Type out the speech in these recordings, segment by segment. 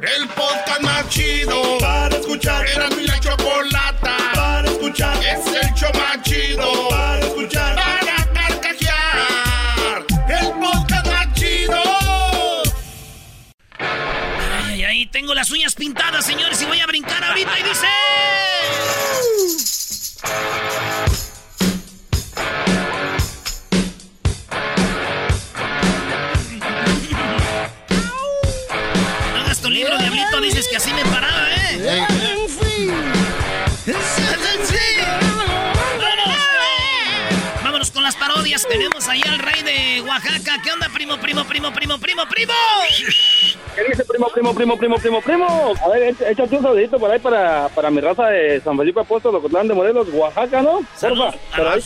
El podcast más chido para escuchar. Era mi la chocolata para escuchar. Es el show más chido para escuchar. Para carcajear. El podcast más chido. Ay, ay, ay, tengo las uñas pintadas, señores, y voy a brincar ahorita y dice... libro, diablito, dices que así me paraba, ¿eh? ¡Vámonos! Vámonos con las parodias. Tenemos ahí al rey de Oaxaca. ¿Qué onda, primo, primo, primo, primo, primo, primo? ¿Qué dice primo, primo, primo, primo, primo, primo? A ver, éch- échate un saludito por ahí para, para mi raza de San Felipe Apóstol, Ocotlán de Morelos, Oaxaca, ¿no? Saludos, favor.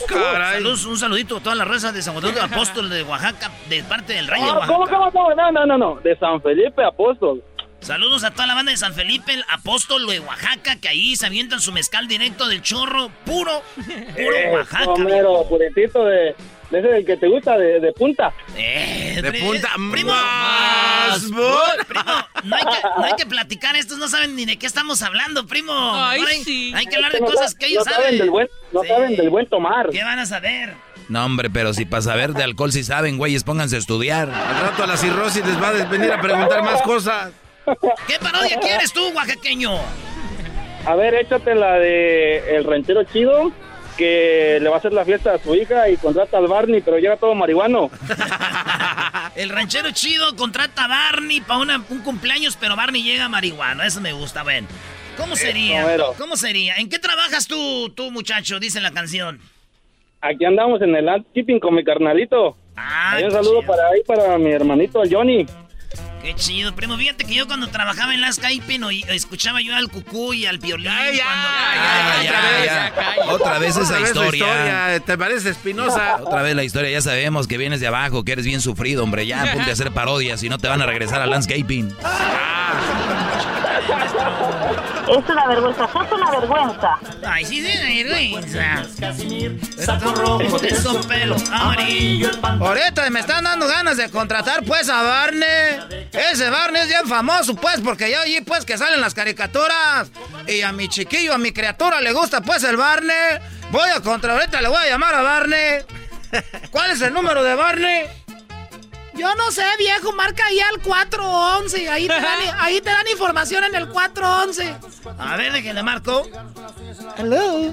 Saludos, un saludito a toda la raza de San de Apóstol de Oaxaca, de parte del rey de Ah, ¿Cómo, Oaxaca. cómo, cómo? No, no, no, no, de San Felipe Apóstol. Saludos a toda la banda de San Felipe, el Apóstol de Oaxaca, que ahí se avientan su mezcal directo del chorro, puro, puro Eh, Oaxaca. Homero, puritito de, de ese del que te gusta, de, de punta. Eh, De punta primo, más, primo, no hay, que, no hay que platicar, estos no saben ni de qué estamos hablando, primo. Ay, hay, sí. hay que hablar de No cosas sa- que ellos no saben. saben. del buen, no Sí. saben del buen tomar. ¿Qué van a saber? No, hombre, pero si para saber de alcohol si saben, güeyes, pónganse a estudiar. Al rato a la cirrosis les va a venir a preguntar más cosas. ¿Qué parodia quieres tú, oaxaqueño? A ver, échate la de El Ranchero Chido, que le va a hacer la fiesta a su hija y contrata al Barney, pero llega todo marihuano. El ranchero chido contrata a Barney para un cumpleaños, pero Barney llega marihuana. Eso me gusta, ven. ¿Cómo sería? ¿Cómo sería? ¿En qué trabajas tú, tú muchacho? Dice la canción. Aquí andamos en el landscaping con mi carnalito. Ah, un saludo chido. para ahí para mi hermanito Johnny. Qué chido, primo. Fíjate que yo cuando trabajaba en la Skype no, y- escuchaba yo al cucú y al piolín. Ay, ya, cuando- ya, ya, otra vez, ya. ya. Otra vez esa vez historia. historia, ¿Te parece Espinosa? Otra vez la historia, ya sabemos que vienes de abajo, que eres bien sufrido, hombre. Ya ponte a hacer parodias y no te van a regresar al landscaping. Es una vergüenza, sos una vergüenza. Ay, sí, sí, vergüenza. Saco rojo pelos amarillo. Ahorita me están dando ganas de contratar pues a Barney. Ese Barney es bien famoso pues porque yo allí pues que salen las caricaturas. Y a mi chiquillo, a mi criatura le gusta pues el Barney. Voy a contratar, ahorita le voy a llamar a Barney. ¿Cuál es el número de Barney? Yo no sé, viejo, marca ahí al 411. Ahí te dan, ahí te dan información en el 411. A ver, de que le marco. Hello.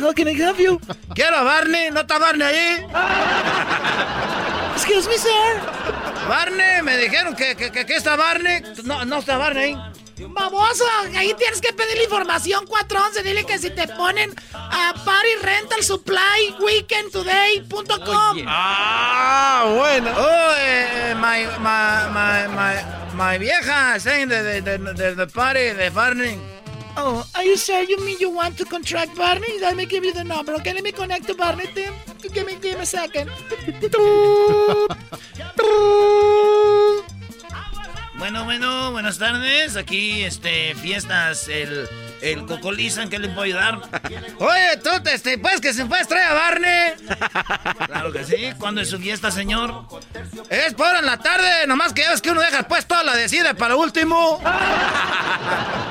how can I help you? Quiero a Barney, ¿no está Barney ahí? Excuse me, sir. Barney, me dijeron que, que, que, que está Barney. No, no está Barney ahí. Baboso, ahí tienes que pedir la información 411. Dile que si te ponen a Party Rental Supply Weekendtoday.com. Ah, bueno. Oh, eh, my, my, my, my, my vieja saying the, the, the, the party, the Barney. Oh, are you sure you mean you want to contract Barney? Let me give you the number, okay? Let me connect to Barney, Tim. Give me, give me a second. Bueno, bueno, buenas tardes. Aquí, este, fiestas, el, el Cocolizan, ¿qué le puedo ayudar? Oye, tú, este, pues que se puedes traer a Barney. Claro que sí. ¿Cuándo es su fiesta, señor? Es por en la tarde, nomás que ya ves que uno deja pues toda la decide para último.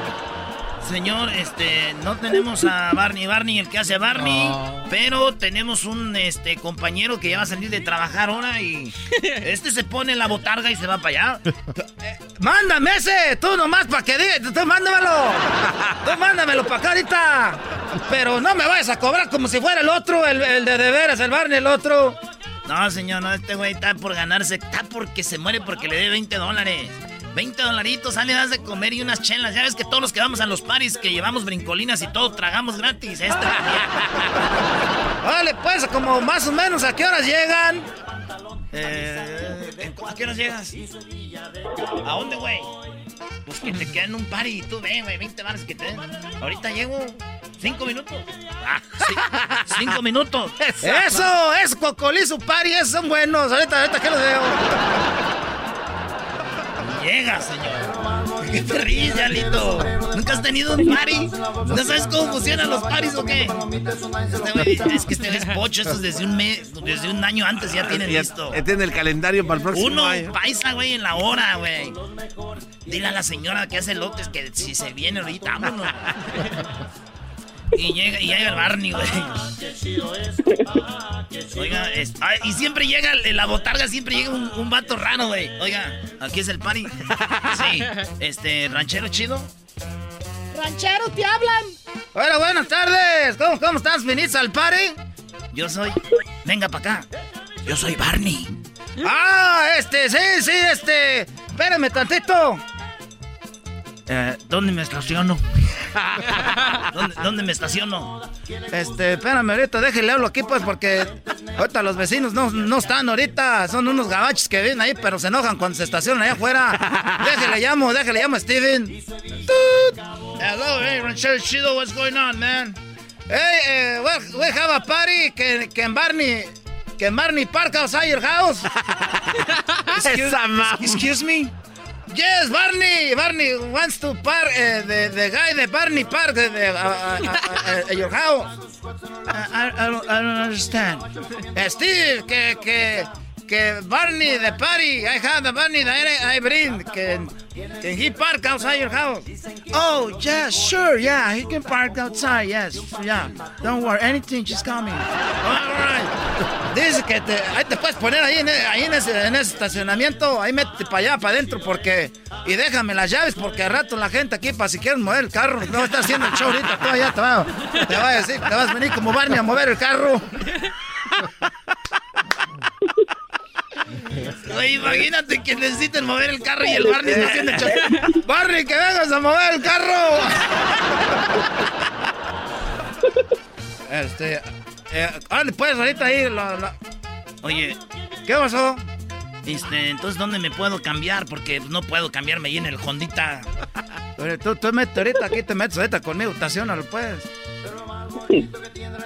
señor, este, no tenemos a Barney, Barney el que hace Barney, pero tenemos un este compañero que ya va a salir de trabajar ahora y este se pone en la botarga y se va para allá. mándame ese, tú nomás para que diga, tú mándamelo. Tú mándamelo para acá ahorita. Pero no me vayas a cobrar como si fuera el otro, el, el de de veras, el Barney, el otro. No, señor, no, este güey está por ganarse, está porque se muere porque le dé 20 dólares. 20 dolaritos, sale, das de comer y unas chelas. Ya ves que todos los que vamos a los paris, que llevamos brincolinas y todo, tragamos gratis. Este Vale, pues, como más o menos, ¿a qué horas llegan? Eh, ¿A qué horas llegas? ¿A dónde, güey? Pues que te quedan un party y tú ven, güey, 20 bares que te den. Ahorita llego. Cinco minutos. Ah, sí, cinco minutos. Eso, es Cocolizo Party, esos son buenos. Ahorita, ahorita que los veo. Llega, señor. ¿Qué te ríes, Yalito? ¿Nunca has tenido un party? ¿No sabes cómo funcionan los paris o qué? Este güey, es que este es pocho, esto es desde un mes, desde un año antes ya tienen listo. Ya tiene el calendario para el próximo Uno año. paisa, güey, en la hora, güey. Dile a la señora que hace lotes que si se viene ahorita, vámonos. Y llega, y llega el Barney, güey. Oiga, es- ay, y siempre llega, en la botarga siempre llega un, un vato raro, güey. Oiga, aquí es el party. Sí, este, ranchero chido. Ranchero, te hablan. Hola, buenas tardes. ¿Cómo, cómo estás? ¿Viniste al party? Yo soy. Venga para acá. Yo soy Barney. Ah, este, sí, sí, este. Espérame tantito. Eh, ¿Dónde me estaciono? ¿Dónde, dónde me estaciono? Este, espérame ahorita, déjele hablo aquí pues porque ahorita los vecinos no, no están ahorita, son unos gabachos que vienen ahí, pero se enojan cuando se estacionan allá afuera. Déjele llamo, déjele llamo a Steven. Hello, hey, Ranchero Chido, what's going on, man? Hey, uh, we, we have a party can, can Barney can Barney park outside your house? excuse, excuse me? Yes, Barney. Barney wants to park uh, the, the guy the Barney park the, uh, uh, your house. I, I, don't, I don't understand. Uh, Steve, que, que, que Barney the party, I have the Barney that I, I bring, can, can he park outside your house? Oh, yeah, sure, yeah, he can park outside, yes, yeah. Don't worry, anything, she's coming. All right. Dice que te, ahí te puedes poner ahí, en, ahí en, ese, en ese estacionamiento, ahí métete para allá, para adentro, porque... Y déjame las llaves, porque al rato la gente aquí, para si quieren mover el carro, no está haciendo el show ahorita, tú allá te va, te va a decir, te vas a venir como Barney a mover el carro. Oye, imagínate que necesiten mover el carro y el Barney está haciendo show. Barney, que vengas a mover el carro. Este, eh, órale, pues, ahorita ahí. la- la- Oye, ¿qué pasó? Este, entonces, ¿dónde me puedo cambiar? Porque no puedo cambiarme ahí en el Hondita. Oye, tú, tú mete ahorita aquí, te metes ahorita conmigo, estacionalo, pues.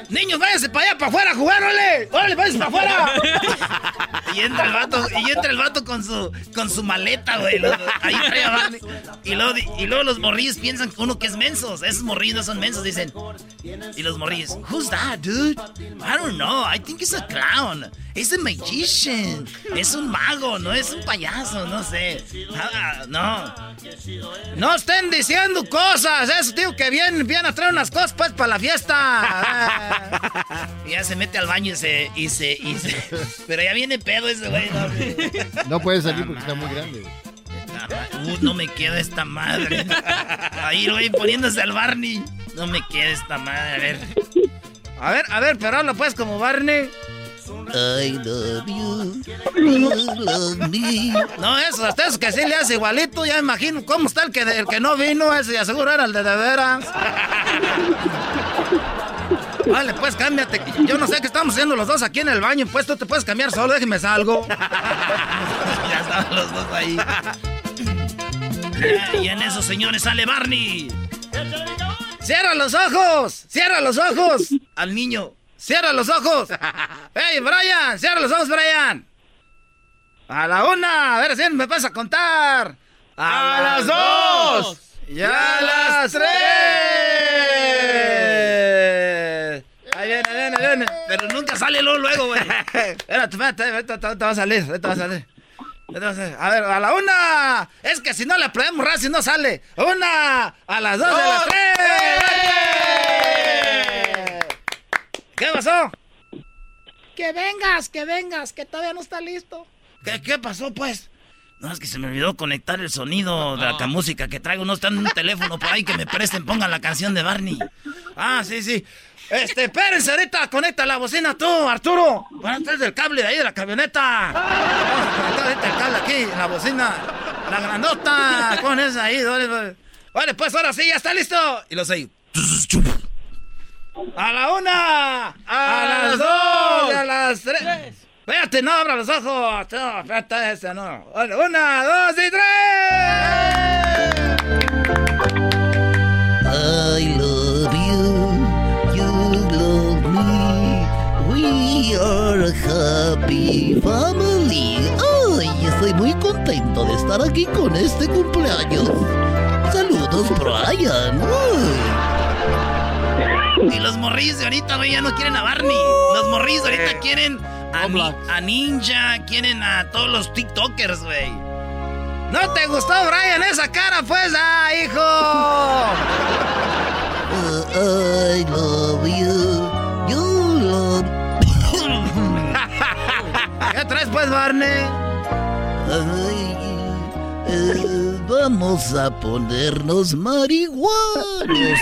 Niños, váyanse para allá, para afuera a jugar, órale. Órale, váyanse para afuera. y entra el vato, y entra el vato con su, con su maleta, güey. Ahí trae a Barney. Y luego, y luego los morrillos piensan que uno que es mensos. Esos morrillos no son mensos, dicen. Y los morrillos, who's that, dude? I don't know, I think it's a clown. It's a magician. Es un mago, no es un payaso, no sé. Ah, no. No estén diciendo cosas. Eso, tío, que vienen, vienen a traer unas cosas, pues, para la fiesta. Y ya se mete al baño y se, y se, y se... Pero ya viene pedo ese güey, ¿no? No puede salir porque está muy grande. Uh, no me queda esta madre. Ahí, güey, poniéndose al Barney. No me queda esta madre, a ver. A ver, a ver, pero habla pues como Barney. I love you. You love me. No, eso, hasta eso que sí le hace igualito. Ya me imagino cómo está el que, el que no vino. Ese, y seguro era el de de veras. Vale, pues cámbiate. Yo no sé qué estamos haciendo los dos aquí en el baño. Pues tú te puedes cambiar solo, déjeme salgo. ya estaban los dos ahí. Y en eso, señores, sale Barney. ¡Cierra los ojos! ¡Cierra los ojos! Al niño. ¡Cierra los ojos! ¡Hey, Brian! ¡Cierra los ojos, Brian! A la una, a ver si me vas a contar. A, las dos. Y a las tres. Pero nunca sale luego, luego, güey. Espérate, espérate, ahorita te va a salir, ahorita va a salir. Entonces, a ver, a la una. Es que si no la probemos si no sale. Una, a las dos, de las tres. ¿Qué pasó? Que vengas, que vengas, que todavía no está listo. ¿Qué, qué pasó, pues? No, es que se me olvidó conectar el sonido de la música que traigo. No está en un teléfono por ahí que me presten. Pongan la canción de Barney. Ah, sí, sí. Este, espérense ahorita, conecta la bocina tú, Arturo. Bueno, este es el cable de ahí de la camioneta. Vamos a conectar ahorita el cable aquí, en la bocina. La grandota. Con esa ahí, dale, Vale, pues ahora sí, ya está listo. Y los seis. A la una, a, las dos, y a las tres. Espérate, no abra los ojos. No, espérate, ese no. Vale, una, dos y tres. A happy family. Ay, estoy muy contento de estar aquí con este cumpleaños. Saludos, Brian. Y los morrillos de ahorita, güey, ya no quieren a Barney. Los morrillos de ahorita quieren a, Ni- a Ninja, quieren a todos los TikTokers, güey. ¿No te gustó, Brian, esa cara, pues? ¡Ah, hijo! Uh, I love ¿Qué traes, pues, Barney? Ay, eh, vamos a ponernos marihuanos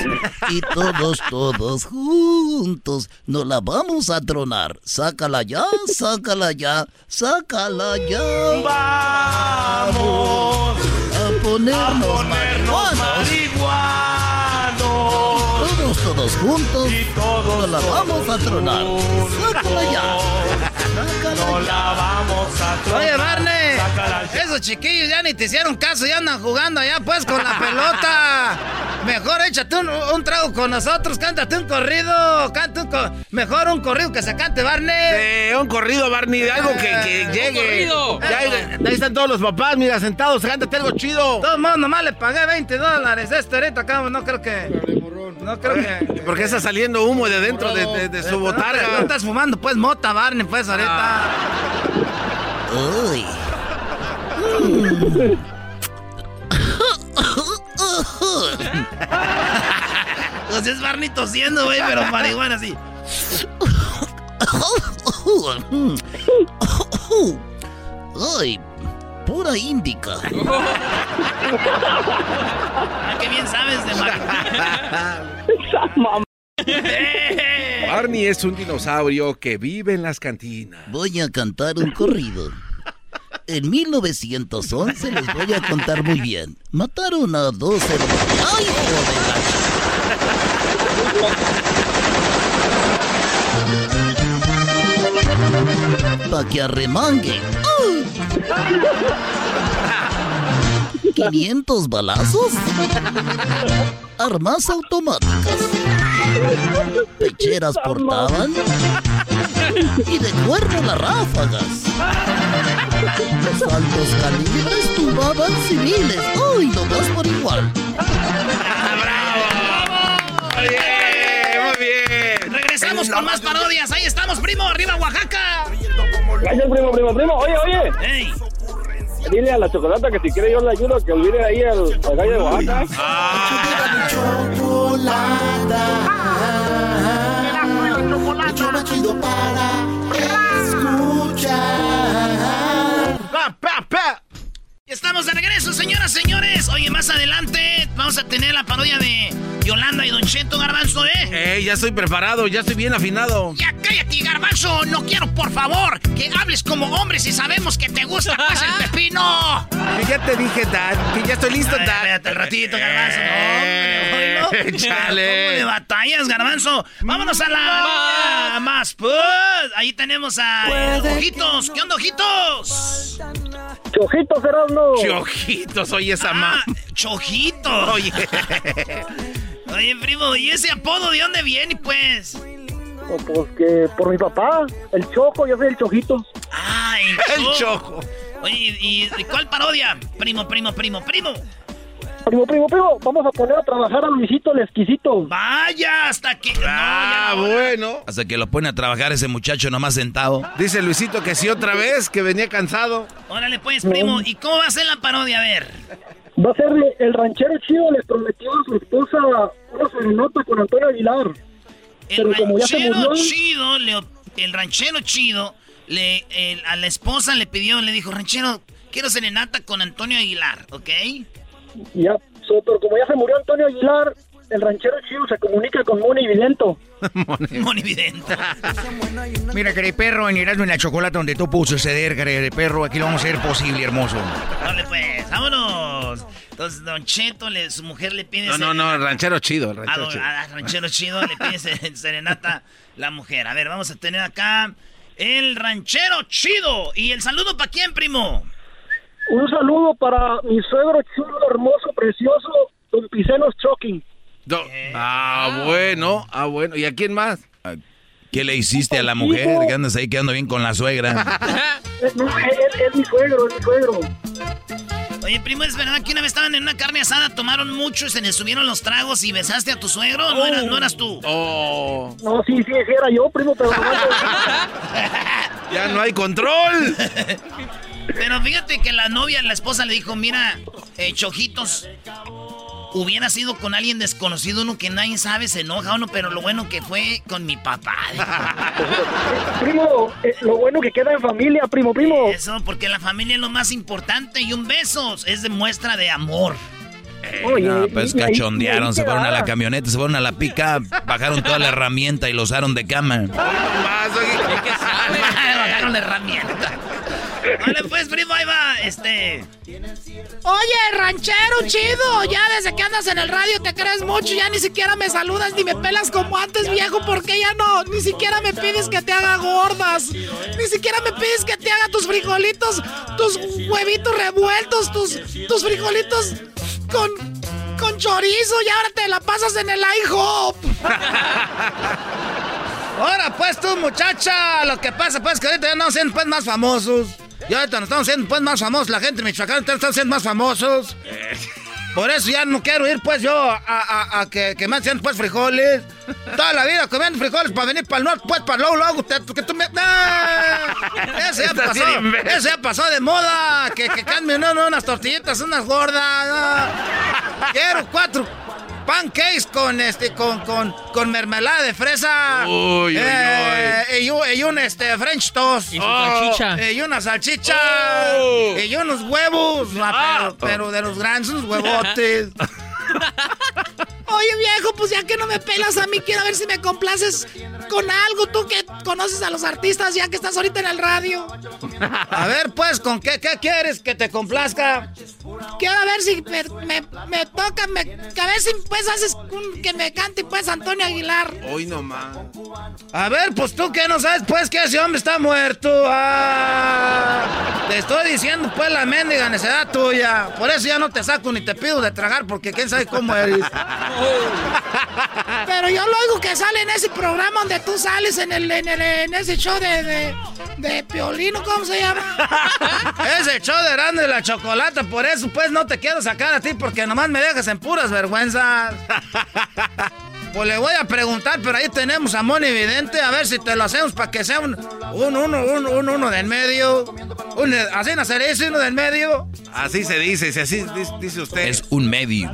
y todos, todos juntos nos la vamos a tronar. Sácala ya, sácala ya, sácala ya. Vamos a ponernos, marihuanos. Todos, todos juntos nos la vamos a tronar. Sácala ya. Sácala ya. Oye, Barney, esos chiquillos ya ni te hicieron caso, ya andan jugando allá pues con la pelota. Mejor échate un, un trago con nosotros, cántate un corrido, canta un co- mejor un corrido que se cante, Barney. Eh, un corrido, Barney, de algo que, que llegue. Ya, ahí, ahí están todos los papás, mira, sentados, cántate algo chido. Todos modos, nomás le pagué 20 dólares. Este ahorita acá no creo que... No creo que... Porque está saliendo humo de dentro de, de- de su No, botarga. no estás fumando pues mota, Barney, pues ahorita. Uy. Pues es Barney tosiendo, güey, pero marihuana así. Ay, pura índica. Ah, qué bien sabes de marihuana. Barney es un dinosaurio que vive en las cantinas. Voy a cantar un corrido. En 1911 les voy a contar muy bien. Mataron a dos hermanos. ¡Ay, joder! Pa' que arremangue. ¡Ay! 500 balazos. Armas automáticas. Pecheras portaban. Y de cuerno las ráfagas. Los altos calibres tumbaban civiles. ¡Ay, no más por igual! Muy bien, muy bien. Regresamos con más parodias. Ahí estamos, primo. Arriba, Oaxaca. Gracias, primo, primo, primo. Oye, oye. Ey. Dile a la chocolata que si quiere yo le ayudo a que olvide ahí al, al gallo de Oaxaca. Pa, Estamos de regreso, señoras, señores. Oye, más adelante vamos a tener la parodia de Yolanda y Don Cheto Garbanzo, ¿eh? Eh, ya estoy preparado, ya estoy bien afinado. Ya cállate, Garbanzo. No quiero, por favor, que hables como hombre si sabemos que te gusta pues el pepino. Que ya te dije, Dad, que ya estoy listo, Dad. espérate el ratito, Garbanzo. No, hombre. Eh, chale. ¿Cómo de batallas, Garbanzo? Vámonos a la más, pues. Ahí tenemos a eh, Ojitos. ¿Qué onda, Ojitos? Chojitos, Erasmo. Chojitos, oye esa ma. Ah, Chojitos. Oye. Oye, primo, ¿y ese apodo de dónde viene, pues? O Pues que por mi papá, el Choco, yo soy el Chojito. Ah, el El Choco. chojo. Oye, ¿y y cuál parodia? Primo, primo, primo, primo. Primo, primo, primo, vamos a poner a trabajar a Luisito el exquisito. Vaya, hasta que... No, Ah, ya no. bueno. Hasta que lo pone a trabajar ese muchacho nomás sentado. Dice Luisito que sí otra vez, que venía cansado. Órale, pues, primo. ¿Y cómo va a ser la parodia? A ver. Va a ser el ranchero chido, le prometió a su esposa una serenata con Antonio Aguilar. El ranchero chido, el ranchero chido, le, a la esposa le pidió, le dijo, ranchero, quiero serenata con Antonio Aguilar, ¿ok? Ya, pero como ya se murió Antonio Aguilar, el ranchero chido se comunica con Moni Vidento. Moni Vidento. Mira, querido perro, en Erasmo en la chocolate donde tú pudo suceder, querido perro, aquí lo vamos a hacer posible, hermoso. Dale pues, vámonos. Entonces, Don Cheto, le, su mujer le pide... No, no, no, el ranchero chido, el ranchero chido. A, ranchero chido le pide serenata la mujer. A ver, vamos a tener acá el ranchero chido. ¿Y el saludo para quién, primo? Un saludo para mi suegro chulo, hermoso, precioso, Don Picenos Choking. ah, bueno, ah, bueno. ¿Y a quién más? ¿Qué le hiciste a la mujer? Que andas ahí quedando bien con la suegra. es, es, mi suegro, es mi suegro. Oye, primo, ¿es verdad que una vez estaban en una carne asada, tomaron mucho y se les subieron los tragos y besaste a tu suegro? ¿No, eras, ¿no eras tú? Oh. No, sí, sí, sí, era yo, primo, pero... ya no hay control. pero fíjate que la novia, la esposa le dijo, mira, eh, chojitos, hubiera sido con alguien desconocido, uno que nadie sabe, se enoja uno, pero lo bueno que fue con mi papá. primo, eh, lo bueno que queda en familia, primo, primo. Eso, porque la familia es lo más importante y un beso es de muestra de amor. no, pues cachondearon, se fueron a la camioneta, se fueron a la pica, bajaron toda la herramienta y lo usaron de cama. bajaron la herramienta. Vale, pues, primo, ahí va, este... Oye, ranchero chido, ya desde que andas en el radio te crees mucho, ya ni siquiera me saludas ni me pelas como antes, viejo, porque ya no, ni siquiera me pides que te haga gordas, ni siquiera me pides que te haga tus frijolitos, tus huevitos revueltos, tus, tus frijolitos con, con chorizo y ahora te la pasas en el IHOP. Ahora pues tú, muchacha, lo que pasa pues que ahorita ya no siendo pues más famosos. Ya ahorita nos estamos siendo pues más famosos, la gente de Michoacán están siendo más famosos. Por eso ya no quiero ir pues yo a, que, que, me hacen pues frijoles. Toda la vida comiendo frijoles para venir para el norte, pues para luego, luego, que tú me... ¡Ah! Ese ya pasó, ese ya pasó de moda. Que, que cambien unas tortillitas, unas gordas. Quiero cuatro pancakes con este con con con mermelada de fresa uy, uy, eh, Y, un este French toast y, salchicha. Oh, y una salchicha oh. y unos huevos ah, pero, de los grandes unos huevotes Oye, viejo, pues ya que no me pelas a mí, quiero ver si me complaces con algo. Tú que conoces a los artistas ya que estás ahorita en el radio. A ver, pues, ¿con qué, qué quieres que te complazca? Quiero ver si me, me, toca, me, a ver si pues haces que me cante pues Antonio Aguilar. Hoy nomás. A ver, pues tú que no sabes pues que ese hombre está muerto. Ah, te estoy diciendo pues la mendiga necesidad tuya. Por eso ya no te saco ni te pido de tragar porque quién sabe cómo eres. Pero yo lo oigo que sale en ese programa donde tú sales en el en, ese show de, de, de, Piolino, ¿cómo se llama? ese show de grande de la chocolata, por eso pues no te quiero sacar a ti porque nomás me dejas en puras vergüenzas. Pues le voy a preguntar, pero ahí tenemos a Moni Vidente, a ver si te lo hacemos para que sea un, un uno, un, un uno del medio. Un, ¿Así no sería uno del medio? Así se dice, si así dice usted. Es un medio.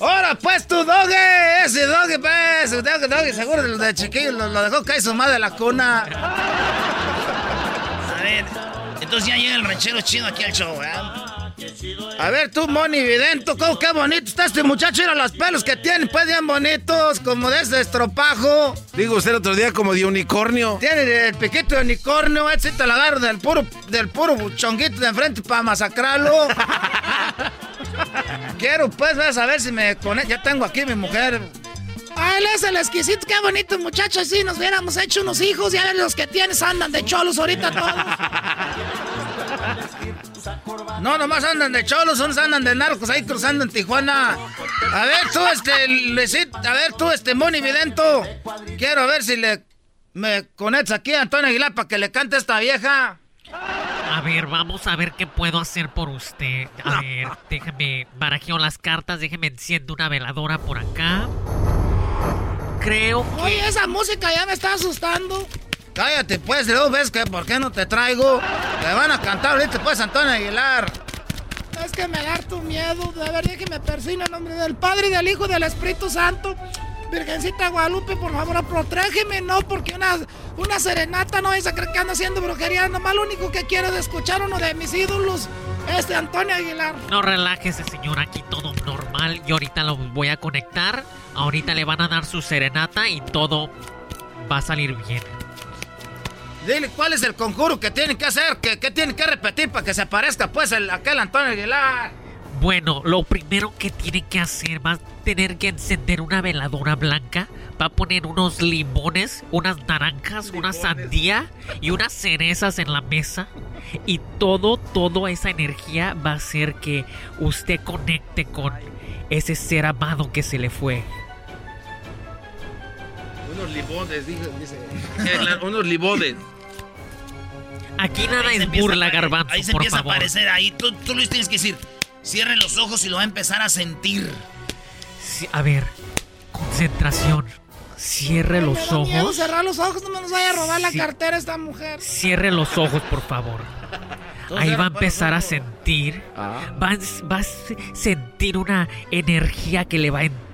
Ahora pues tu doge, ese doge pues, doge, doge, seguro de, de chiquillo lo, lo, dejó caer su madre de la cuna. A ver, entonces ya llega el ranchero chido aquí al show, ¿eh? A ver tú, Moni Vidento, ¿cómo qué bonito está este muchacho? Mira los pelos que tiene, pues bien bonitos, como de ese estropajo. Digo usted otro día como de unicornio. Tiene el piquito de unicornio, ese te la agarro del puro, del puro chonguito de enfrente para masacrarlo. Quiero pues, vas a ver si me conecto. Ya tengo aquí mi mujer. Ah, él es el exquisito, qué bonito muchacho. Si nos hubiéramos hecho unos hijos, ya ver los que tienes andan de cholos ahorita todos. No, nomás andan de cholos, unos andan de narcos ahí cruzando en Tijuana. A ver tú, este, Luisito, a ver tú, este, Moni Vidento. Quiero ver si le me conectas aquí a Antonio Aguilar para que le cante esta vieja. A ver, vamos a ver qué puedo hacer por usted. A ver, déjeme barajeo las cartas, déjeme enciendo una veladora por acá. Creo que... Oye, esa música ya me está asustando. Cállate, pues, luego ves que por qué no te traigo. Te van a cantar ahorita, pues, Antonio Aguilar. Es que me da tu miedo. A ver, déjeme persina en nombre del Padre, y del Hijo y del Espíritu Santo. Virgencita Guadalupe, por favor, protégeme, no, porque una, una serenata no es a creer que ando haciendo brujería. Nomás lo único que quiero es escuchar uno de mis ídolos, este Antonio Aguilar. No relájese, señor, aquí todo normal. Y ahorita lo voy a conectar. Ahorita le van a dar su serenata y todo va a salir bien. Dile cuál es el conjuro que tienen que hacer, que, que tienen que repetir para que se aparezca pues el, aquel Antonio Aguilar. Bueno, lo primero que tiene que hacer va a tener que encender una veladora blanca, va a poner unos limones, unas naranjas, una sandía y unas cerezas en la mesa y todo, toda esa energía va a hacer que usted conecte con ese ser amado que se le fue. Unos limones, dice. unos limones. Aquí nada es burla, garbanzo, Ahí se por empieza favor. a aparecer ahí. Tú, tú les tienes que decir, cierren los ojos y lo va a empezar a sentir. Sí, a ver, concentración. Cierre los Me da miedo ojos. cerrar los ojos, no me nos vaya a robar la Sí. cartera esta mujer. Cierre los ojos, por favor. Ahí va a empezar a sentir. Va, a- va a se- sentir una energía que le va a entrar.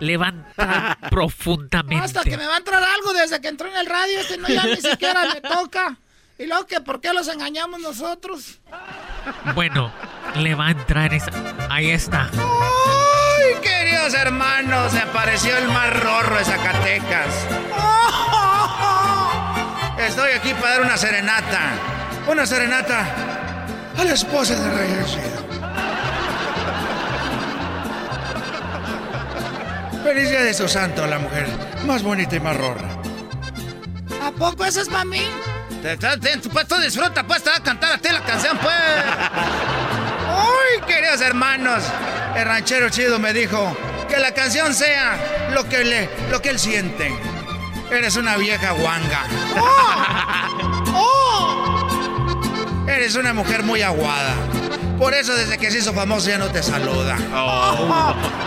Le va a entrar profundamente. Hasta que me va a entrar algo desde que entró en el radio, este no ya ni siquiera me toca. Y luego que por qué los engañamos nosotros. Bueno, le va a entrar esa. Ahí está. ¡Ay, queridos hermanos! Se apareció el más rorro de Zacatecas. Estoy aquí para dar una serenata. Una serenata a la esposa de Rey Feliz día de su santo, la mujer más bonita y más rorra. ¿A poco eso es para mí? Te- Pues tú disfruta, pues te va a cantar a ti la canción, pues. ¡Ay, queridos hermanos! El ranchero chido me dijo que la canción sea lo que, le, lo que él siente. Eres una vieja guanga. ¡Oh! Eres una mujer muy aguada. Por eso desde que se hizo famoso ya no te saluda.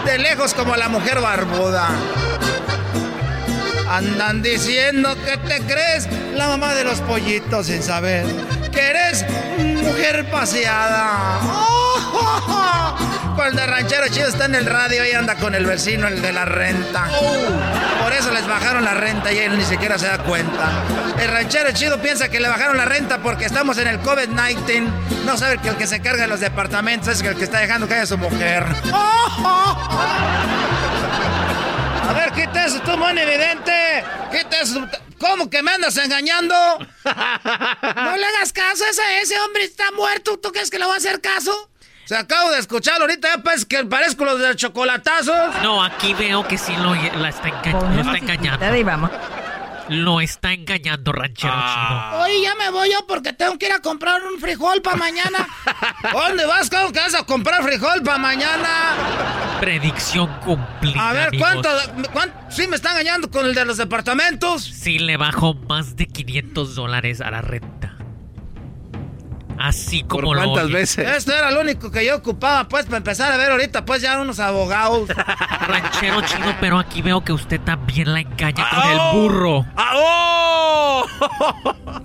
De lejos como la mujer barbuda. Andan diciendo que te crees la mamá de los pollitos sin saber que eres mujer paseada. Cuando el ranchero chido está en el radio y anda con el vecino, el de la renta. Por eso les bajaron la renta y él ni siquiera se da cuenta. El ranchero chido piensa que le bajaron la renta porque estamos en el COVID-19. No sabe que el que se carga de los departamentos es el que está dejando caer a su mujer. A ver, quita eso, tú, mon evidente. Quita eso. ¿Cómo que me andas engañando? No le hagas caso, ese, ese hombre está muerto. ¿Tú crees que le va a hacer caso? Se acabo de escuchar ahorita, ya pues que parezco los de chocolatazos. No, aquí veo que sí lo, la está, enga- lo está engañando. Lo está engañando, ranchero chido. Oye, ya me voy yo porque tengo que ir a comprar un frijol para mañana. ¿Dónde vas? ¿Cómo que vas a comprar frijol para mañana? Predicción cumplida. A ver. ¿cuánto, cuánto? Sí me está engañando con el de los departamentos. Sí le bajó más de 500 dólares a la renta. Así como lo oye. Esto era lo único que yo ocupaba, pues, para empezar a ver ahorita, pues, ya unos abogados. Ranchero chido, pero aquí veo que usted también la engaña con el burro.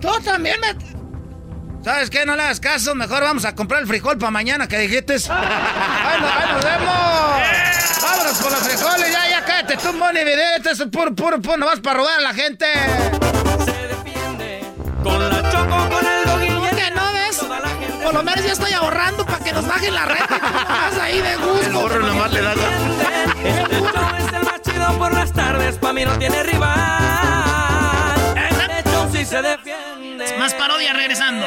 Tú también me... ¿Sabes qué? No le hagas caso. Mejor vamos a comprar el frijol para mañana que dijiste. ¡Ahí nos, ahí nos vemos! ¡Vámonos con los frijoles! ¡Ya, ya, cállate tú, Moni Vidente! Eso es puro, puro, puro, no vas para robar a la gente. Con la Por lo menos ya estoy ahorrando para que nos bajen la renta. nomás ahí de gusto. El burro nomás le da. Es el más chido por las tardes, pa' mí no tiene rival. Este show sí se defiende. Más parodia regresando.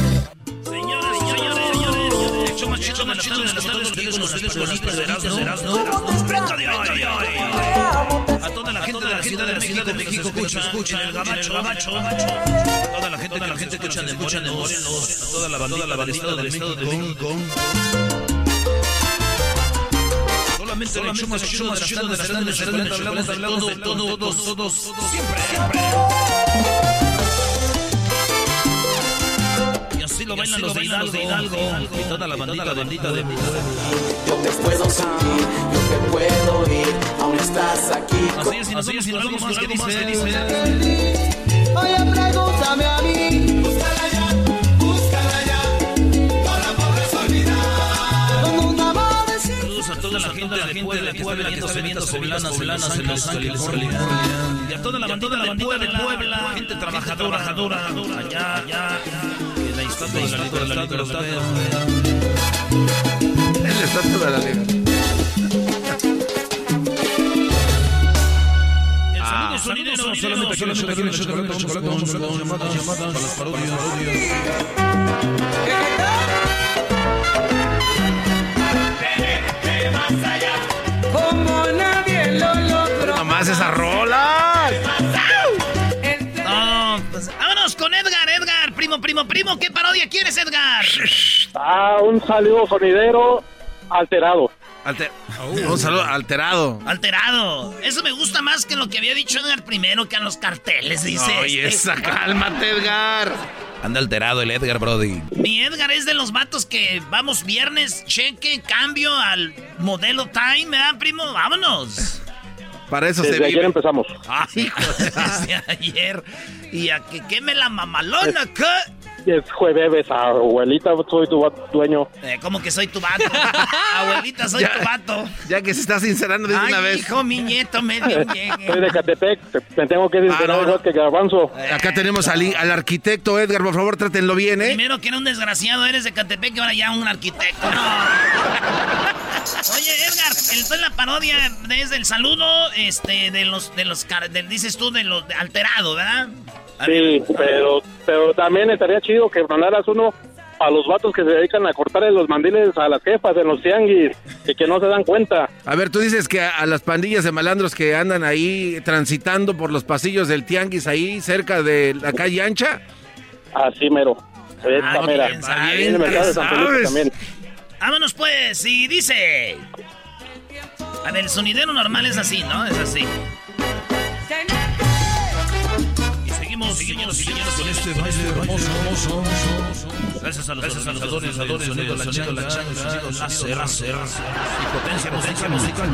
Con de Erasmo, Erasmo. Venga de A toda la gente de la ciudad de México, de México, escucha, escucha, el gabacho, gabacho. Toda la gente, la gente que escucha de Morelos, toda la bandita del estado de México. Solamente el hecho más chido de las tardes, hablamos de todo, todo, todos, siempre, siempre. Así lo bailan los de Hidalgo, y toda la bandita bendita de Yo te puedo sentir, yo te puedo ir, aún estás aquí. Así es, y así es, y algo más que dice. Oye, pregúntame a mí. Búscala ya, búscala ya. No la podrás olvidar. Saludos a toda la gente de Puebla que está veniendo poblanas poblanas en Los Ángeles, California. Y a toda la bandita de Puebla, gente trabajadora, trabajadora, allá, allá. Estatua de la libertad la estatua de la libertad. El solamente chocolate, llamadas, llamadas, para las parodias. Como nadie lo logró. Nomás esa rola. Primo, primo, primo, ¿qué parodia quieres, Edgar? Ah, un saludo sonidero alterado. Alter- Un saludo alterado. Alterado. Eso me gusta más que lo que había dicho Edgar primero, que a los carteles, dice. Oye, este. esa, cálmate, Edgar. Anda alterado el Edgar Brody. Mi Edgar es de los vatos que vamos viernes, cheque, cambio al modelo time, ¿verdad, primo? Vámonos. Para eso se Desde ayer vive. empezamos. Ay, hijo, desde ayer. Y a que queme la mamalona, ¿qué? Es jueves, abuelita, soy tu dueño. Eh, ¿Cómo que soy tu vato? Abuelita, soy Ya. tu vato. Ya que se está sincerando de una vez. hijo, mi nieto, medio llegue. Soy de Catepec, me tengo que sincerar Ah, no, que Garbanzo. Acá tenemos al, al arquitecto Edgar, por favor, trátenlo bien, ¿eh? Primero que era un desgraciado, eres de Catepec y ahora ya un arquitecto. No. Oye, Edgar, entonces la parodia desde el saludo, este, de los, de los, car- del- dices tú, de los de alterado, ¿verdad? Sí, pero, pero también estaría chido que mandaras uno a los vatos que se dedican a cortarle los mandiles a las jefas en los tianguis y que no se dan cuenta. A ver, tú dices que a, a las pandillas de malandros que andan ahí transitando por los pasillos del tianguis ahí cerca de la calle ancha. Así mero. Esta Ah, mera. bien, Ahí bien, Vámonos pues, y dice. A ver, el sonidero normal es así, ¿no? Es así. Y seguimos, seguimos, seguimos con este baile hermoso, hermoso. Gracias a los organizadores, organizadores, sonido, la changa, la láser, láser, y potencia musical, musical.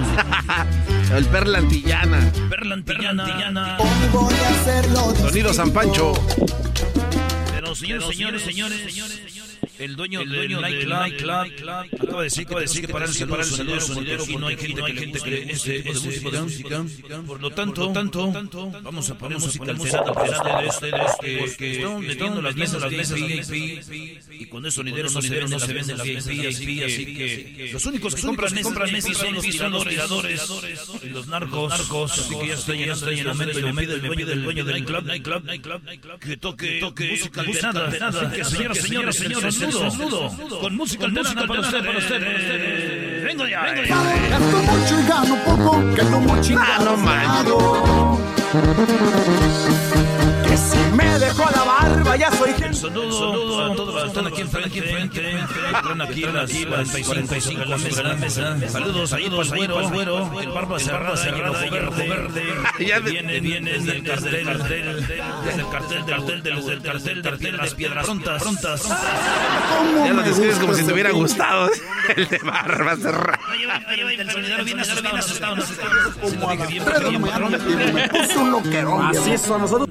El Perla Antillana. Perla antillana. Voy a hacerlo. Sonido San Pancho. Pero señores, señores, señores, el dueño, el dueño del nightclub. acaba de decir, acaba de decir que para el separar el sonidero, aquí no hay gente, hay gente que le ese tipo de música. Por lo tanto, tanto, vamos a poner música alterada para ustedes, porque están metiendo las mesas, las mesas VIP, y con eso sonidero, sonidero no se vende las VIP, así que los únicos que compran mesas son los tiradores, y los narcos, así que ya está llegando el momento, y me pide el dueño del nightclub, que toque, música alterada, que señoras, señores, señores, el desnudo, con música alterada para ustedes. Vengo ya, vengo ya. Gasto mucho y gano poco, quedo muy chingado. Que si me dejo la barba ya soy gente. Saludo a todos los que están aquí enfrente, enfrente, están aquí en las 45 en la mesa, la mesa. Saludos para el güero, güero, el barba cerrada, y el ojo verde, Viene, viene desde el cartel, cartel, desde el cartel, del cartel, del del cartel, de piedras, piedras prontas, prontas. Ya lo describes como si te hubiera gustado. El de barba cerrada. El sonidero viene asustado. Como a las 3 de la mañana me puse un loquerón. Así es, a nosotros.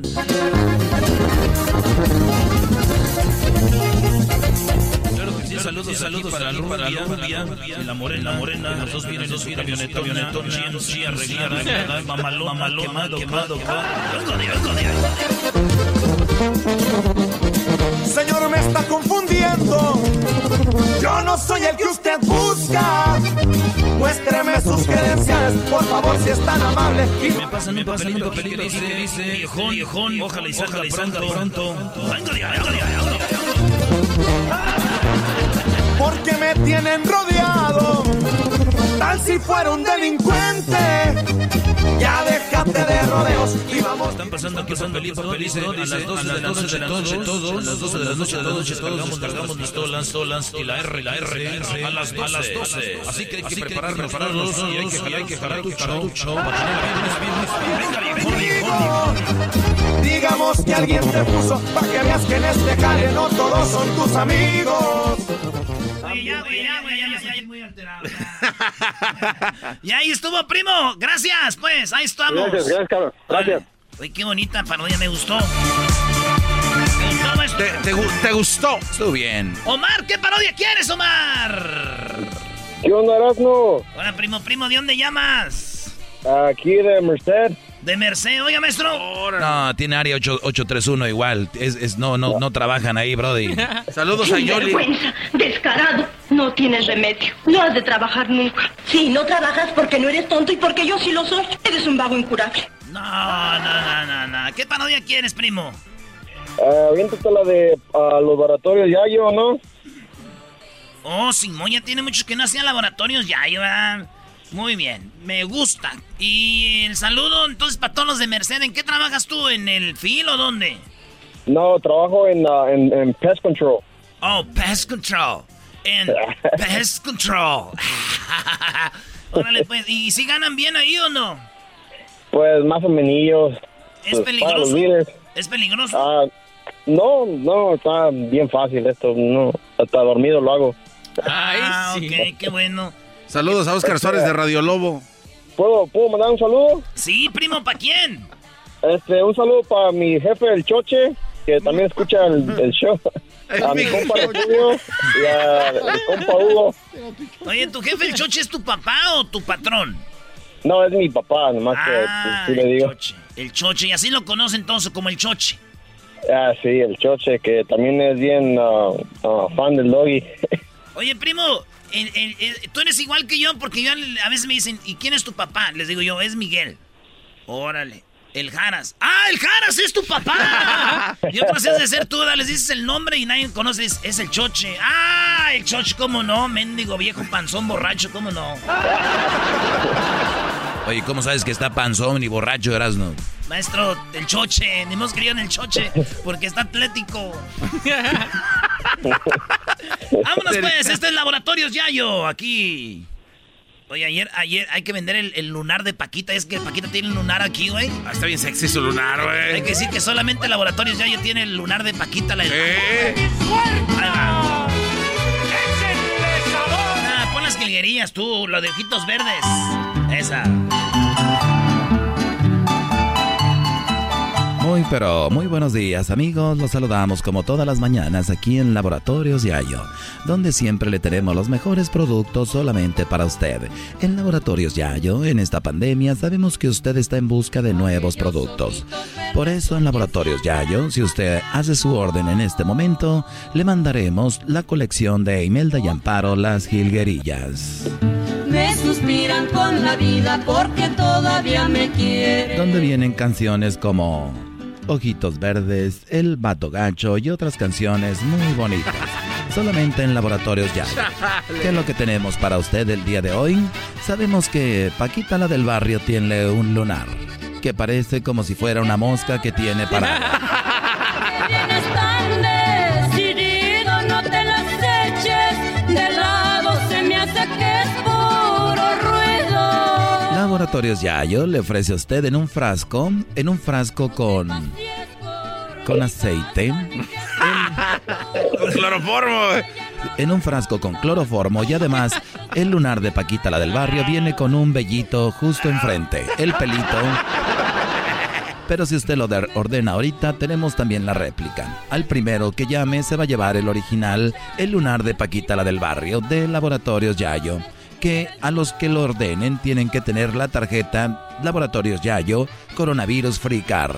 Saludos, saludos para la rubia, rubia, y la morena, la morena, los dos vienen en su camioneta, camioneta, sí, arreglada, mamalón, mamalón, quemado, quemado, de. Señor, me está confundiendo. Yo no soy el que usted busca. Muéstreme sus credenciales, por favor, si es tan amable. Y Me pasan un papelito, papelito, dice, dice, viejón, viejón, ojalá y salga pronto, pronto. De. porque me tienen rodeado. Tal si fuera un delincuente. Ya déjate de rodeos y vamos. Están pasando aquí son felices, felices. A las 12 de la noche, todos, todos. A las 12 de la noche, de la noche, cargamos, cargamos pistolas, pistolas y la R, la R, a las 12. Así que hay que prepararnos todos y hay que jalar, hay que jalar tu show para tener Digamos que alguien te puso para que veas que en este jale no todos son tus amigos. Ya, güey, ya, güey, ya me estoy muy alterado. Y ahí estuvo, primo. Gracias, pues. Ahí estamos. Gracias, gracias, cabrón. Gracias. Uy, qué bonita parodia, me gustó. ¿Te, te, gu- te gustó? Estuvo bien. Omar, ¿qué parodia quieres, Omar? ¿Qué onda, Erasmo? Hola, primo, primo, ¿de dónde llamas? Aquí de Merced. De Merced, oiga, maestro. No, tiene área 8- 831 igual. Es, es, no, no, no trabajan ahí, Brody. Saludos a Yoli. Vergüenza, descarado. No tienes remedio. No has de trabajar nunca. Sí, no trabajas porque no eres tonto y porque yo sí lo soy. Eres un vago incurable. No, no, no, no, no. ¿Qué parodia quieres, primo? Ah, aviéntate la de ah, los laboratorios Yayo, ¿no? Oh, Simón ya tiene muchos que no hacían laboratorios ya, ¿verdad? Muy bien, me gusta. Y el saludo entonces para todos los de Merced. ¿En qué trabajas tú? ¿En el fil o dónde? No, trabajo en, ah, en, en Pest Control. Oh, Pest Control. En Pest Control. Órale, pues. ¿Y si ganan bien ahí o no? Pues más o menos. ¿Es pues, para los peligroso? ¿Es peligroso? Ah, no, no, está bien fácil esto. No, hasta dormido lo hago. ah, ok, qué bueno. Saludos a Oscar Suárez de Radio Lobo. ¿Puedo, ¿Puedo mandar un saludo? Sí, primo, ¿para quién? Este, un saludo para mi jefe, el Choche, que también escucha el, el show. A mi compa Julio y a mi compa Hugo. Oye, ¿tu jefe el choche es tu papá o tu patrón? No, es mi papá, nomás Ah, que sí le digo. El choche, y así lo conocen entonces como el choche. Ah, sí, el Choche, que también es bien ah, ah, fan del doggy. Oye, primo, el- el- el- tú eres igual que yo porque yo a veces me dicen, ¿y quién es tu papá? Les digo yo, es Miguel. Órale. El Jaras. ¡Ah, el Jaras es tu papá! y otras veces de ser tú, les dices el nombre y nadie conoce, es, es el Choche. ¡Ah, el Choche, cómo no! Mendigo viejo panzón borracho, cómo no. Oye, ¿cómo sabes que está panzón y borracho, Erasno? Maestro, el Choche, ni hemos querido en el Choche porque está atlético. Vámonos pues, este es Laboratorios Yayo, aquí. Oye, ayer, ayer hay que vender el, el lunar de Paquita, es que Paquita tiene el lunar aquí, güey. Ah, está bien sexy su lunar, Hay güey. que decir que solamente Laboratorios Yayo tiene el lunar de Paquita, la ¿Eh? Va. Ah, pon las jilguerías tú, los de ojitos verdes. Esa. Muy pero muy buenos días amigos, los saludamos como todas las mañanas aquí en Laboratorios Yayo, donde siempre le tenemos los mejores productos solamente para usted. En Laboratorios Yayo, en esta pandemia, sabemos que usted está en busca de nuevos productos. Por eso en Laboratorios Yayo, si usted hace su orden en este momento, le mandaremos la colección de Imelda y Amparo Las Jilguerillas. Me suspiran con la vida porque todavía me quieren. donde vienen canciones como Ojitos Verdes, El Vato Gacho y otras canciones muy bonitas. Solamente en Laboratorios Ya. ¿Qué es lo que tenemos para usted el día de hoy? Sabemos que Paquita la del barrio tiene un lunar, que parece como si fuera una mosca que tiene parada. Laboratorios Yayo le ofrece a usted en un frasco, en un frasco con con aceite, Con cloroformo, en un frasco con cloroformo y además el lunar de Paquita la del barrio viene con un vellito justo enfrente, el pelito. Pero si usted lo de- ordena ahorita, tenemos también la réplica. Al primero que llame se va a llevar el original, el lunar de Paquita la del barrio, de Laboratorios Yayo. Que a los que lo ordenen tienen que tener la tarjeta Laboratorios Yayo Coronavirus Free Card.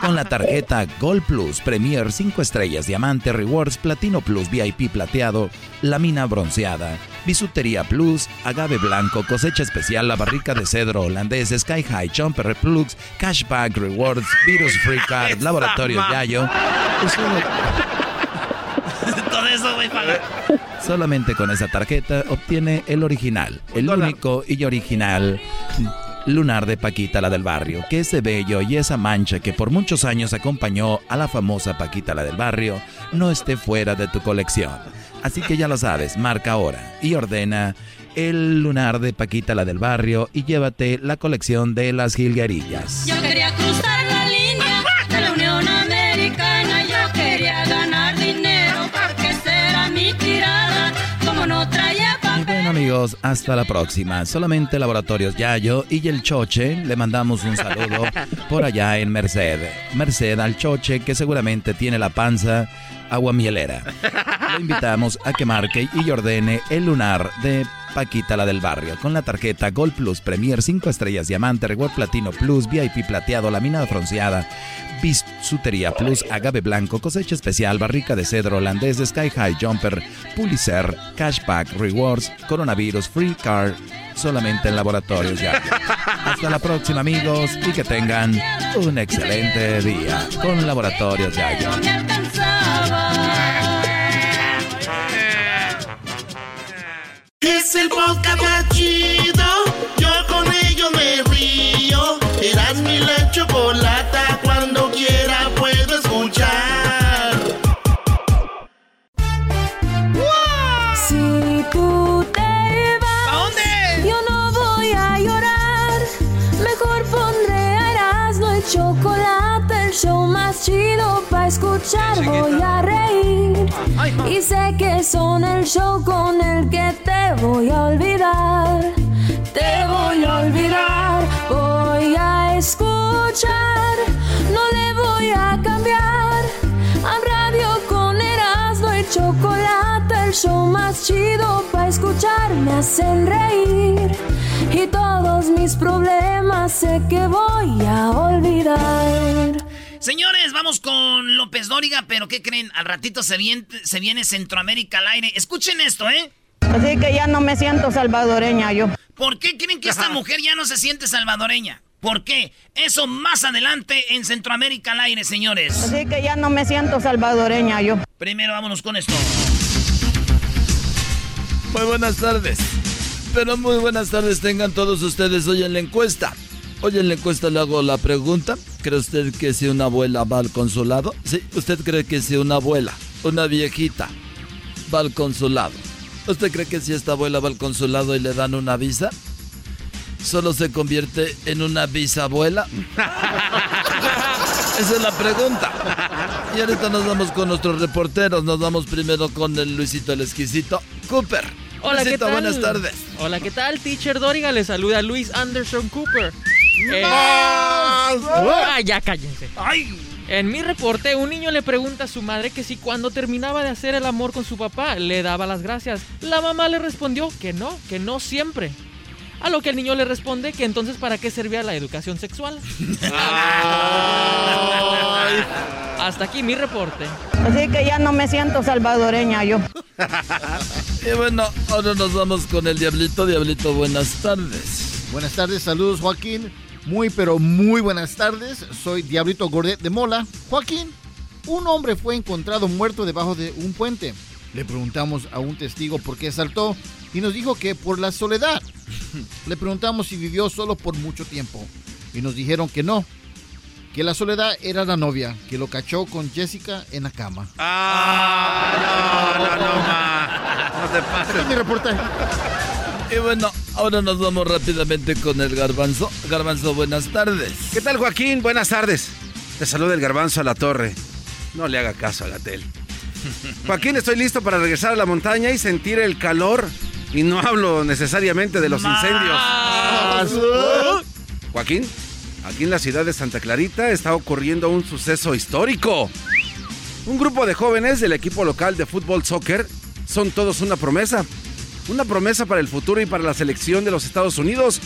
Con la tarjeta Gold Plus, Premier 5 estrellas, Diamante Rewards, Platino Plus, VIP plateado, Lamina bronceada, Bisutería Plus, Agave Blanco, Cosecha Especial, La Barrica de Cedro Holandés, Sky High, Jumper Plus, Cashback Rewards, Virus Free Card, Laboratorios Yayo. Todo eso, güey, paga. Solamente con esa tarjeta obtiene el original, el único y original lunar de Paquita la del barrio. Que ese vello y esa mancha que por muchos años acompañó a la famosa Paquita la del barrio no esté fuera de tu colección. Así que ya lo sabes, marca ahora y ordena el lunar de Paquita la del barrio y llévate la colección de las jilguerillas. Yo quería cruzar amigos, hasta la próxima. Solamente Laboratorios Yayo y el Choche le mandamos un saludo por allá en Merced. Merced al Choche que seguramente tiene la panza agua mielera. Lo invitamos a que marque y ordene el lunar de Paquita la del barrio con la tarjeta Gold Plus Premier 5 estrellas diamante Reward Platino Plus VIP plateado laminada bronceada Bisutería Plus agave blanco cosecha especial barrica de cedro holandés Sky High Jumper Pulitzer Cashback Rewards Coronavirus Free Car solamente en laboratorios ya. Hasta la próxima amigos y que tengan un excelente día con laboratorios ya. Es el podcast más chido. Yo con ello me río. Eras mi la chocolata. Cuando quiera puedo escuchar. Si tú te vas, ¿A dónde? yo no voy a llorar. Mejor pondré a Erasmo el chocolate, el show más chido para escuchar. Voy a reír. Y sé que son el show con el que te voy a olvidar. Te voy a olvidar. Voy a escuchar. No le voy a cambiar. A radio con Erasmo y chocolate, el show más chido para escuchar me hacen reír y todos mis problemas sé que voy a olvidar. Señores, vamos con López Dóriga, pero ¿qué creen? Al ratito se viene, se viene Centroamérica al aire. Escuchen esto, ¿eh? Así que ya no me siento salvadoreña yo. ¿Por qué creen que esta mujer ya no se siente salvadoreña? ¿Por qué? Eso más adelante en Centroamérica al aire, señores. Así que ya no me siento salvadoreña yo. Primero vámonos con esto. Muy buenas tardes. Pero muy buenas tardes tengan todos ustedes hoy en la encuesta. Hoy en la encuesta le hago la pregunta. ¿Cree usted que si una abuela va al consulado? Sí, ¿usted cree que si una abuela, una viejita, va al consulado? ¿Usted cree que si esta abuela va al consulado y le dan una visa? ¿Solo se convierte en una bisabuela? Esa es la pregunta. Y ahorita nos vamos con nuestros reporteros. Nos vamos primero con el Luisito el Exquisito. Cooper. Hola, ¿qué Luisito, tal? buenas tardes. Hola, ¿qué tal? Teacher Doriga le saluda Luis Anderson Cooper. Eh, ¡Más! ah, ya cállense. En mi reporte, un niño le pregunta a su madre que si cuando terminaba de hacer el amor con su papá le daba las gracias. La mamá le respondió que no, que no siempre. A lo que el niño le responde que entonces para qué servía la educación sexual. Hasta aquí mi reporte. Así que ya no me siento salvadoreña yo. Y bueno, ahora nos vamos con el Diablito. Diablito, buenas tardes. Buenas tardes, saludos Joaquín. Muy pero muy buenas tardes. Soy Diablito Gordet de Mola. Joaquín, un hombre fue encontrado muerto debajo de un puente. Le preguntamos a un testigo por qué saltó y nos dijo que por la soledad. Le preguntamos si vivió solo por mucho tiempo y nos dijeron que no, que la soledad era la novia que lo cachó con Jessica en la cama. Ah, no, no, no, ma. No te pases. mi reportaje. Y bueno, ahora nos vamos rápidamente con el Garbanzo. Garbanzo, buenas tardes. ¿Qué tal, Joaquín? Buenas tardes. Te saluda el garbanzo a la torre. No le haga caso a Gatel. Joaquín, estoy listo para regresar a la montaña y sentir el calor. Y no hablo necesariamente de los incendios. Joaquín, aquí en la ciudad de Santa Clarita está ocurriendo un suceso histórico. Un grupo de jóvenes del equipo local de fútbol soccer son todos una promesa. Una promesa para el futuro y para la selección de los Estados Unidos.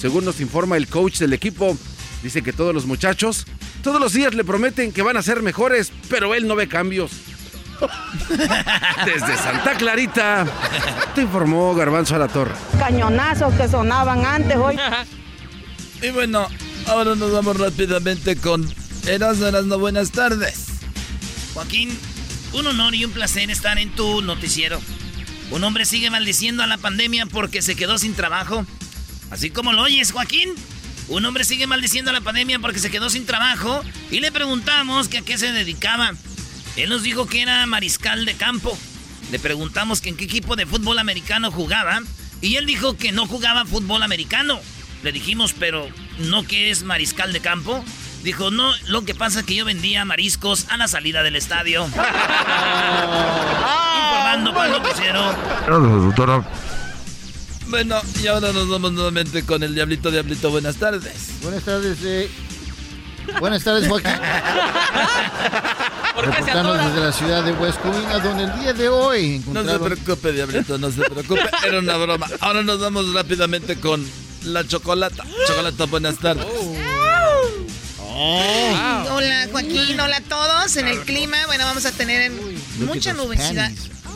Según nos informa el coach del equipo, dice que todos los muchachos todos los días le prometen que van a ser mejores, pero él no ve cambios. Desde Santa Clarita, te informó Garbanzo a la Torre. Cañonazos que sonaban antes hoy. Y bueno, ahora nos vamos rápidamente con Erasmo, Erasmo, buenas tardes. Joaquín, un honor y un placer estar en tu noticiero. Un hombre sigue maldiciendo a la pandemia porque se quedó sin trabajo. Así como lo oyes, Joaquín. Un hombre sigue maldiciendo la pandemia porque se quedó sin trabajo y le preguntamos que a qué se dedicaba. Él nos dijo que era mariscal de campo. Le preguntamos en qué equipo de fútbol americano jugaba y él dijo que no jugaba fútbol americano. Le dijimos, pero ¿no que es mariscal de campo? Dijo, no, lo que pasa es que yo vendía mariscos a la salida del estadio. Noticiero. Bueno, y ahora nos vamos nuevamente con el Diablito Diablito. Buenas tardes. Buenas tardes, eh. Buenas tardes, Joaquín. Reportando desde la ciudad de West Covina, donde el día de hoy encontraron... No se preocupe, Diablito, no se preocupe. Era una broma. Ahora nos vamos rápidamente con la chocolata. Chocolata, buenas tardes. Oh. Hola Joaquín, hola a todos. En el clima, bueno, vamos a tener mucha nubosidad.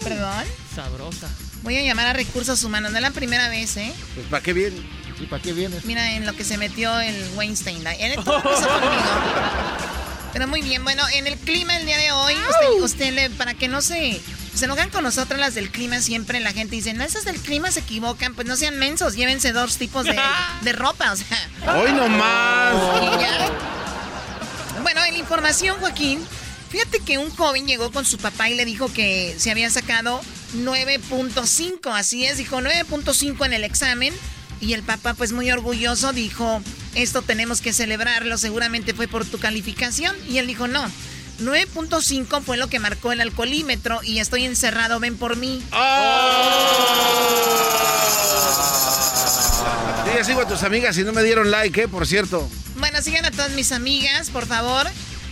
Perdón. Sabrosa. Voy a llamar a recursos humanos, no es la primera vez, ¿eh? Pues ¿para qué viene? ¿Y para qué vienes? Mira en lo que se metió el Weinstein. Él Pero muy bien, bueno, en el clima el día de hoy, usted, usted le, para que no se, se enojan con nosotras las del clima, siempre la gente dice, no, esas del clima se equivocan, pues no sean mensos, llévense dos tipos de, de ropa, o sea. ¡Hoy nomás! Bueno, en la información, Joaquín, fíjate que un joven llegó con su papá y le dijo que se había sacado 9.5, así es, dijo 9.5 en el examen. Y el papá, pues muy orgulloso, dijo, esto tenemos que celebrarlo, seguramente fue por tu calificación. Y él dijo, no, 9.5 fue lo que marcó el alcoholímetro y estoy encerrado, ven por mí. Sí, sigo a tus amigas y no me dieron like, ¿eh? Por cierto. Bueno, sigan a todas mis amigas, por favor.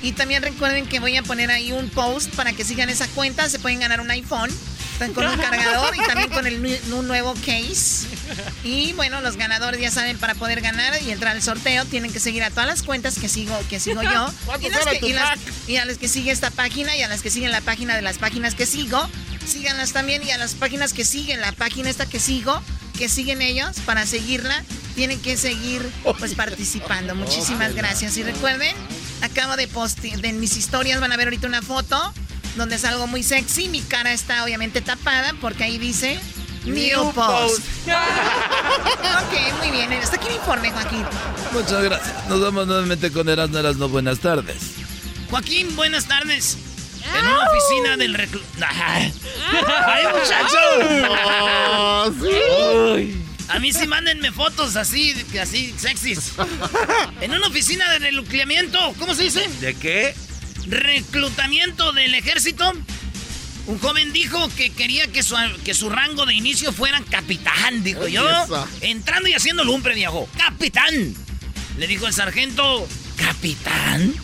Y también recuerden que voy a poner ahí un post para que sigan esa cuenta. Se pueden ganar un iPhone. Están con un cargador y también con el, un nuevo case. Y bueno, los ganadores ya saben, para poder ganar y entrar al sorteo, tienen que seguir a todas las cuentas que sigo, que sigo yo. Y, y, a las que sigue esta página y a las que siguen la página de las páginas que sigo. Síganlas también y a las páginas que siguen la página esta que sigo, que siguen ellos, para seguirla, tienen que seguir pues participando. Muchísimas gracias. Y recuerden, acabo de postear, en mis historias van a ver ahorita una foto donde es algo muy sexy. Mi cara está obviamente tapada porque ahí dice New Post. ok, muy bien. Hasta aquí el informe, Joaquín. Muchas gracias. Nos vamos nuevamente con Erasmo Erasmo. Buenas tardes. Joaquín, buenas tardes. En una oficina del reclu... ¡Ay, muchachos! A mí sí mándenme fotos así, así sexys. En una oficina de relucleamiento, ¿cómo se dice? ¿De qué? reclutamiento del ejército, un joven dijo que quería que su, que su rango de inicio fuera capitán, dijo yo. Entrando y haciendo lumbre, viejo. ¡Capitán! Le dijo el sargento, ¿capitán?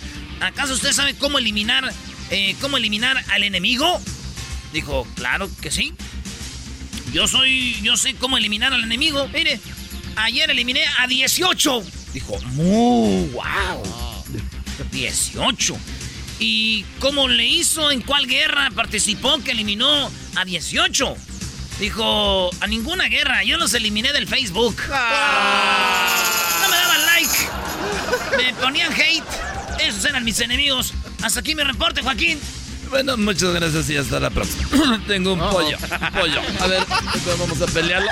¿Acaso usted sabe cómo eliminar, eh, cómo eliminar al enemigo? Dijo, claro que sí. Yo soy, yo sé cómo eliminar al enemigo. Mire, ayer eliminé a 18. Dijo, ¡mu! ¡Wow! 18. ¿Y cómo le hizo? ¿En cuál guerra participó que eliminó a 18? Dijo, a ninguna guerra, yo los eliminé del Facebook. No me daban like. Me ponían hate. Esos eran mis enemigos. Hasta aquí mi reporte, Joaquín. Bueno, muchas gracias y hasta la próxima. Tengo un pollo. Pollo. A ver, vamos a pelearlo.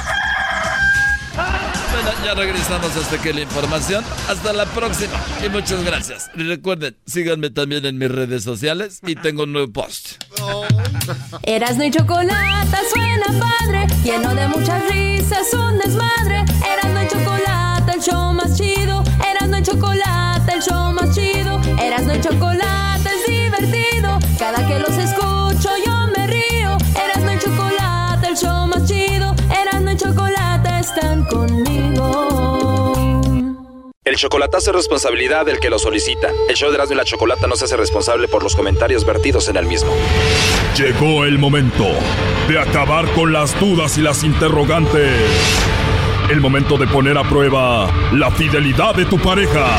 Bueno, ya regresamos hasta que la información. Hasta la próxima y muchas gracias. Y recuerden, síganme también en mis redes sociales y tengo un nuevo post. Erasno y chocolate suena padre, lleno de muchas risas, un desmadre. Erasno y chocolate, el show más chido. Erasno y chocolate, el show más chido. Erasno y chocolate que los escucho yo me río. Erasno y chocolate, el show más chido. Erasno y chocolate están conmigo. El chocolatazo es responsabilidad del que lo solicita. El show de Erasmo y la Chocolata no se hace responsable por los comentarios vertidos en el mismo. Llegó el momento de acabar con las dudas y las interrogantes. El momento de poner a prueba la fidelidad de tu pareja.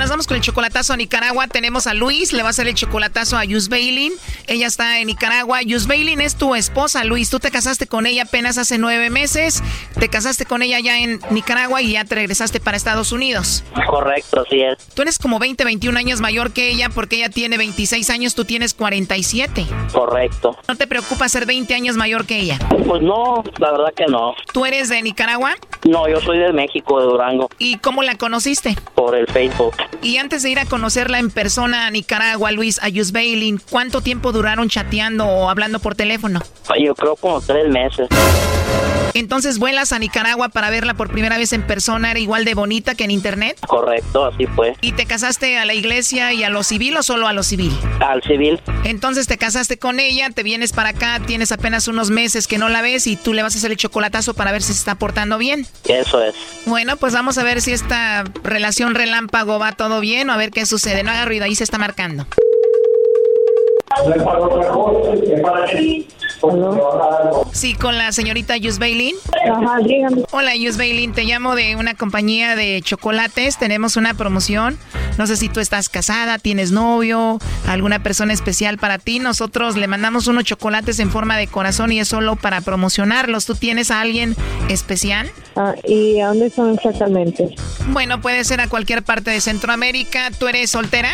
nos vamos con el chocolatazo a Nicaragua. Tenemos a Luis, le va a hacer el chocolatazo a Yus Bailin. Ella está en Nicaragua. Yus Bailin es tu esposa, Luis. Tú te casaste con ella apenas hace nueve meses. Te casaste con ella ya en Nicaragua y ya te regresaste para Estados Unidos. Correcto, así es. Tú eres como 20, 21 años mayor que ella porque ella tiene 26 años, tú tienes 47. Correcto. ¿No te preocupa ser 20 años mayor que ella? Pues no, la verdad que no. ¿Tú eres de Nicaragua? No, yo soy de México, de Durango. ¿Y cómo la conociste? Por el Facebook. Y antes de ir a conocerla en persona a Nicaragua, Luis Ayus Bailin, ¿cuánto tiempo duraron chateando o hablando por teléfono? Yo creo como tres meses. Entonces vuelas a Nicaragua para verla por primera vez en persona, ¿era igual de bonita que en internet? Correcto, así fue. ¿Y te casaste a la iglesia y a lo civil o solo a lo civil? Al civil. Entonces te casaste con ella, te vienes para acá, tienes apenas unos meses que no la ves y tú le vas a hacer el chocolatazo para ver si se está portando bien. Eso es. Bueno, pues vamos a ver si esta relación relámpago va todo bien o a ver qué sucede. No haga ruido, ahí se está marcando. Sí, con la señorita Yus Bailin. Ajá, dígame. Hola, Yus Bailin. Te llamo de una compañía de chocolates. Tenemos una promoción. No sé si tú estás casada, tienes novio, alguna persona especial para ti. Nosotros le mandamos unos chocolates en forma de corazón y es solo para promocionarlos. ¿Tú tienes a alguien especial? Ah, ¿Y a dónde son exactamente? Bueno, puede ser a cualquier parte de Centroamérica. ¿Tú eres soltera?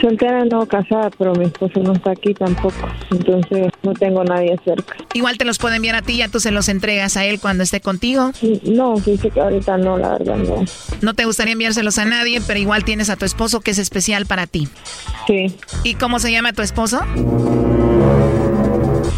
Soltera no, casada, pero mi esposo no está aquí tampoco. Entonces no tengo nadie cerca. Igual te los puede enviar a ti, ya tú se los entregas a él cuando esté contigo. No, dice que ahorita no, la verdad no. No te gustaría enviárselos a nadie, pero igual tienes a tu esposo que es especial para ti. Sí. ¿Y cómo se llama tu esposo?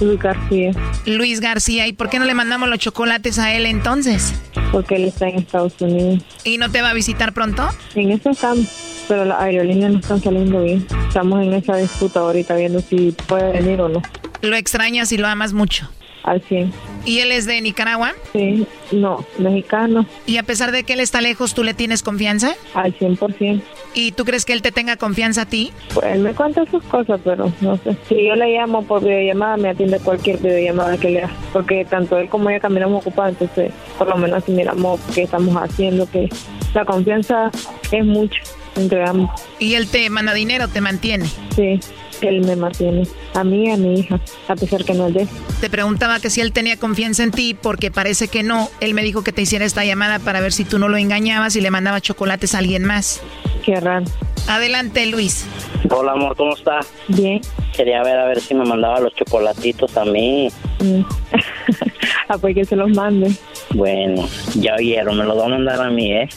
Luis García. Luis García. ¿Y por qué no le mandamos los chocolates a él entonces? Porque él está en Estados Unidos. ¿Y no te va a visitar pronto? En eso estamos, pero las aerolíneas no están saliendo bien. Estamos en esa disputa ahorita viendo si puede venir o no. ¿Lo extrañas y lo amas mucho? Al 100. ¿Y él es de Nicaragua? Sí, no, mexicano. ¿Y a pesar de que él está lejos, tú le tienes confianza? Al 100%. ¿Y tú crees que él te tenga confianza a ti? Pues él me cuenta sus cosas, pero no sé. Si yo le llamo por videollamada, me atiende cualquier videollamada que le haga. Porque tanto él como ella caminamos ocupados, entonces por lo menos si miramos qué estamos haciendo, que la confianza es mucho entre ambos. ¿Y él te manda dinero, te mantiene? Sí él me mantiene, a mí y a mi hija, a pesar que no es de Te preguntaba que si él tenía confianza en ti, porque parece que no. Él me dijo que te hiciera esta llamada para ver si tú no lo engañabas y le mandaba chocolates a alguien más. Qué raro. Adelante, Luis. Hola, amor, ¿cómo está? Bien. Quería ver a ver si me mandaba los chocolatitos a mí. Mm. ah, pues que se los mande. Bueno, ya oyeron, me los van a mandar a mí, ¿eh?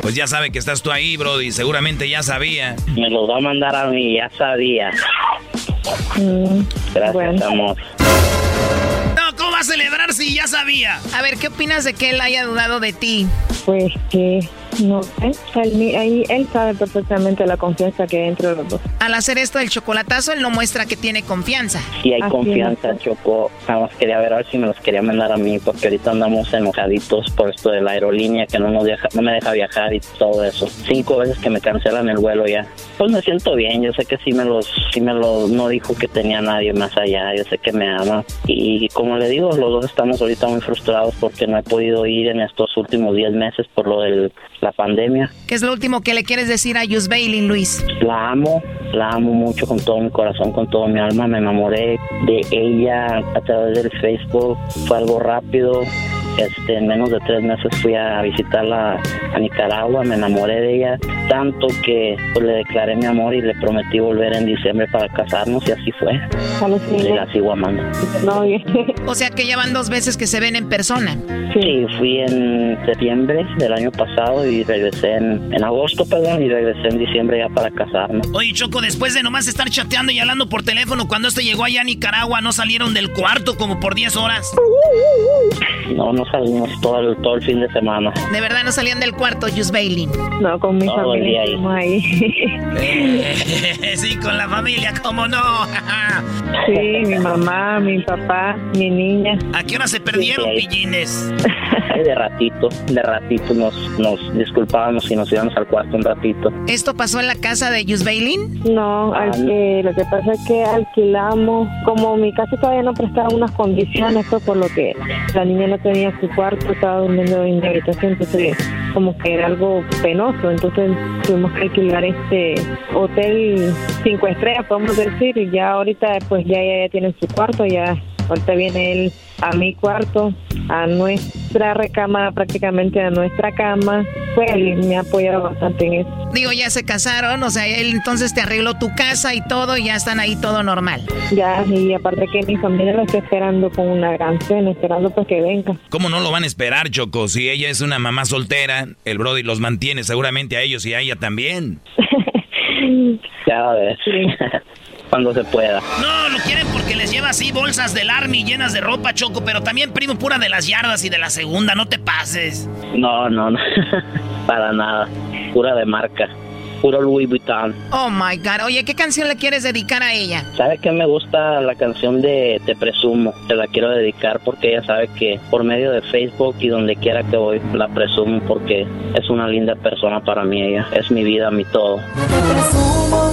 Pues ya sabe que estás tú ahí, Brody. Seguramente ya sabía. Me los va a mandar a mí, ya sabía. Mm, Gracias, bueno. amor. No, ¿cómo va a celebrar si ya sabía? A ver, ¿qué opinas de que él haya dudado de ti? Pues que no sé, ahí él sabe perfectamente la confianza que hay entre los dos. Al hacer esto del chocolatazo, él no muestra que tiene confianza. Sí hay Así confianza, Choco. Nada más quería ver a ver si me los quería mandar a mí, porque ahorita andamos enojaditos por esto de la aerolínea que no nos deja, no me deja viajar y todo eso. Cinco veces que me cancelan el vuelo ya. Pues me siento bien, yo sé que sí me los, sí me lo, no dijo que tenía nadie más allá, yo sé que me ama. Y como le digo, los dos estamos ahorita muy frustrados porque no he podido ir en estos últimos 10 meses por lo de la pandemia. ¿Qué es lo último que le quieres decir a Yus Bailin, Luis? La amo, la amo mucho con todo mi corazón, con todo mi alma. Me enamoré de ella a través del Facebook. Fue algo rápido. Este, en menos de tres meses fui a visitarla a Nicaragua. Me enamoré de ella tanto que pues, le declaré mi amor y le prometí volver en diciembre para casarnos y así fue. Y la sigo amando. No, O sea que ya van dos veces que se ven en persona. Sí, fui en septiembre del año pasado y regresé en, en agosto, perdón, y regresé en diciembre ya para casarnos. Oye, Choco, después de nomás estar chateando y hablando por teléfono, cuando este llegó allá a Nicaragua, ¿no salieron del cuarto como por 10 horas? No, no salimos todo el, todo el fin de semana. De verdad no salían del cuarto, Yus Bailin. No, con mi Todo el día familia ahí. ahí. sí, con la familia, ¿cómo no? sí, mi mamá, mi papá, mi niña. ¿A qué hora se perdieron, Sí, sí. pillines? Ay, de ratito, de ratito nos, nos disculpábamos y nos íbamos al cuarto un ratito. ¿Esto pasó en la casa de Yus Bailin? No, al que- lo que pasa es que alquilamos, como mi casa todavía no prestaba unas condiciones, por lo que la niña no tenía su cuarto, estaba durmiendo en mi habitación, entonces como que era algo penoso, entonces tuvimos que alquilar este hotel cinco estrellas, podemos decir, y ya ahorita pues ya ya, ya tiene su cuarto, ya ahorita viene él a mi cuarto, a nuestra recámara, prácticamente a nuestra cama, pues él me ha apoyado bastante en eso. Digo, ya se casaron, o sea, él entonces te arregló tu casa y todo, y ya están ahí todo normal. Ya, y aparte que mi familia lo está esperando con una gran cena, esperando pues que venga. ¿Cómo no lo van a esperar, Choco? Si ella es una mamá soltera, el Brody los mantiene seguramente a ellos y a ella también. Ya ves. Cuando se pueda. No, lo quieren porque les lleva así bolsas del Army llenas de ropa, Choco, pero también primo pura de las yardas y de la segunda, no te pases. No, no, no. Para nada. Pura de marca. Puro Louis Vuitton. Oh my God. Oye, ¿qué canción le quieres dedicar a ella? ¿Sabe que me gusta la canción de Te Presumo? Se la quiero dedicar porque ella sabe que por medio de Facebook y donde quiera que voy la presumo porque es una linda persona para mí ella. Es mi vida, mi todo. Te presumo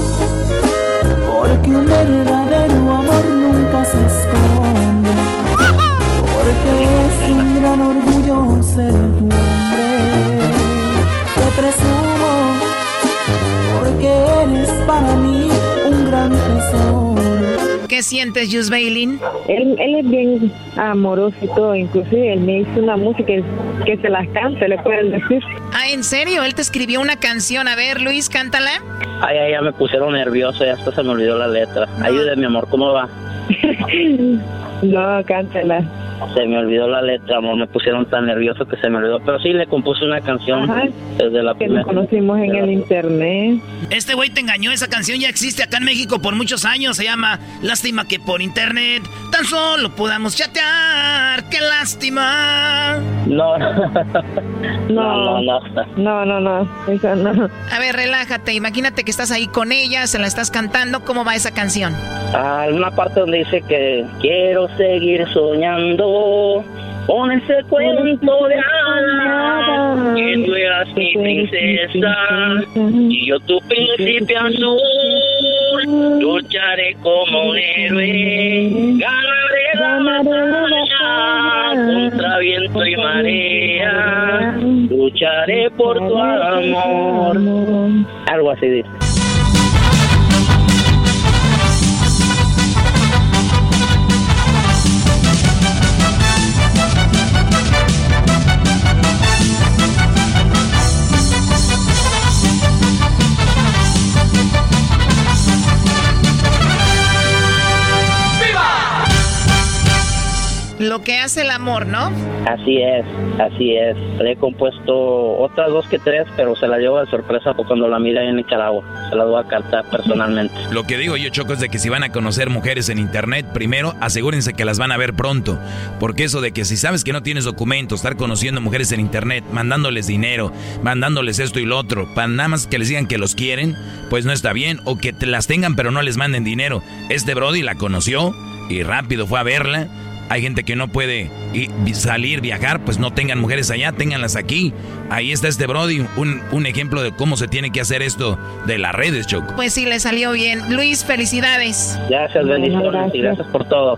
porque un verdadero amor nunca se esconde. Porque es un gran orgullo ser tu hombre. Te presumo porque eres para mí un gran tesoro. ¿Qué sientes, Jus Bailin? Él, él es bien amoroso y todo, inclusive él me hizo una música que, que se las cante, le pueden decir. Ah, ¿en serio? Él te escribió una canción. A ver, Luis, cántala. Ay, ay, ya me pusieron nervioso y hasta se me olvidó la letra. Ayúdeme, mi amor, ¿cómo va? no, cántala. Se me olvidó la letra, amor, me pusieron tan nervioso que se me olvidó. Pero sí, le compuse una canción Ajá. desde la Que primera. nos conocimos en el internet. Este güey te engañó, esa canción ya existe acá en México por muchos años, se llama Lástima que por internet tan solo podamos chatear, qué lástima. No, no, No, no, no. no, no, no, eso no. A ver, relájate. Imagínate que estás ahí con ella, se la estás cantando. ¿Cómo va esa canción? Ah, Hay una parte donde dice que quiero seguir soñando con ese cuento de hadas, que tú eras mi princesa y yo tu príncipe azul. Lucharé como un héroe, ganaré la batalla contra viento y marea. Lucharé por tu amor. Algo así dice. Lo que hace el amor, ¿no? Así es, así es. Le he compuesto otras dos que tres, pero se la llevo de sorpresa cuando la mira en Nicaragua. Se la voy a cantar personalmente. Lo que digo yo, Choco, es de que si van a conocer mujeres en internet, primero asegúrense que las van a ver pronto. Porque eso de que si sabes que no tienes documentos, estar conociendo mujeres en internet, mandándoles dinero, mandándoles esto y lo otro, para nada más que les digan que los quieren, pues no está bien. O que te las tengan pero no les manden dinero. Este Brody la conoció y rápido fue a verla. Hay gente que no puede salir, viajar, pues no tengan mujeres allá, ténganlas aquí. Ahí está este Brody, un, un ejemplo de cómo se tiene que hacer esto de las redes, Choco. Pues sí, le salió bien. Luis, felicidades. Gracias, bendiciones y gracias por todo.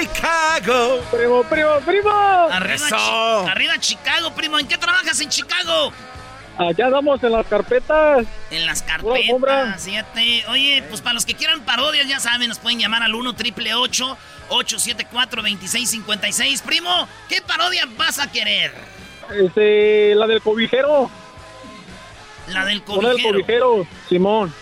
Chicago. Primo, primo, primo. Arriba, Chi- arriba Chicago, primo. ¿En qué trabajas en Chicago? Allá andamos en las carpetas. En las carpetas, fíjate. Oye, pues para los que quieran parodias, ya saben, nos pueden llamar al 1 triple 874 2656 Primo, ¿qué parodia vas a querer? Este, la del cobijero. La del Una del cobijero. cobijero, Simón.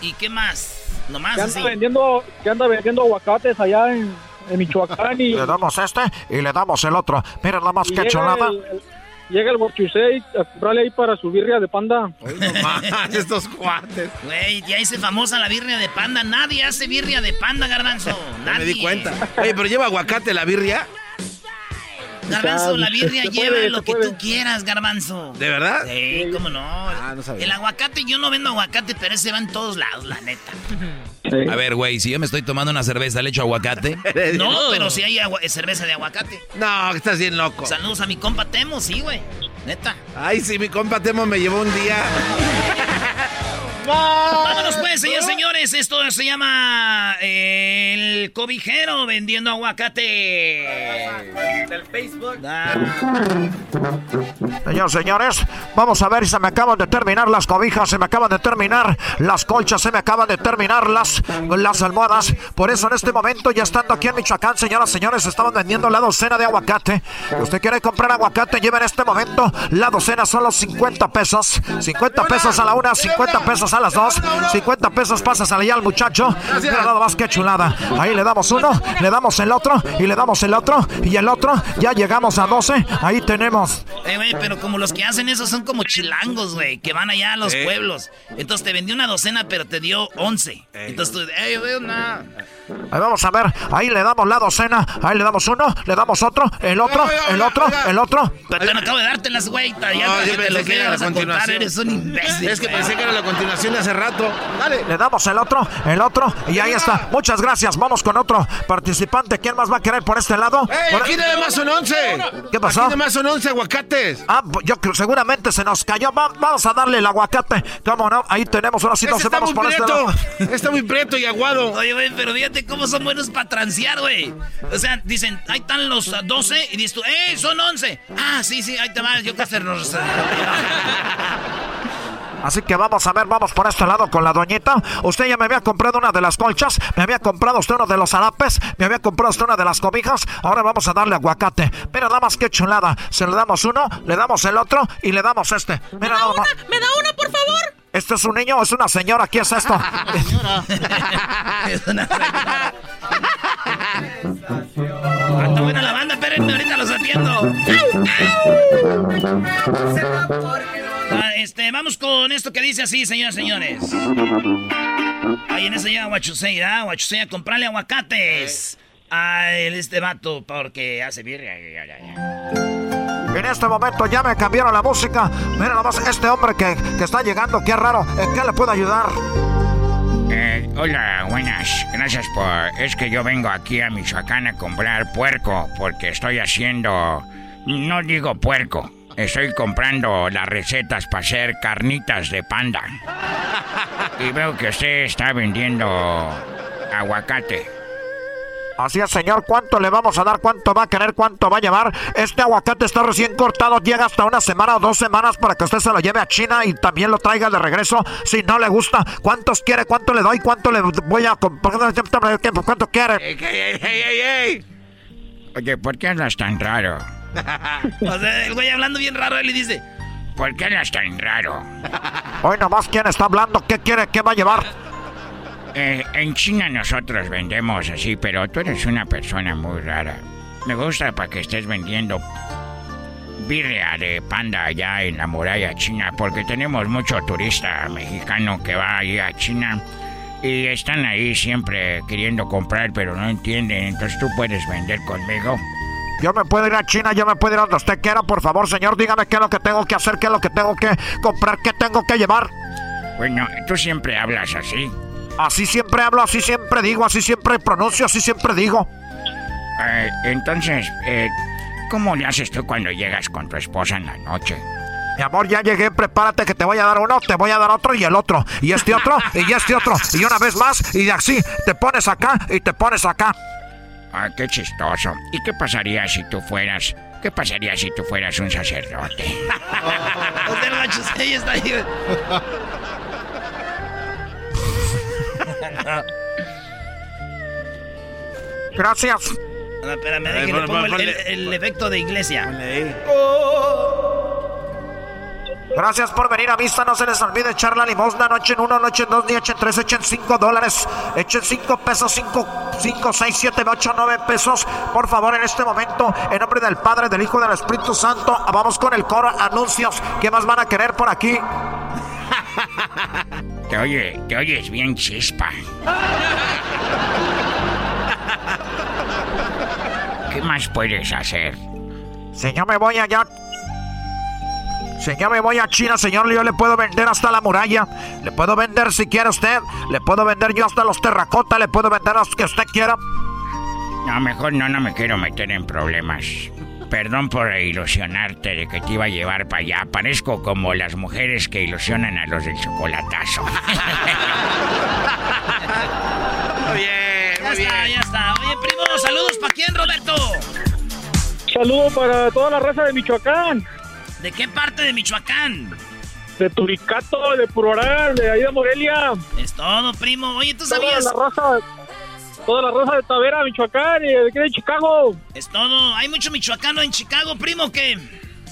¿Y qué más? Nomás Que anda así. vendiendo, que anda vendiendo aguacates allá en, en Michoacán y Le damos este y le damos el otro. Miren la más que llega chulada. el- el- llega el Guachusei a comprarle ahí para su birria de panda. no estos cuates. Güey, ya hice famosa la birria de panda. Nadie hace birria de panda, garbanzo. Nadie. me di cuenta. Oye, pero lleva aguacate la birria. Garbanzo, la birria lleva lo que tú quieras, garbanzo. ¿De verdad? Sí, cómo no. Ah, no sabía. El aguacate, yo no vendo aguacate, pero ese va en todos lados, la neta. A ver, güey, si yo me estoy tomando una cerveza, ¿le echo aguacate? No, pero si hay agua- cerveza de aguacate. No, estás bien loco. Saludos a mi compa Temo, sí, güey. Neta. Ay, sí, mi compa Temo me llevó un día. Vámonos pues, señores, señores. Esto se llama eh, el cobijero vendiendo aguacate. Del Facebook. Señores, señores, vamos a ver si se me acaban de terminar las cobijas, se me acaban de terminar las colchas, se me acaban de terminar las, las almohadas. Por eso en este momento, ya estando aquí en Michoacán, señoras, señores, estaban vendiendo la docena de aguacate. Usted quiere comprar aguacate, lleva en este momento la docena solo 50 pesos. 50 pesos a la una, 50 pesos a las dos, 50 pesos pasas allá al muchacho. Mira nada más que chulada. Ahí le damos uno, le damos el otro y le damos el otro y el otro. Ya llegamos a 12. Ahí tenemos. Eh, güey, pero como los que hacen eso son como chilangos, güey, que van allá a los Eh. pueblos. Entonces te vendió una docena, pero te dio 11. Entonces tú, ey, güey, una... Ahí vamos a ver, ahí le damos la docena, ahí le damos uno, le damos otro, el otro, el otro, el otro. Pero no acabo de dártelas, güey. Ya No, para yo que te lo que era la vas a contar, continuación. eres un imbécil. Es que pensé que era la continuación de hace rato. Dale. Le damos el otro, el otro, y ahí está. Muchas gracias. Vamos con otro participante. ¿Quién más va a querer por este lado? ¡Ey, Por- aquí nada más son 11! ¿Qué pasó? Aquí nada más son 11 aguacates. Ah, pues yo creo seguramente se nos cayó. Va- vamos a darle el aguacate. ¿Cómo no? Ahí tenemos una Ese situación. está Vamos muy por este lado. Está muy prieto y aguado. Oye, güey, pero fíjate cómo son buenos para transear, güey. O sea, dicen, ahí están los ah, 12 y dices tú, ¡eh, son 11! Ah, sí, sí, ahí te vas, yo que hacernos. Así que vamos a ver, vamos por este lado con la doñita. Usted ya me había comprado una de las colchas, me había comprado usted uno de los harapes, me había comprado usted una de las cobijas. Ahora vamos a darle aguacate. Mira, nada más que chulada. Se le damos uno, le damos el otro y le damos este. Mira, nada más. ¿Me da una, por favor? ¿Este es un niño o es una señora? ¿Qué es esto? es una Está buena la banda, espérenme, ahorita los atiendo. Ah, este, vamos con esto que dice así, señoras y señores. Ahí en ese llega Huachusei, ¿ah? Huachusei a comprarle aguacates a este vato porque hace birria. ya, ya, ya. En este momento ya me cambiaron la música. Mira nada más este hombre que, que está llegando, qué raro. ¿En qué le puedo ayudar? Eh, hola, buenas. Gracias por... Es que yo vengo aquí a Michoacán a comprar puerco porque estoy haciendo... No digo puerco. Estoy comprando las recetas para hacer carnitas de panda. Y veo que usted está vendiendo aguacate. Así es, señor. ¿Cuánto le vamos a dar? ¿Cuánto va a querer? ¿Cuánto va a llevar? Este aguacate está recién cortado. Llega hasta una semana o dos semanas para que usted se lo lleve a China y también lo traiga de regreso. Si no le gusta, ¿cuántos quiere? ¿Cuánto le doy? ¿Cuánto le voy a comprar? ¿Cuánto quiere? ¡Ey, ey, ey, ey, ey! Oye, ¿por qué andas tan raro? O sea, el güey hablando bien raro, él le dice, ¿Por qué andas tan raro? Hoy nomás, ¿quién está hablando? ¿Qué quiere? ¿Qué va a llevar? Eh, en China nosotros vendemos así, pero tú eres una persona muy rara. Me gusta para que estés vendiendo birria de panda allá en la muralla china, porque tenemos mucho turista mexicano que va ahí a China y están ahí siempre queriendo comprar, pero no entienden. Entonces tú puedes vender conmigo. Yo me puedo ir a China, yo me puedo ir a donde usted quiera. Por favor, señor, dígame qué es lo que tengo que hacer, qué es lo que tengo que comprar, qué tengo que llevar. Bueno, tú siempre hablas así. Así siempre hablo, así siempre digo, así siempre pronuncio, así siempre digo. Eh, entonces, eh, ¿cómo le haces tú cuando llegas con tu esposa en la noche? Mi amor, ya llegué, prepárate que te voy a dar uno, te voy a dar otro y el otro, y este otro, y este otro, y una vez más, y así, te pones acá y te pones acá. Ah, qué chistoso. ¿Y qué pasaría si tú fueras... ¿Qué pasaría si tú fueras un sacerdote? Gracias. No, espérame, déjale, pon- pongo pon- el, el- el efecto de iglesia. Gracias por venir a vista. No se les olvide echar la limosna. Noche en uno, noche en dos, ni echen tres, echen cinco dólares. Echen cinco pesos, cinco, cinco, seis, siete, ocho, nueve pesos. Por favor, en este momento, en nombre del Padre, del Hijo y del Espíritu Santo, vamos con el coro anuncios. ¿Qué más van a querer por aquí? te oye, te oyes bien chispa. ¿Qué más puedes hacer? Señor, me voy allá Señor, me voy a China, señor. Yo le puedo vender hasta la muralla. Le puedo vender si quiere usted. Le puedo vender yo hasta los terracotas. Le puedo vender los que usted quiera. No, mejor no, no me quiero meter en problemas. Perdón por ilusionarte de que te iba a llevar para allá. Parezco como las mujeres que ilusionan a los del chocolatazo. muy bien, muy ya está, ya está. Oye, primo, saludos para quién, Roberto. Saludos para toda la raza de Michoacán. ¿De qué parte de Michoacán? De Turicato, de Puroral, de ahí de Morelia. Es todo, primo. Oye, ¿tú sabías? Toda la raza, toda la raza de Tavera, Michoacán, y de aquí de Chicago. Es todo. ¿Hay mucho michoacano en Chicago, primo, qué?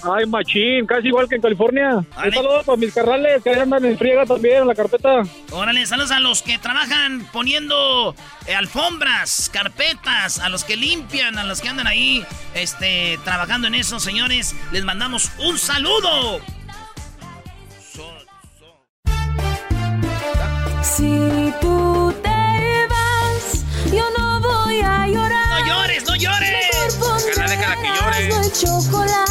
Ay, machín, casi igual que en California. Un saludo para mis carnales que andan en friega también en la carpeta. Órale, saludos a los que trabajan poniendo eh, alfombras, carpetas, a los que limpian, a los que andan ahí este, trabajando en eso, señores. Les mandamos un saludo. Si tú te vas, yo no voy a llorar. No llores, no llores. Mejor que llores. chocolate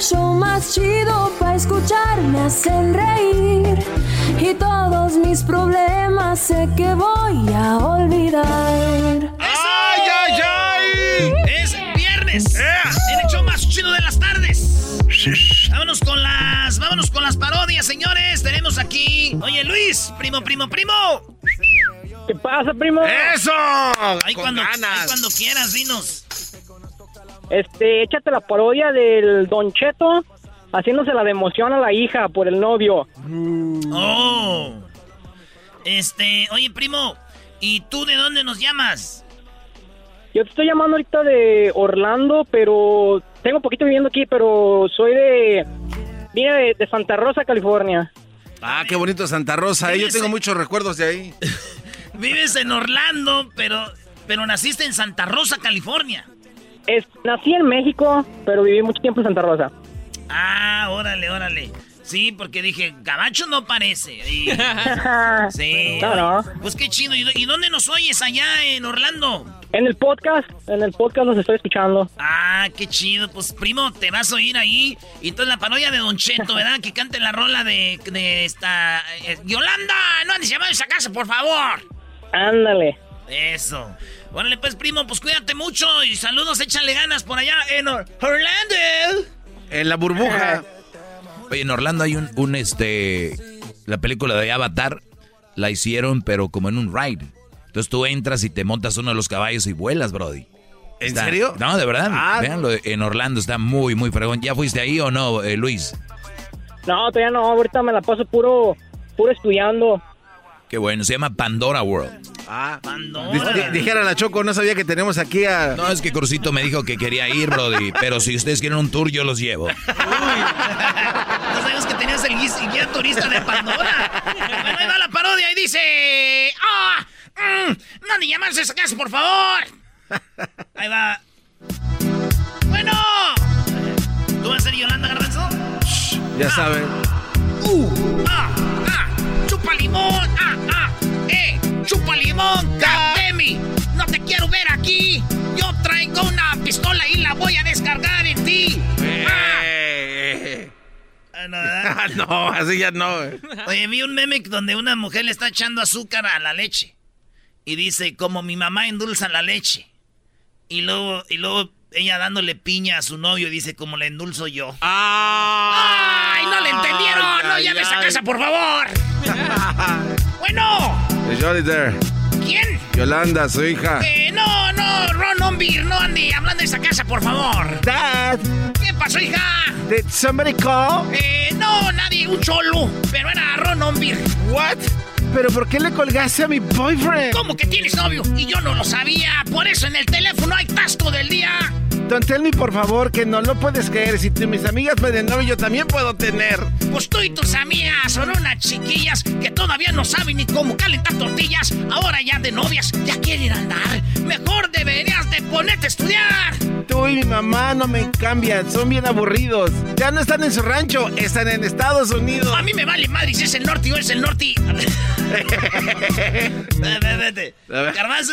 el show más chido para escuchar me hacen reír. Y todos mis problemas sé que voy a olvidar. ¡Ay, ay, ay! Es viernes. Eh. El hecho más chido de las tardes. Vámonos con las. Vámonos con las parodias, señores. Tenemos aquí. Oye, Luis, primo, primo, primo. ¿Qué pasa, primo? ¡Eso! Ahí cuando, ahí cuando quieras, dinos. Este, échate la parodia del Don Cheto haciéndose la de emoción a la hija por el novio. Oh. Este, oye, primo, ¿y tú de dónde nos llamas? Yo te estoy llamando ahorita de Orlando, pero tengo poquito viviendo aquí, pero soy de... Vine de, Santa Rosa, California. Ah, qué bonito Santa Rosa. ¿eh? Yo tengo muchos recuerdos de ahí. Vives en Orlando, pero, pero naciste en Santa Rosa, California. Es, nací en México, pero viví mucho tiempo en Santa Rosa. Ah, órale, órale. Sí, porque dije, Gabacho no parece. sí. No, Pues qué chido. ¿Y dónde nos oyes allá en Orlando? En el podcast, en el podcast los estoy escuchando. Ah, qué chido. Pues primo, te vas a oír ahí. Y entonces la parodia de Don Cheto, ¿verdad? Que cante la rola de, de esta... Eh, Yolanda, no andes llamando a esa casa, por favor. Ándale. Eso. Órale, pues primo, pues cuídate mucho y saludos, échale ganas por allá en Orlando. En la burbuja. Oye, en Orlando hay un, un, este, la película de Avatar la hicieron, pero como en un ride. Entonces tú entras y te montas uno de los caballos y vuelas, Brody. ¿En serio? No, de verdad. Ah. Véanlo, en Orlando está muy, muy fregón. ¿Ya fuiste ahí o no, eh, Luis? No, todavía no. Ahorita me la paso puro, puro estudiando. Qué bueno, se llama Pandora World. Ah, Pandora. dijera la Choco, no sabía que tenemos aquí a. No, es que Crucito me dijo que quería ir, Brody. pero si ustedes quieren un tour, yo los llevo. Uy. No sabías que tenías el guía turista de Pandora. Bueno, ahí va la parodia y dice. ¡Ah! Mm, ¡No ni llamarse esa casa, por favor! Ahí va. Bueno. ¿Tú vas a ser Yolanda Garbanzo? Ya saben. Uh, ah, ah, chupa limón, ah, ah, eh, chupa limón, Capemi, no te quiero ver aquí. Yo traigo una pistola y la voy a descargar en ti. Eh. Ah. No, no, así ya no. Oye, vi un meme donde una mujer le está echando azúcar a la leche. Y dice, como mi mamá endulza la leche. Y luego, y luego ella dándole piña a su novio dice, como le endulzo yo. ¡Ah! ¡Ay, no le entendieron! ¡No llames a casa, por favor! bueno. there. ¿Quién? Yolanda, su hija. Eh, no, no, wrong Bir, no ande hablando de esa casa, por favor. Dad. ¿Qué pasó, hija? Did somebody call? Eh, no, nadie, un cholo. Pero era Ron Ombir. What? ¿Pero por qué le colgaste a mi boyfriend? ¿Cómo que tienes novio? Y yo no lo sabía. Por eso en el teléfono hay tasto del día. Don tell me, por favor, que no lo puedes creer. Si tú, mis amigas pueden novio, yo también puedo tener. Pues tú y tus amigas son unas chiquillas que todavía no saben ni cómo calentar tortillas. Ahora ya de novias ya quieren andar. Mejor deberías de ponerte a estudiar. Tú y mi mamá no me cambian, son bien aburridos. Ya no están en su rancho, están en Estados Unidos. A mí me vale madre si es el norte o es el norte. Vete, vete.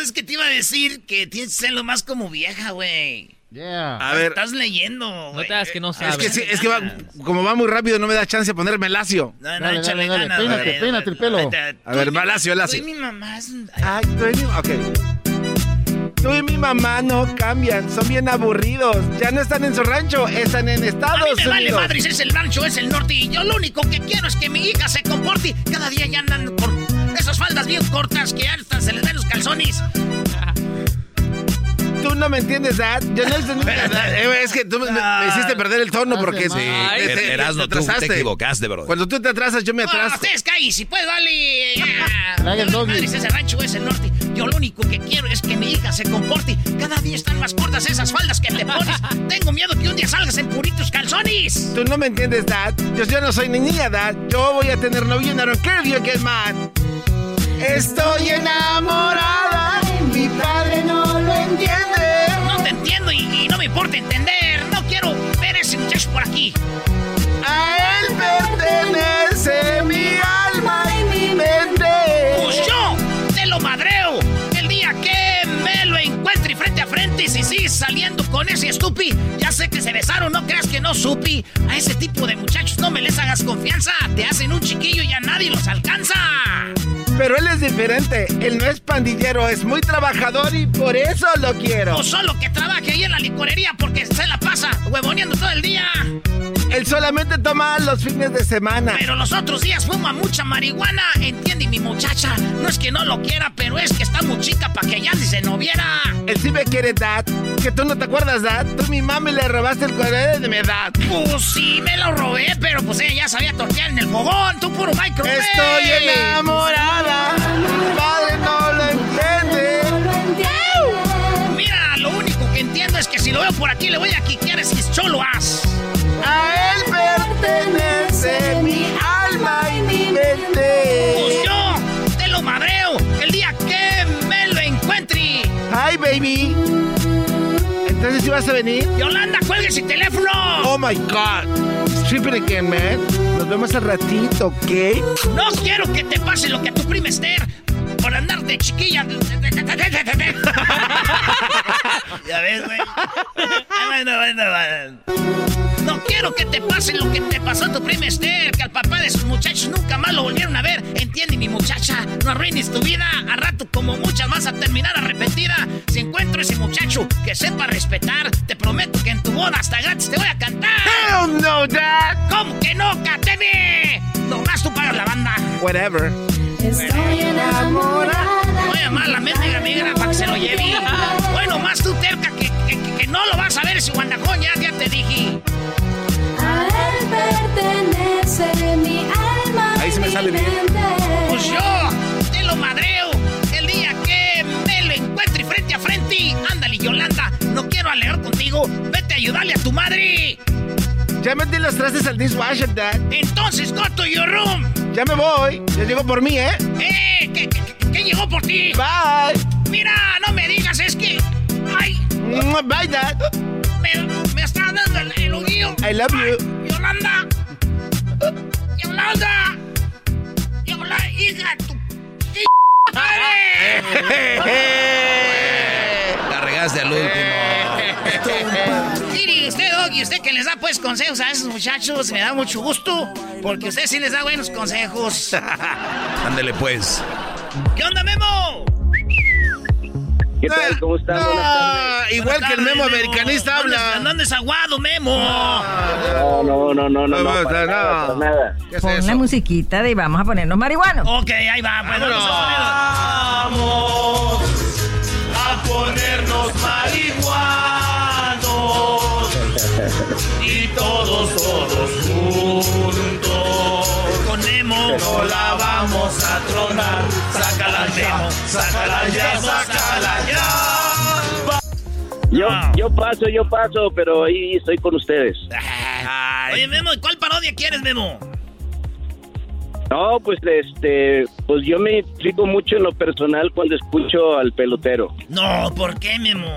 es que te iba a decir que tienes que ser lo más como vieja, güey. Yeah. A ver. Estás leyendo. No te das que no sabes. Es que, es que va, como va muy rápido, no me da chance de ponerme lacio. No, no, dale, échale dale, ganas. Peínate, peínate el pelo. A ver, va lacio, lacio. Tú y mi mamá. Ay, tú y mi Ok. Tú y mi mamá no cambian, son bien aburridos. Ya no están en su rancho, están en Estados a mí me Unidos. vale madre si es el rancho, es el norte. Y yo lo único que quiero es que mi hija se comporte. Cada día ya andan por esas faldas bien cortas que hasta se les ven los calzones. Tú no me entiendes, Dad. Yo no entendí nada. Eh, Es que tú me, me hiciste perder el tono porque Sí, te, te- te Erasmo, tú te atrasaste. equivocaste, bro. Cuando tú te atrasas, yo me No, atraso. ustedes callen, si puede, vale. Traiga el doggy. Madre, si es el rancho, es el norte. Yo lo único que quiero es que mi hija se comporte. Cada día están más cortas esas faldas que te pones. Tengo miedo que un día salgas en puritos calzones. Tú no me entiendes, Dad. Yo, yo no soy niña, Dad. Yo voy a tener novio and I don't care if you get mad. Estoy enamorada. Mi padre no importa entender. No quiero ver ese muchacho por aquí. A él pertenece mi alma y mi mente. Pues yo te lo madreo. El día que me lo encuentre frente a frente y si sigues saliendo con ese estupi, ya sé que se besaron, no creas que no supi. A ese tipo de muchachos no me les hagas confianza. Te hacen un chiquillo y a nadie los alcanza. Pero él es diferente. Él no es pandillero, es muy trabajador y por eso lo quiero. O solo que trabaje ahí en la licorería porque se la pasa huevoneando todo el día. Él solamente toma los fines de semana. Pero los otros días fuma mucha marihuana. Entiende mi muchacha. No es que no lo quiera, pero es que está muy chica para que ya ni se no viera. Él sí me quiere, Dad. Que tú no te acuerdas, Dad. Tú mi mami le robaste el cuaderno de mi edad. Pues sí, me lo robé, pero pues ella ya sabía tortear en el fogón. Tú puro microwave. Estoy enamorada. Mi padre no lo entiende. Mira, lo único que entiendo es que si lo veo por aquí le voy a quiquear si es cholo as. A él pertenece mi alma y mi mente. Pues yo te lo madreo el día que me lo encuentre. Hi, baby. Entonces, ¿sí vas a venir? Yolanda, cuelgue ese teléfono. Oh my God. Strip it again, man. Nos vemos al ratito, ¿ok? No quiero que te pase lo que a tu prima Esther por andar de chiquilla. ya ves, güey. Bueno, bueno, bueno. No quiero que te pase lo que te pasó a tu prima Esther, que al papá de sus muchachos nunca más lo volvieron a ver. Entiende, mi muchacha, no arruines tu vida. A rato, como muchas, vas a terminar arrepentida. Si encuentro ese muchacho que sepa respetar, te prometo que en tu boda hasta gratis te voy a cantar. Hell no, Dad. ¿Cómo que no, Cateme? Nomás tú pagas la banda. Whatever. Estoy enamorada. Voy a llamar a la mendiga migra para que se lo lleve. Bueno, más tú terca que, que, que- que no lo vas a ver ese guandajón, ya, ya te dije. A él pertenece mi alma. Ahí se me sale mi bien. mente. Pues yo te lo madreo el día que me lo encuentre frente a frente. Ándale, Yolanda, no quiero alegar contigo. Vete a ayudarle a tu madre. Ya metí los trastes al dishwasher, Dad. Entonces, go to your room. Ya me voy. Ya llego por mí, ¿eh? ¡Eh! ¿Qué, qué, qué llegó por ti? Bye. Mira, no me digas, es que... ¡Ay! Bye, Dad. Me, me está dando el, el. I love you. Yolanda. Yolanda. Yolanda, hija, tu... La regaste al último. Mire, usted, Doggy, usted que les da pues consejos a esos muchachos, me da mucho gusto, porque usted sí les da buenos consejos. Ándele pues. ¿Qué onda, Memo? ¿Qué tal? ¿Cómo están? Igual tardes, que el memo, memo americanista habla. Andando desaguado, Memo. No, no, no, no, no. no, no, para no. Nada, para nada. Es Pon la musiquita de vamos a ponernos marihuanos. Ok, ahí va. Pues, vamos, a vamos a ponernos marihuanos. y todos, todos no la vamos a tronar. Sácala ya, sácala ya, sácala ya. Yo, yo paso, yo paso, pero ahí estoy con ustedes. Oye, Memo, ¿cuál parodia quieres, Memo? No, pues este, pues yo me identifico mucho en lo personal cuando escucho al pelotero. No, ¿por qué, Memo?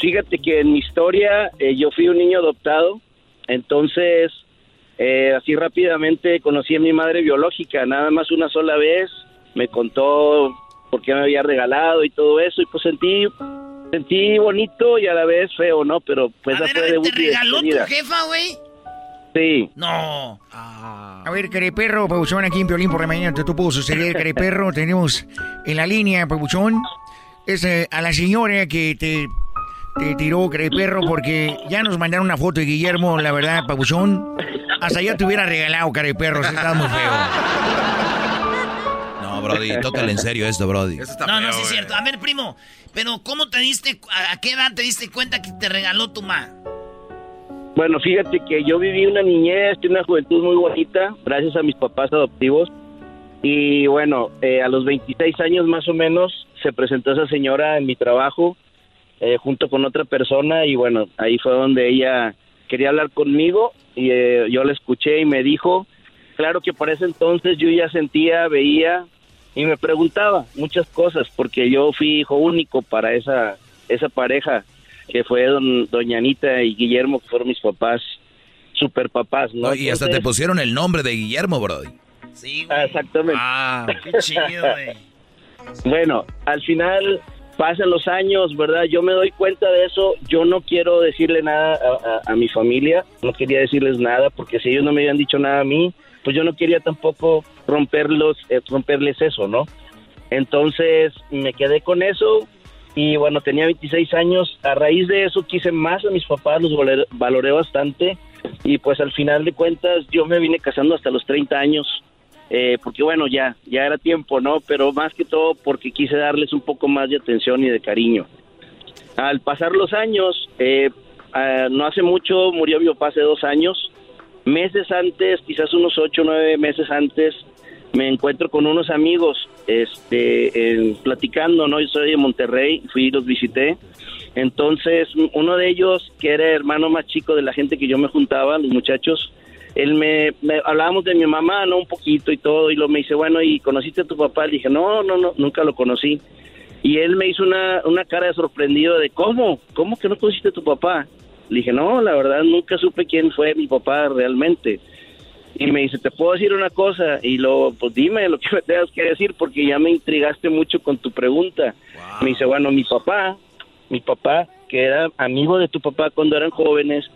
Fíjate que en mi historia eh, yo fui un niño adoptado, entonces eh, así rápidamente conocí a mi madre biológica, nada más una sola vez, me contó por qué me había regalado y todo eso, y pues sentí, sentí bonito y a la vez feo, ¿no? Pero pues a ver, fue a ver, de ¿te regaló tu jefa, güey? Sí. No. A ver, Careperro, Pabuchón, aquí en Piolín por la mañana, te puedo suceder, Careperro. Tenemos en la línea, Pabuchón, es eh, a la señora que te, te tiró, Careperro, porque ya nos mandaron una foto de Guillermo, la verdad, Pabuchón. Hasta ya te hubiera regalado, Careperro, si estás muy feo. No, Brody, tócale en serio esto, Brody. no, no, sí es cierto. A ver, primo, pero ¿cómo te diste, a, qué edad te diste cuenta que te regaló tu ma? Bueno, fíjate que yo viví una niñez y una juventud muy bonita, gracias a mis papás adoptivos. Y bueno, eh, a los 26 años más o menos se presentó esa señora en mi trabajo eh, junto con otra persona y bueno, ahí fue donde ella quería hablar conmigo y eh, yo la escuché y me dijo, claro que por ese entonces yo ya sentía, veía y me preguntaba muchas cosas porque yo fui hijo único para esa, esa pareja que fue don, doña Anita y Guillermo, que fueron mis papás, super papás, ¿no? y hasta te pusieron el nombre de Guillermo, Brody. Sí, Ah, Exactamente. Ah, qué chido, güey. Bueno, al final pasan los años, ¿verdad? Yo me doy cuenta de eso. Yo no quiero decirle nada a, mi familia, no quería decirles nada, porque si ellos no me habían dicho nada a mí, pues yo no quería tampoco romperlos, eh, romperles eso, ¿no? Entonces me quedé con eso y bueno, tenía 26 años. A raíz de eso quise más a mis papás, los valoré, valoré bastante y pues al final de cuentas yo me vine casando hasta los 30 años. Eh, porque bueno, ya, ya era tiempo, ¿no? Pero más que todo porque quise darles un poco más de atención y de cariño. Al pasar los años, eh, no hace mucho murió mi papá hace dos años. Meses antes, quizás unos ocho o nueve meses antes, me encuentro con unos amigos, este, platicando, ¿no? Yo soy de Monterrey, fui y los visité. Entonces, uno de ellos, que era hermano más chico de la gente que yo me juntaba, los muchachos, él me, me- hablábamos de mi mamá, ¿no? Un poquito y todo, y luego me dice, bueno, ¿y conociste a tu papá? Le dije, no, no, no, nunca lo conocí. Y él me hizo una, una cara de sorprendido de, ¿cómo? ¿Cómo que no conociste a tu papá? Le dije, no, la verdad nunca supe quién fue mi papá realmente. Y me dice, ¿te puedo decir una cosa? Y luego, pues dime lo que me tengas que decir porque ya me intrigaste mucho con tu pregunta. Me dice, bueno, mi papá, mi papá, que era amigo de tu papá cuando eran jóvenes,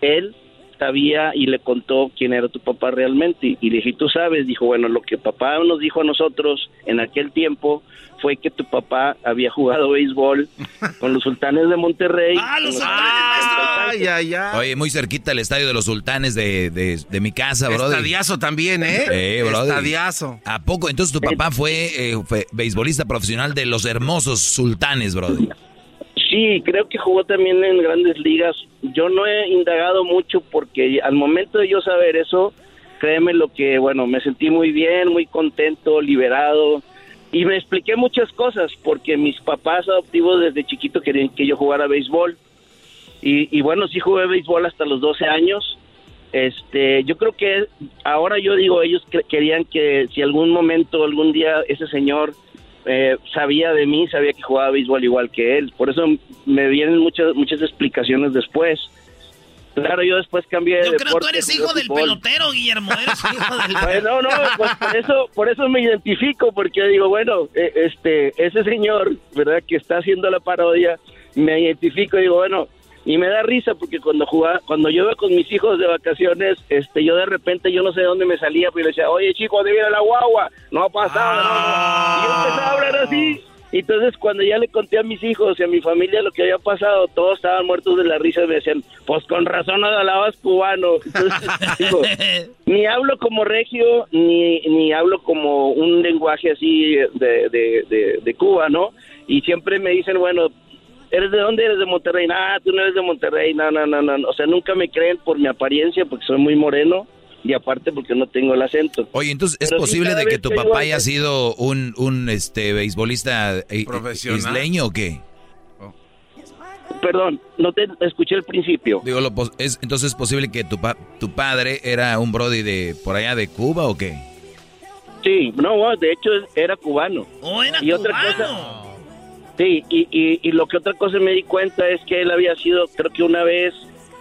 él sabía y le contó quién era tu papá realmente. Y le dije, ¿tú sabes? Dijo, bueno, lo que papá nos dijo a nosotros en aquel tiempo fue que tu papá había jugado béisbol con los sultanes de Monterrey. ¡Ah, los Ay, ay, ay. Oye, muy cerquita el estadio de los sultanes de, de, de mi casa, Brody. Estadiazo también, ¿eh? Eh. Estadiazo. ¿A poco? Entonces tu papá fue, eh, fue beisbolista profesional de los hermosos sultanes, Brody. Sí, creo que jugó también en grandes ligas. Yo no he indagado mucho porque al momento de yo saber eso, créeme lo que, bueno, me sentí muy bien, muy contento, liberado. Y me expliqué muchas cosas porque mis papás adoptivos desde chiquito querían que yo jugara béisbol. Y, y bueno, sí jugué béisbol hasta los 12 años. Este, yo creo que ahora yo digo, ellos querían que si algún momento, algún día ese señor eh, sabía de mí, sabía que jugaba béisbol igual que él. Por eso me vienen muchas muchas explicaciones después. Claro, yo después cambié de Yo creo que tú eres hijo del fútbol. pelotero, Guillermo. Eres hijo del Bueno, no, pues por eso, por eso me identifico, porque digo, bueno, eh, este, ese señor, ¿verdad? Que está haciendo la parodia, me identifico y digo, bueno, y me da risa porque cuando jugaba, cuando yo iba con mis hijos de vacaciones, este, yo de repente, yo no sé de dónde me salía, pero yo decía, oye chico, ¿dónde viene la guagua? No ha pasado, no, no. Y yo empezaba a hablar así. Y entonces cuando ya le conté a mis hijos y a mi familia lo que había pasado, todos estaban muertos de la risa y me decían, pues con razón no hablabas cubano. Entonces, digo, ni hablo como regio, ni, ni hablo como un lenguaje así de, de, de, de Cuba, ¿no? Y siempre me dicen, bueno, ¿eres de dónde? ¿Eres de Monterrey? Ah, tú no eres de Monterrey, no, no, no, no. O sea, nunca me creen por mi apariencia porque soy muy moreno y aparte porque no tengo el acento. Oye, entonces es posible de que tu papá haya sido un, un este beisbolista eh, isleño o qué? Perdón, no te escuché el principio. Digo, lo, es, entonces es posible que tu, pa, tu padre era un brody de por allá de Cuba o qué? Sí, no, de hecho era cubano. Oh, era y cubano. Otra cosa, sí, y, y, y lo que otra cosa me di cuenta es que él había sido, creo que una vez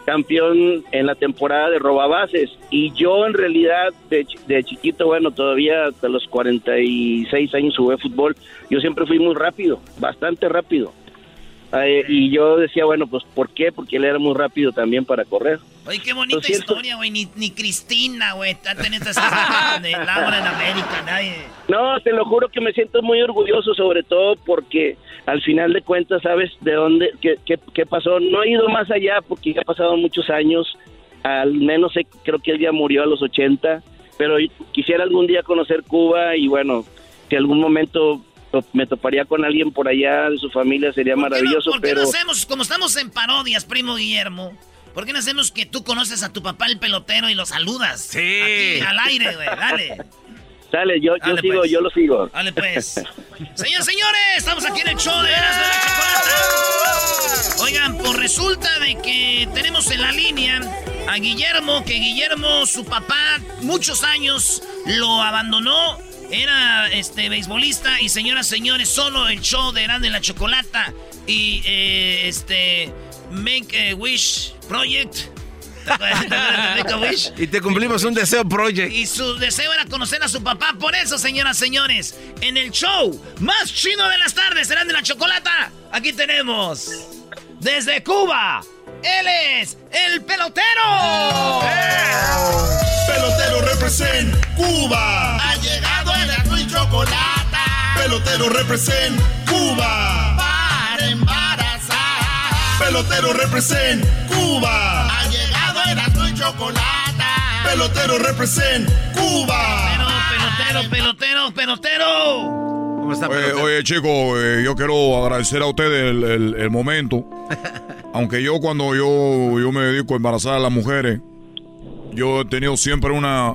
campeón en la temporada de robabases y yo en realidad de, de, chiquito, bueno, todavía hasta los 46 años jugué fútbol, yo siempre fui muy rápido, bastante rápido. Eh, y yo decía, bueno, pues ¿por qué? Porque él era muy rápido también para correr. Oye, qué bonita Lo historia, güey. Ni, ni, Cristina, güey, está teniendo estas de Laura en América, nadie. No, te lo juro que me siento muy orgulloso, sobre todo porque al final de cuentas sabes de dónde, qué, qué, qué pasó. No he ido más allá porque ya ha pasado muchos años. Al menos sé, creo que él ya murió a los 80. Pero quisiera algún día conocer Cuba y bueno, si algún momento me toparía con alguien por allá de su familia, sería maravilloso. No, ¿Por qué pero... no hacemos, como estamos en parodias, primo Guillermo? ¿Por qué no hacemos que tú conoces a tu papá el pelotero y lo saludas? Sí. Aquí, al aire, güey, dale. Dale, yo, yo Dale, sigo, pues. yo lo sigo. Dale, pues. Señores, señores, estamos aquí en el show de Erasmo y la Chocolata. Oigan, pues resulta de que tenemos en la línea a Guillermo, que Guillermo, su papá, muchos años lo abandonó. Era este beisbolista y señoras, señores, solo el show de y la Chocolata y eh, este Make a Wish Project. Y te cumplimos un deseo project. Y su deseo era conocer a su papá. Por eso, señoras, señores, en el show más chino de las tardes, serán de la chocolata. Aquí tenemos desde Cuba. Él es el pelotero. Pelotero represent Cuba. Ha llegado el azul y chocolate. Pelotero represent Cuba. Para embarazar. Pelotero represent Cuba. Ha llegado el azul y chocolate. Pelotero represent Cuba. Pelotero, pelotero, pelotero. ¿Cómo está, Oye, oye, chicos, eh, yo quiero agradecer a ustedes el, el- el momento. Aunque yo cuando yo, yo me dedico a embarazar a las mujeres, yo he tenido siempre una...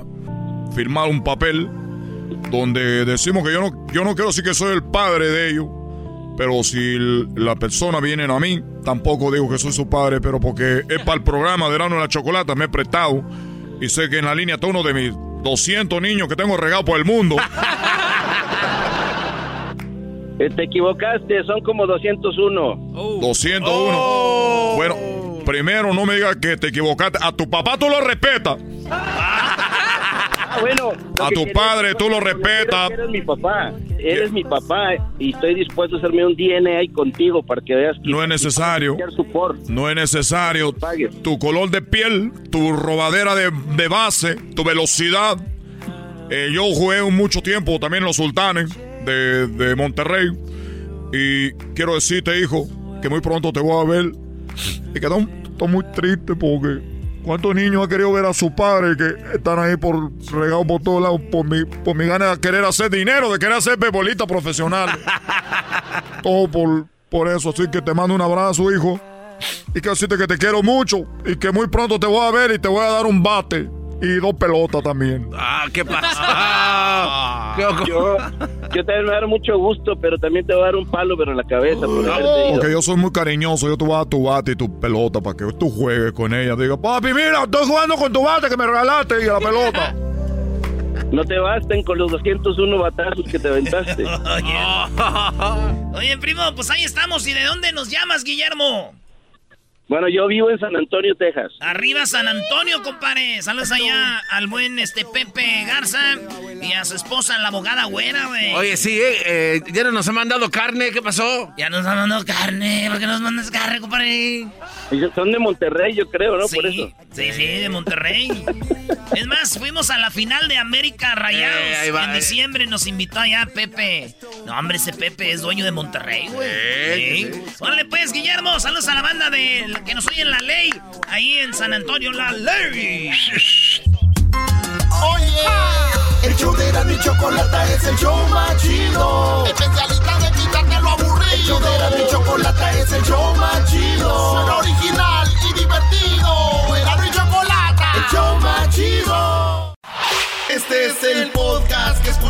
firmar un papel donde decimos que yo no, yo no quiero decir que soy el padre de ellos, pero si la persona viene a mí, tampoco digo que soy su padre, pero porque es para el programa de Verano de la Chocolata, me he prestado y sé que en la línea está uno de mis 200 niños que tengo regados por el mundo. Eh, Te equivocaste, son como 201. 201. Bueno, primero no me digas que te equivocaste. A tu papá tú lo respetas. Ah, bueno. lo A tu padre tú lo respetas. Eres mi papá. Eres mi papá y estoy dispuesto a hacerme un DNA contigo para que veas que No es necesario. No es necesario. Tu color de piel, tu robadera de, de base, tu velocidad. Eh, yo jugué un mucho tiempo también en los sultanes de, de Monterrey. Y quiero decirte, hijo, que muy pronto te voy a ver. Y que estoy estoy muy triste porque ¿cuántos niños han querido ver a su padre que están ahí por regados por todos lados por mi, por mi gana de querer hacer dinero, de querer hacer bebolista profesional? Todo por, por eso. Así que te mando un abrazo, hijo. Y que decirte que te quiero mucho. Y que muy pronto te voy a ver y te voy a dar un bate. Y dos pelotas también. Ah, ¿qué Ah, yo, yo también me va a dar mucho gusto, pero también te voy a dar un palo, pero en la cabeza. por ido. Porque yo soy muy cariñoso. Yo te voy a dar tu bate y tu pelota para que tú juegues con ella. Diga, papi, mira, estoy jugando con tu bate que me regalaste y la pelota. No te basten con los 201 batazos que te aventaste. Oye, primo, pues ahí estamos. ¿Y de dónde nos llamas, Guillermo? Bueno, yo vivo en San Antonio, Texas. Arriba San Antonio, compadre. Saludos allá al buen este Pepe Garza y a su esposa, la abogada güera, güey. Oye, sí, eh, eh, ya no nos han mandado carne, ¿qué pasó? Ya nos han mandado carne, ¿por qué nos mandas carne, compadre? Ellos Son de Monterrey, yo creo, ¿no? Sí, Por eso. sí, sí, de Monterrey. Es más, fuimos a la final de América Rayados. Eh, ahí va, en eh. diciembre nos invitó allá Pepe. No, hombre, ese Pepe es dueño de Monterrey, güey. Eh, Sí. Órale, pues, Guillermo, saludos a la banda de la que nos oye en la ley. Ahí en San Antonio, la ley. Oye, el show de Erasmo y Chocolata es el show más chido. Especialista de quitarte lo aburrido. El show de Erasmo y Chocolata es el show más chido. Suena original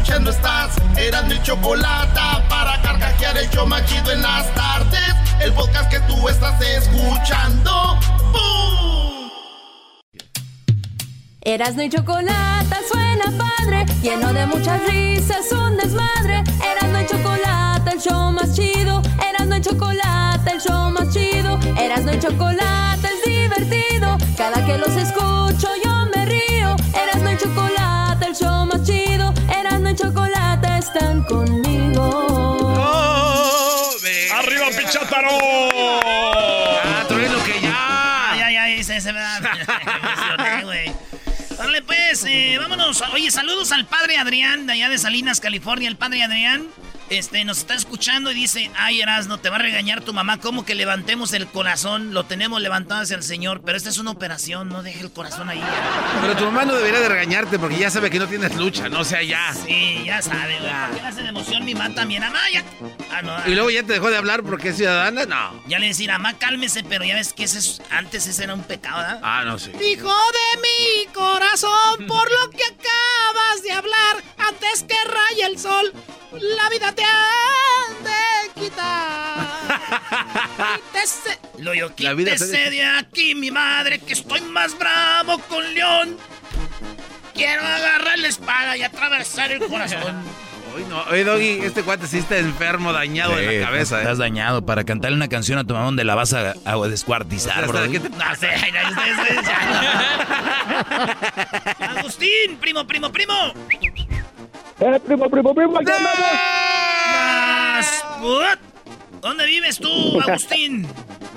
escuchando estás. Eran mi chocolate para carcajear el show machido en las tardes. El podcast que tú estás escuchando. ¡Bum! Erasno y chocolate suena padre, lleno de muchas risas, un desmadre. Erasno y chocolate, el show más chido. Erasno y chocolate, el show más chido. Erasno y chocolate es divertido. Cada que los escucho yo me río. Show más chido. Erasno y chocolate están conmigo. ¡Arriba, Pichátaro! Ah, lo que ya. Ay, ay, ay, se, me da. me emocioné, güey. Órale, pues, eh, vámonos. Oye, saludos al padre Adrián, de allá de Salinas, California. El padre Adrián este, nos está escuchando y dice, ay, Erasno, te va a regañar tu mamá. ¿Cómo que levantemos el corazón? Lo tenemos levantado hacia el Señor, pero esta es una operación, no deje el corazón ahí. Pero tu mamá no debería de regañarte porque ya sabe que no tienes lucha, no o sea ya. Sí, ya sabe, güey. ¿Por qué le hace de emoción mi mamá también? Amá, ya. Ah, no. Y luego ya te dejó de hablar porque es ciudadana, no. Ya le decir, mamá, cálmese, pero ya ves que ese es, antes ese era un pecado, ¿verdad? Ah, no, sí. Hijo de mi corazón, por lo que acabas de hablar, antes que raye el sol, la vida te han de quitar. Quítese. Lo yo La vida quítese te- de aquí, mi madre, que estoy más bravo con León. Quiero agarrar la espada y atravesar el corazón. No. Oye, Doggy, este cuate sí está enfermo, dañado de Sí, la cabeza, Estás ¿eh? dañado. Para cantarle una canción a tu mamá donde la vas a, a descuartizar, O sea, bro. ¿qué te- No sé, ya. Agustín, primo, primo, primo. Eh, primo, primo, primo, aquí what? ¿Dónde vives tú, Agustín?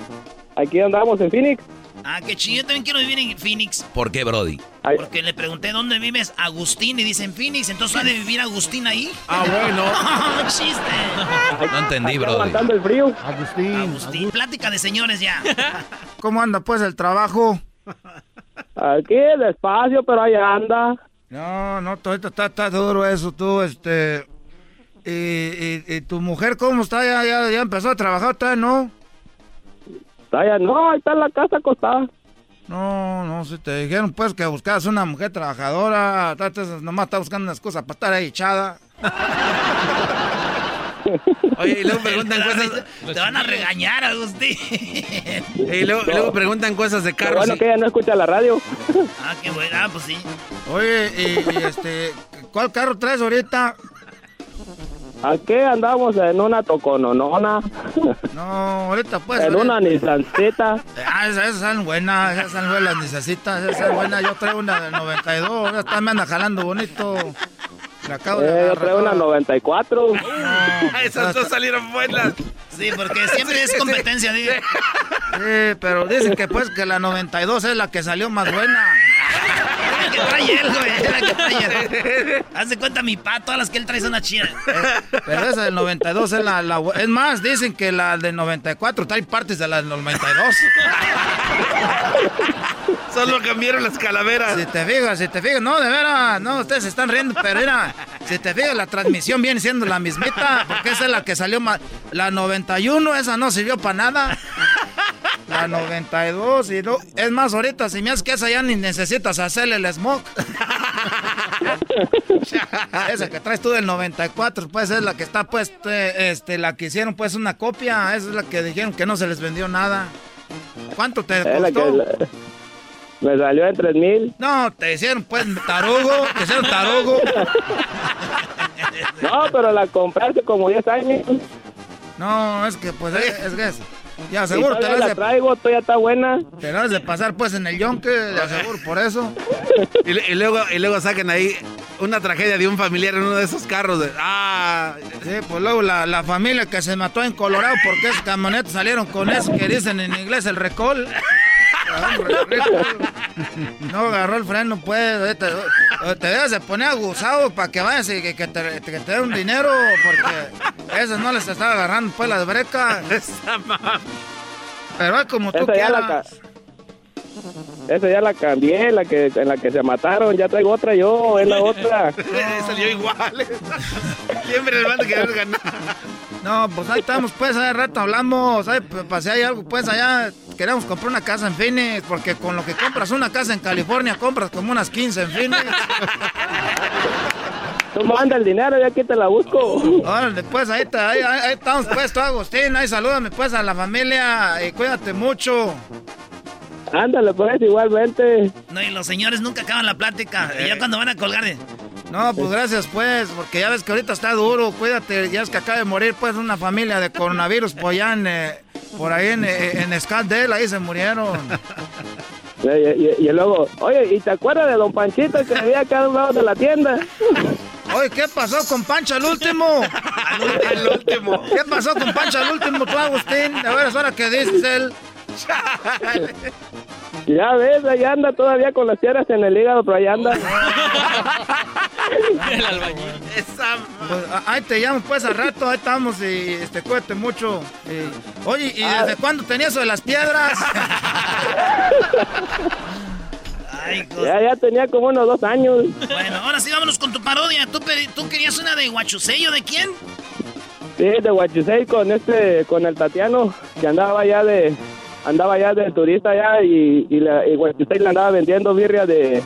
Aquí andamos en Phoenix. Ah, qué chido, yo también quiero vivir en Phoenix. ¿Por qué, Brody? Porque le pregunté dónde vives, Agustín, y dicen Phoenix, entonces ¿ha de vivir Agustín ahí? Ah, bueno. ¡Chiste! No entendí, Brody. Aguantando el frío. Agustín. Agustín, plática de señores ya. ¿Cómo anda pues el trabajo? Aquí despacio, pero ahí anda. No, no, todo esto está, está duro eso, tú, este... Y, y- y tu mujer cómo está? ¿Ya, ya, ya empezó a trabajar? ¿Todavía no? Allá, no, ahí está en la casa acostada. No, no, si te dijeron pues que buscabas una mujer trabajadora, nomás está buscando unas cosas para estar ahí echada. Oye, y luego preguntan cosas. Te van a regañar, Agustín. Y luego, y luego preguntan cosas de Pero carros. bueno, y- que ella no escucha la radio. Ah, qué buena, ah, pues sí. Oye, y, y, este, ¿cuál carro traes ahorita? Aquí andamos en una tocononona. No, ahorita pues. En una Nissancita. Ah, esas, esas son buenas, esas son buenas las esas son buenas. Yo traigo una del 92, esta me anda jalando bonito. La acabo de Eh, yo traigo una 94. Esas dos salieron buenas. Sí, porque siempre es competencia, digo. Sí, pero dicen que pues que la 92 es la que salió más buena. La que trae él, güey. La que trae él. Haz de cuenta mi pa, todas las que él trae son una chida. Pero esa del 92 es la, la Es más, dicen que la del 94 trae partes de la del 92. Solo cambiaron las calaveras. Si te fijas, si te fijas, no, de veras, no, ustedes se están riendo, pero mira, si te fijas, la transmisión viene siendo la mismita, porque esa es la que salió más. La 91, esa no sirvió para nada. La 92, y no, es más, ahorita, si me haces que esa ya ni necesitas hacerle el smoke. esa que traes tú del 94, pues es la que está, pues, te- este, la que hicieron, pues, una copia, esa es la que dijeron que no se les vendió nada. ¿Cuánto te costó? me salió en 3000. No, te hicieron pues tarugo, te hicieron tarugo. No, pero la compré hace como 10 años. No, es que pues es, es que es- Ya seguro te la la de, traigo, todavía está buena. te la has de pasar pues en el yonque, de aseguro por eso. Y, luego, y luego sacan ahí una tragedia de un familiar en uno de esos carros. de- ah, Sí, pues luego la, la familia que se mató en Colorado porque esas camionetas salieron con eso que dicen en inglés el recall. No agarró el freno, pues. Te, te debes de poner aguzado para que vayas y que, que te, que te den un dinero, porque esas no les estaba agarrando, pues, las brecas. Pero es como tú Esa ya, la esa ya la cambié, la que, en la que se mataron. Ya traigo otra yo, es la otra. salió igual. Siempre el van a querer ganar. No, pues ahí estamos, pues, hace rato hablamos, ahí, pues, para si hay algo, pues, allá queremos comprar una casa en Phoenix, porque con lo que compras una casa en California, compras como unas 15 en Phoenix. ¿Cómo anda el dinero? Ya aquí te la busco. Órale, pues ahí, está, ahí, ahí, estamos pues, tú Agustín, ahí salúdame pues a la familia y cuídate mucho. Ándale, pues, igualmente. No, y los señores nunca acaban la plática. Y ya eh. cuando van a colgar de... No, pues gracias, pues, porque ya ves que ahorita está duro, cuídate, ya es que acaba de morir, pues, una familia de coronavirus, pues, allá en, eh, por ahí en, eh, en ahí se murieron. Y, luego, oye, ¿y te acuerdas de Don Panchito que vivía acá a un lado de la tienda? Oye, ¿qué pasó con Pancho al último? al, último. ¿Qué pasó con Pancho al último, tú, Agustín? A ver, es hora que dices él. Ya ves, ahí anda todavía con las tierras en el hígado, pero ahí anda. el albañil. Pues, ahí te llamo pues al rato, ahí estamos y este, cuídate mucho. oye, ¿y desde ah. cuándo tenías eso de las piedras? ya, ya tenía como unos dos años. Bueno, ahora sí vámonos con tu parodia. ¿Tú, tú querías una de Guachusello de quién? Sí, de Guachusei con este, con el Tatiano, que andaba ya de, andaba ya de turista ya y, y, la, y le andaba vendiendo birria de,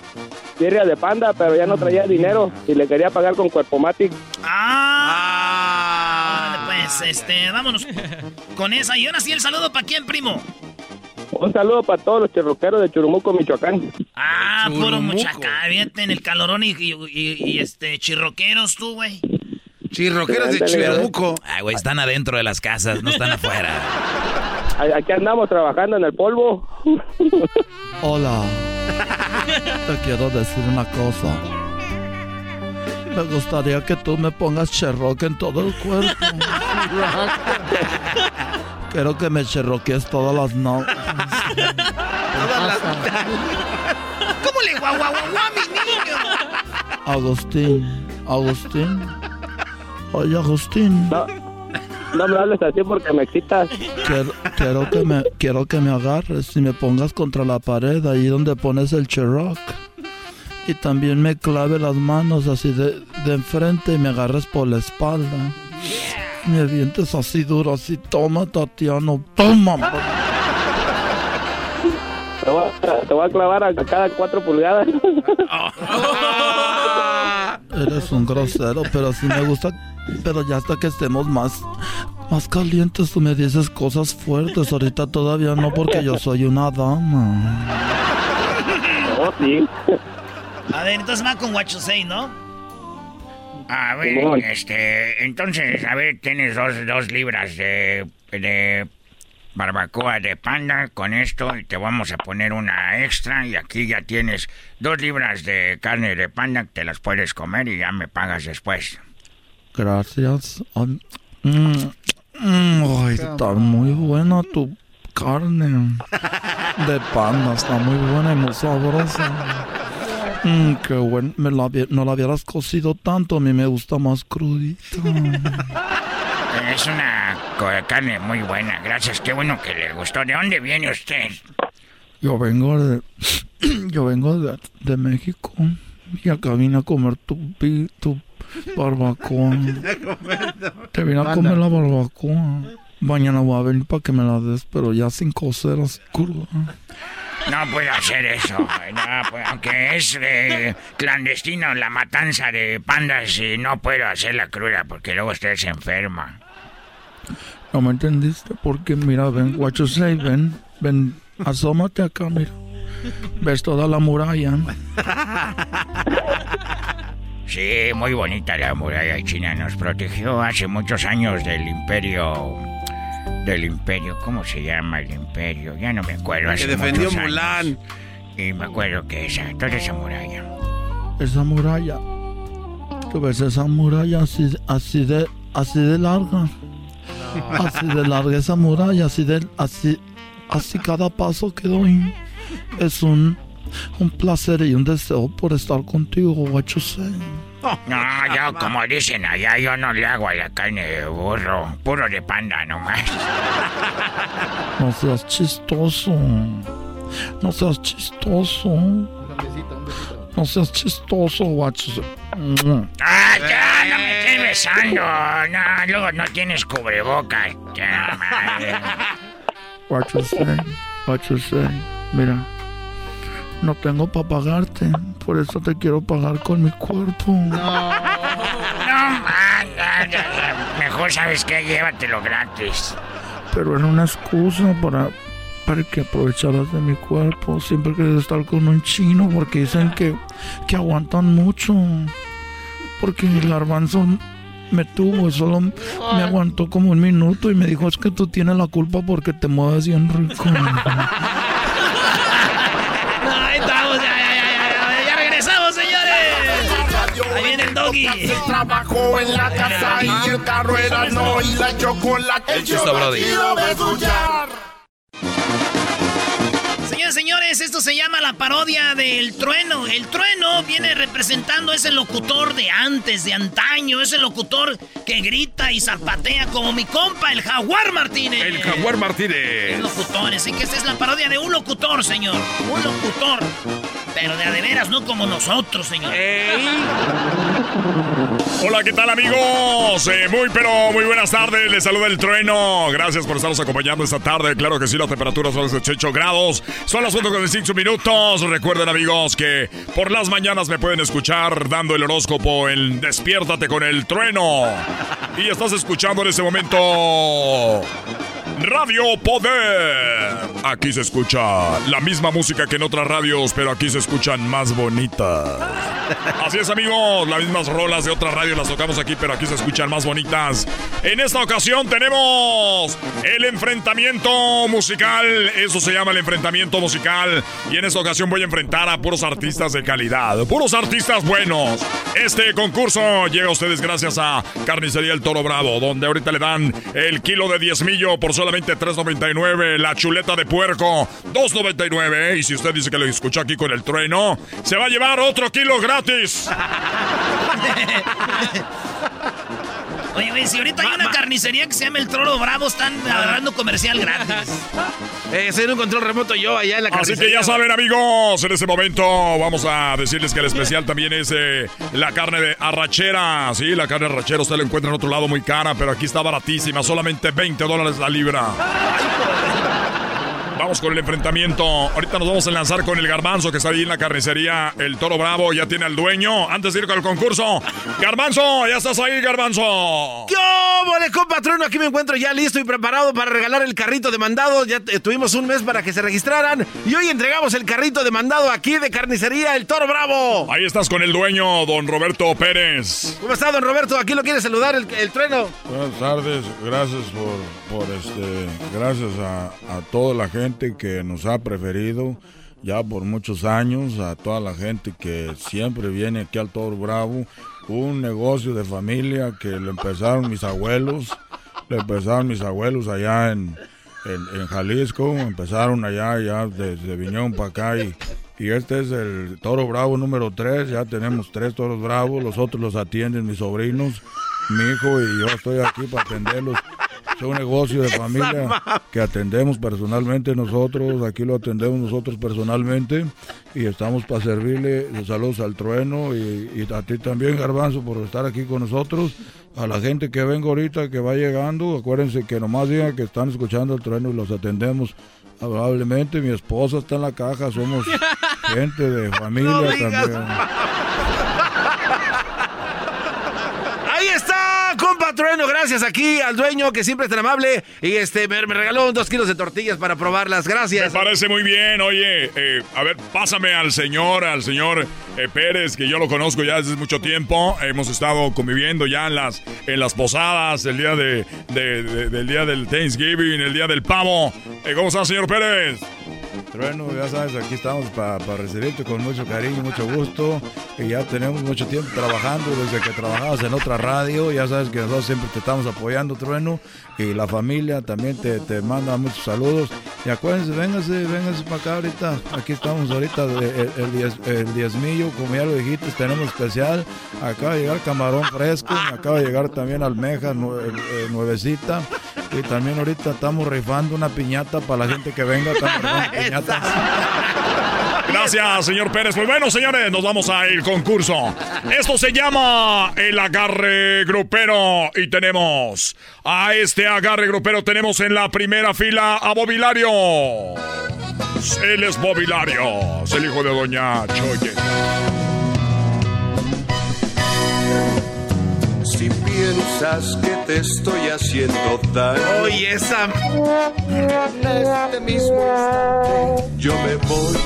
birria de panda, pero ya no traía dinero y le quería pagar con Cuerpo Matic. Ah, pues, este, vámonos con esa. Y ahora sí el saludo para quién, primo. Un saludo para todos los chirroqueros de Churumuco, Michoacán. Ah, puro Michoacán, en el calorón y, y, este, chirroqueros tú, güey. Chirroqueros de Churumuco. Ay, güey, están adentro de las casas, no están afuera. Aquí andamos trabajando en el polvo. Hola. Te quiero decir una cosa. Me gustaría que tú me pongas cherroque en todo el cuerpo. Quiero que me cherroquees todas las noches. ¿Cómo le guau, guau, guau, mi niño? Agustín, Agustín. Oye, Agustín. No, no me hables así porque me excitas. Quiero, que me, quiero que me agarres y me pongas contra la pared, ahí donde pones el cherrock. Y también me clave las manos así de, de enfrente y me agarres por la espalda. Me avientes así duro, así, toma, Tatiano, toma. Te voy, a, te voy a clavar a cada cuatro pulgadas. Eres un grosero, pero sí me gusta. Pero ya hasta que estemos más, más calientes, tú me dices cosas fuertes. Ahorita todavía no, porque yo soy una dama. Oh, sí. A ver, entonces va con Say, ¿no? A ver, este, entonces, a ver, tienes dos, dos libras de, de barbacoa de panda con esto y te vamos a poner una extra y aquí ya tienes dos libras de carne de panda que te las puedes comer y ya me pagas después. Gracias. Mm, mm, está muy buena tu carne de panda, está muy buena y muy sabrosa. Mm, qué bueno, Me la, no la hubieras cocido tanto, a mí me gusta más crudita. Es una carne muy buena, gracias, qué bueno que le gustó. ¿De dónde viene usted? Yo vengo de, yo vengo de, de México y acá vine a comer tu, tu barbacoa. Te vine a comer la barbacoa. Mañana voy a venir para que me la des, pero ya sin cocer así cruda. No puedo hacer eso. Pues, aunque es eh, clandestino la matanza de pandas, y no puedo hacer la cruda porque luego usted se enferma. No me entendiste, porque mira, ven, say, ven, ven, asómate acá, mira. Ves toda la muralla. Sí, muy bonita la muralla china. Nos protegió hace muchos años del imperio del imperio, ¿cómo se llama el imperio? Ya no me acuerdo. que defendió Mulan. Y me acuerdo que esa, toda esa muralla. Esa muralla. Tú ves esa muralla así, así de, así de larga. Así de larga esa muralla, así de, así, así cada paso que doy. Es un, un placer y un deseo por estar contigo, you no, yo como dicen allá, yo no le hago a la carne de burro, puro de panda nomás. No seas chistoso. No seas chistoso. No seas chistoso, guachos. Ah, ya, no me estés besando. No, luego no tienes cubrebocas. Ya, madre. What you say? What you say? Mira. No tengo para pagarte, por eso te quiero pagar con mi cuerpo. No. Mejor sabes que llévatelo gratis. Pero era una excusa para, para que aprovecharas de mi cuerpo. Siempre querías estar con un chino porque dicen que, que aguantan mucho. Porque el garbanzo me tuvo y solo me aguantó como un minuto y me dijo, es que tú tienes la culpa porque te mueves bien rico. doggy. El trabajo en la casa y el carro era no y la chocolate. El. Señores, señores, esto se llama la parodia del trueno. El trueno viene representando ese locutor de antes, de antaño, ese locutor que grita y zapatea como mi compa, el Jaguar Martínez. El Jaguar Martínez. Es locutor, así que esta es la parodia de un locutor, señor. Un locutor. Pero de a de veras, no como nosotros, señor. Hola, ¿qué tal amigos? Eh, muy pero muy buenas tardes, les saluda el trueno. Gracias por estarnos acompañando esta tarde. Claro que sí, la temperatura son los 18 grados. Son las 5 minutos. Recuerden amigos que por las mañanas me pueden escuchar dando el horóscopo en Despiértate con el trueno. Y estás escuchando en este momento... Radio Poder. Aquí se escucha la misma música que en otras radios, pero aquí se escuchan más bonitas. Así es, amigos, las mismas rolas de otras radios las tocamos aquí, pero aquí se escuchan más bonitas. En esta ocasión tenemos el enfrentamiento musical. Eso se llama el enfrentamiento musical. Y en esta ocasión voy a enfrentar a puros artistas de calidad, puros artistas buenos. Este concurso llega a ustedes gracias a Carnicería El Toro Bravo, donde ahorita le dan el kilo de diezmillo por solamente 3.99, la chuleta de puerco 2.99. Y si usted dice que lo escuchó aquí con el trueno, se va a llevar otro kilo gratis. Oye, güey, si ahorita hay una carnicería que se llama El Toro Bravo, están agarrando comercial gratis. Eh, en un control remoto yo allá en la Así carnicería. que ya saben, amigos, en este momento vamos a decirles que el especial también es eh, la carne de arrachera. Sí, la carne de arrachera usted la encuentra en otro lado muy cara, pero aquí está baratísima, solamente 20 dólares la libra. Vamos con el enfrentamiento. Ahorita nos vamos a lanzar con el garbanzo que está ahí en la carnicería. El toro bravo ya tiene al dueño. Antes de ir con el concurso. Garbanzo, ya estás ahí, garbanzo. ¿Qué de compatrono? Aquí me encuentro ya listo y preparado para regalar el carrito de mandado. Ya tuvimos un mes para que se registraran y hoy entregamos el carrito de mandado aquí de carnicería El Toro Bravo. Ahí estás con el dueño, don Roberto Pérez. ¿Cómo está, don Roberto? Aquí lo quiere saludar el, el trueno. Buenas tardes, gracias por, por este, gracias a, a toda la gente que nos ha preferido ya por muchos años, a toda la gente que siempre viene aquí al Toro Bravo, un negocio de familia que lo empezaron mis abuelos, lo empezaron mis abuelos allá en, en, Jalisco, empezaron allá ya desde Viñón para acá y, y este es el Toro Bravo número 3, ya tenemos tres Toros Bravos, los otros los atienden mis sobrinos, mi hijo y yo estoy aquí para atenderlos. Es un negocio de familia que atendemos personalmente nosotros, aquí lo atendemos nosotros personalmente y estamos para servirle. Saludos al trueno y, y a ti también, Garbanzo, por estar aquí con nosotros. A la gente que venga ahorita, que va llegando, acuérdense que nomás digan que están escuchando el trueno y los atendemos amablemente. Mi esposa está en la caja, somos gente de familia No también. Trueno. Gracias aquí al dueño que siempre es tan amable. Y este me, me regaló dos kilos de tortillas para probarlas. Me Gracias. parece muy bien. Oye, eh, a ver, pásame al señor, al señor eh, Pérez, que yo lo conozco ya desde mucho tiempo. Hemos estado conviviendo ya en las, en las posadas, el día de- del día del Thanksgiving, el día del pavo. Eh, ¿Cómo está, señor Pérez? Trueno, ya sabes, aquí estamos para recibirte con mucho cariño, mucho gusto. Y ya tenemos mucho tiempo trabajando, desde que trabajabas en otra radio. Ya sabes que nosotros siempre te estamos apoyando, Trueno. Y la familia también te, te manda muchos saludos. Y acuérdense, véngase, véngase para acá ahorita. Aquí estamos ahorita, el, el, diez- el diezmillo, como ya lo dijiste, tenemos especial. Acaba de llegar camarón fresco, acaba de llegar también almeja eh, nuevecita. Y también ahorita estamos rifando una piñata para la gente que venga. Estamos rifando piñatas. Gracias, señor Pérez. Pues bueno, señores, nos vamos al concurso. Esto se llama el agarre grupero. Y tenemos a este agarre grupero. Tenemos en la primera fila a Bobilario. Él es Bobilario, es el hijo de Doña Choye. Piensas que te estoy haciendo daño. Oye, esa. En este mismo instante yo me voy.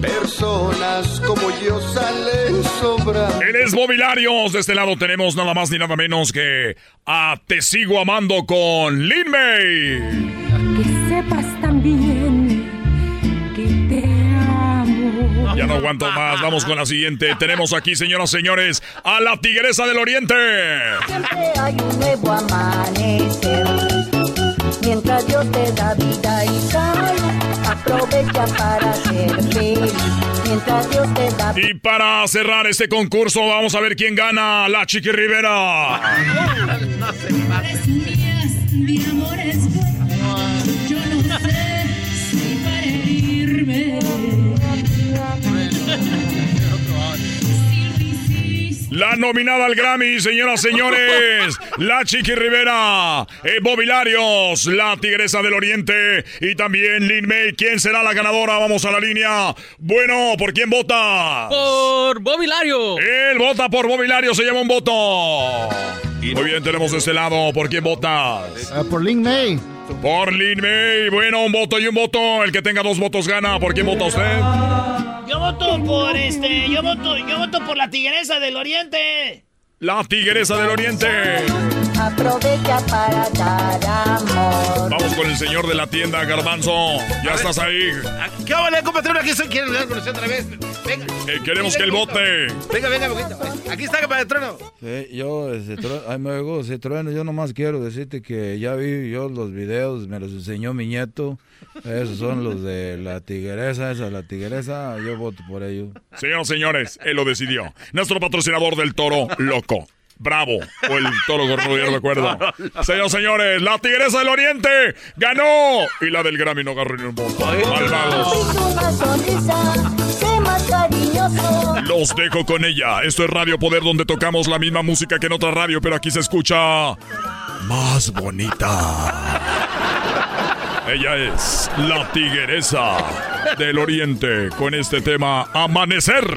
Personas como yo salen sobrando. Él es Mobiliarios. De este lado tenemos nada más ni nada menos que a Te Sigo Amando con Lin May. Que sepas también Ya no aguanto más. Vamos con la siguiente. Tenemos aquí, señoras y señores, a la Tigresa del Oriente. Siempre hay un nuevo amanecer. Mientras Dios te da vida y salud, aprovecha para ser feliz. Mientras Dios te da Y para cerrar este concurso, vamos a ver quién gana. La Chiqui Rivera. No se Mi amor es La nominada al Grammy, señoras y señores. La Chiqui Rivera. Eh, Mobiliarios. La Tigresa del Oriente. Y también Lin May. ¿Quién será la ganadora? Vamos a la línea. Bueno, ¿por quién vota? Por Bobilario. Él vota por Mobiliario. Se llama un voto. Muy bien, tenemos de este lado. ¿Por quién votas? Ah, por Lin May. Por Lin May. Bueno, un voto y un voto. El que tenga dos votos gana. ¿Por quién vota usted? Yo voto por este, yo voto, yo voto por la tigresa del oriente. La Tigresa del Oriente. Aprovecha para dar amor. Vamos con el señor de la tienda, Garbanzo. Ya estás ahí. ¿Qué vale, compatrón? Aquí soy. ¿Quieren hablar con usted otra vez? Venga. Eh, queremos que él vote. Venga, venga, poquito. Aquí está, compatrón. Sí, yo, ese tru- ay, me oigo, ese trueno, yo nomás quiero decirte que ya vi yo los videos, me los enseñó mi nieto. Esos son los de la tigresa, esa, la tigresa, yo voto por ellos. Señoras señores, él lo decidió. Nuestro patrocinador del toro loco. Bravo. O el toro gordo, ya no me acuerdo. Señoras y señores, la Tigresa del Oriente ganó. Y la del Grammy no agarró ni un voto. Malvados. Los dejo con ella. Esto es Radio Poder, donde tocamos la misma música que en otra radio, pero aquí se escucha más bonita. Ella es la tigresa del oriente con este tema Amanecer.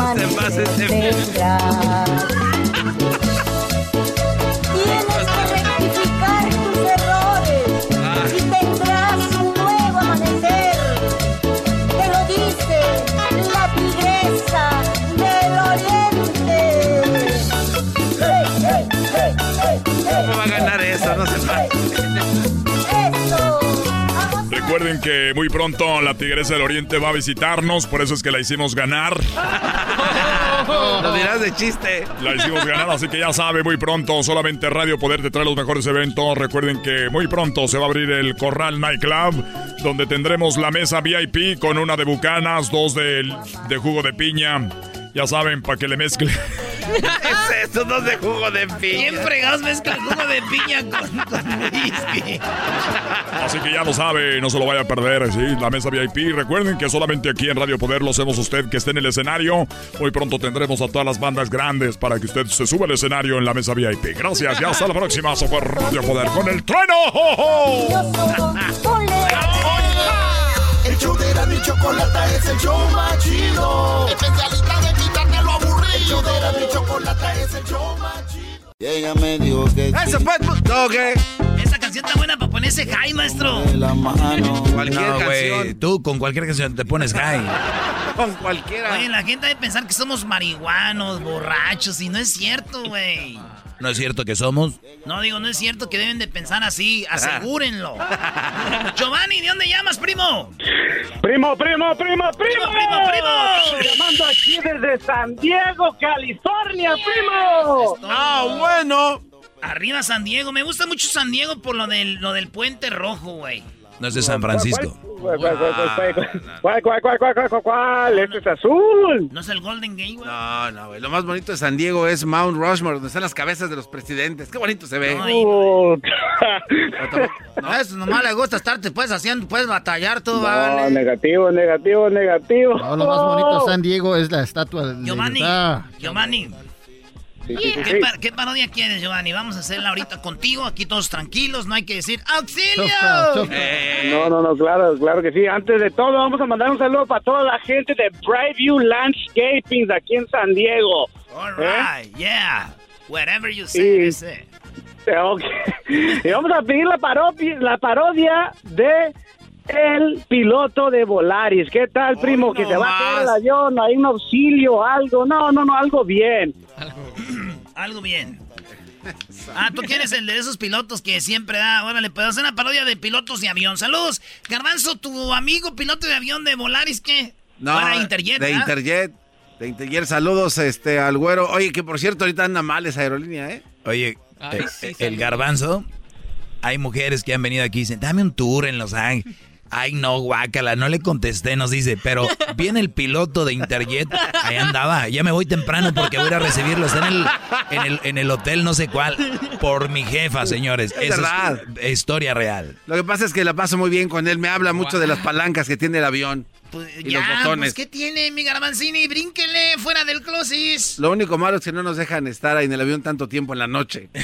Amanecer tendrás. Recuerden que muy pronto la Tigresa del Oriente va a visitarnos, por eso es que la hicimos ganar. Lo dirás de chiste. La hicimos ganar, así que ya sabe, muy pronto solamente Radio Poder te trae los mejores eventos. Recuerden que muy pronto se va a abrir el Corral Nightclub, donde tendremos la mesa VIP con una de bucanas, dos de, de jugo de piña. Ya saben, para que le mezcle. es eso? Dos de jugo de piña. ¿Quién fregados mezcla jugo de piña con, con whisky? Así que ya lo sabe, no se lo vaya a perder, ¿sí? La mesa VIP. Recuerden que solamente aquí en Radio Poder lo hacemos usted que esté en el escenario. Muy pronto tendremos a todas las bandas grandes para que usted se suba al escenario en la mesa VIP. Gracias y hasta la próxima. Eso fue Radio Poder con el trueno. El show la y chocolata es el show más chido. Especialista de quitarte lo aburrido. El show de y chocolata es el show más chido. Y ella me dijo que Eso fue. No, ¿qué? Esa canción está buena para ponerse high, maestro. la mano. Cualquier No, güey, canción. tú con cualquier canción te pones high. Con cualquiera. Oye, la gente debe pensar que somos marihuanos, borrachos, y no es cierto, güey. ¿No es cierto que somos? No, digo, no es cierto que deben de pensar así, asegúrenlo. Giovanni, ¿de dónde llamas, primo? Primo, primo, primo, primo. Primo, primo, primo. Llamando aquí desde San Diego, California, primo. Ah, bueno. Arriba San Diego, me gusta mucho San Diego por lo del, lo del puente rojo, güey. No es de San Francisco. ¿Cuál, cuál, cuál, cuál, cuál, Este es azul. No es el Golden Gate, güey. No, no, güey. Lo más bonito de San Diego es Mount Rushmore, donde están las cabezas de los presidentes. Qué bonito se ve. No, no, eso nomás le gusta estar, te puedes haciendo, puedes batallar tú, no, vale. negativo, negativo, negativo. No, lo más bonito de San Diego es la estatua de Giovanni. Giovanni. Sí, sí, sí, ¿Qué, parodia quieres, Giovanni? Vamos a hacerla ahorita contigo, aquí todos tranquilos, no hay que decir ¡Auxilio! No, no, no, claro, claro que sí. Antes de todo, vamos a mandar un saludo para toda la gente de Brightview Landscaping de aquí en San Diego. All ¿Eh? right, yeah. Whatever you say, Y- say. Ok. Y vamos a pedir la parodia, la parodia de el piloto de Volaris. ¿Qué tal, primo? que se va a caer el avión, hay un auxilio, algo. No, no, no, algo bien. Algo bien. Ah, tú quieres el de esos pilotos que siempre da. Órale, puedo hacer una parodia de pilotos de avión. Saludos. Garbanzo, tu amigo piloto de avión de Volaris, ¿qué? No, Era Interjet, de ¿ah? Interjet. De Interjet, saludos este, al güero. Oye, que por cierto, ahorita anda mal esa aerolínea, ¿eh? Oye, Ay, eh, sí, eh, el garbanzo, hay mujeres que han venido aquí y dicen, dame un tour en Los Ángeles. Ay, no, guácala, no le contesté, nos dice, pero viene el piloto de Interjet, ahí andaba, ya me voy temprano porque voy a ir a recibirlo, está en el, en el, en el hotel no sé cuál, por mi jefa, señores. Es verdad. es historia real. Lo que pasa es que la paso muy bien con él. Me habla mucho de las palancas que tiene el avión y ya, los botones. pues, ¿qué tiene mi garbanzini? Brínquele fuera del closet. Lo único malo es que no nos dejan estar ahí en el avión tanto tiempo en la noche.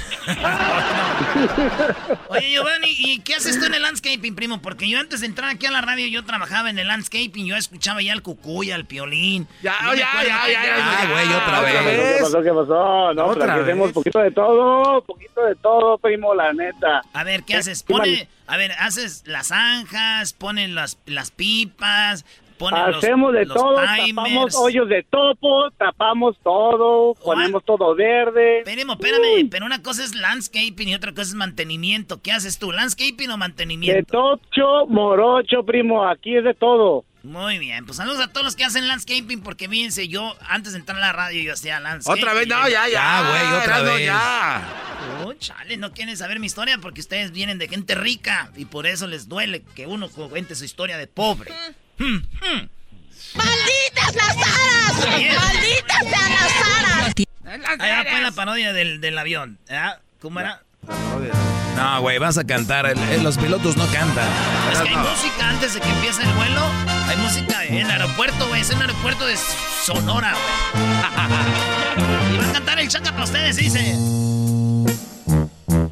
Oye, Giovanni, ¿y qué haces tú en el landscaping, primo? Porque yo antes de entrar aquí a la radio, yo trabajaba en el landscaping, yo escuchaba ya al cucuy, al piolín. Ya, ya, ya, ya, ya, güey, otra ¿Qué vez. pasó? ¿Qué pasó? No, Otra vez. hacemos poquito de todo, poquito de todo, primo, la neta. A ver, ¿qué haces? Sí, Pone, a ver, haces las zanjas, ponen las, las pipas, ponen los- Hacemos de los todo, timers. tapamos hoyos de topo, tapamos todo, ponemos todo verde. Espérame, espérame, pero una cosa es landscaping y otra cosa es mantenimiento. ¿Qué haces tú, landscaping o De mantenimiento? tocho, morocho, primo, aquí es de todo. Muy bien, pues saludos a todos los que hacen landscaping, porque fíjense, yo antes de entrar a la radio yo hacía landscaping. Otra vez, no, ya, ya. Ya, güey, otra vez. ya. Oh, chale, no quieren saber mi historia porque ustedes vienen de gente rica y por eso les duele que uno cuente su historia de pobre. ¡Malditas las aras! ¡Malditas sean las aras! Ahí va pues la parodia del, del avión. ¿ah? ¿Cómo era? No, güey, vas a cantar, el- el- los pilotos no cantan. Es que hay música antes de que empiece el vuelo. Hay música en el aeropuerto, güey. Es en el aeropuerto de Sonora, güey. Y va a cantar el chaca para ustedes, dice.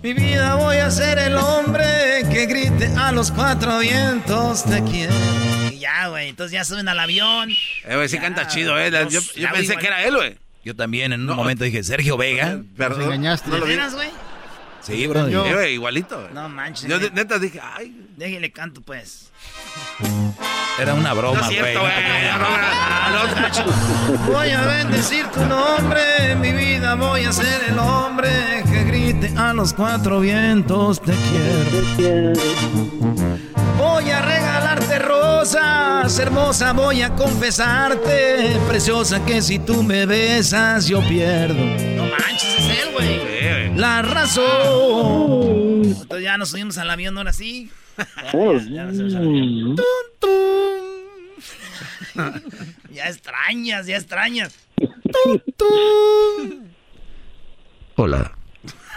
Mi vida voy a ser el hombre que grite a los cuatro vientos te quiero. Ya, güey. Entonces ya suben al avión. Eh, güey, sí canta chido, ¿eh? Yo, yo ya, pensé que era él, güey. Yo también en un momento dije, Sergio Vega. Perdón. engañaste. No lo ¿De vi. veras, güey? Sí, bro. Eh, güey, igualito. güey. No manches. Yo neta dije, ay. Déjale canto, pues. Era una No broma, es güey. cierto, no güey. no. Voy a bendecir tu nombre, mi vida voy a ser el hombre que grite a los cuatro vientos te quiero. Voy a regalarte rosas, hermosa, voy a confesarte, preciosa que si tú me besas yo pierdo. No manches, es él, güey. La razón. Entonces ya nos subimos al avión ahora sí. Ya, ya extrañas, ya extrañas. Tun, tun. Hola.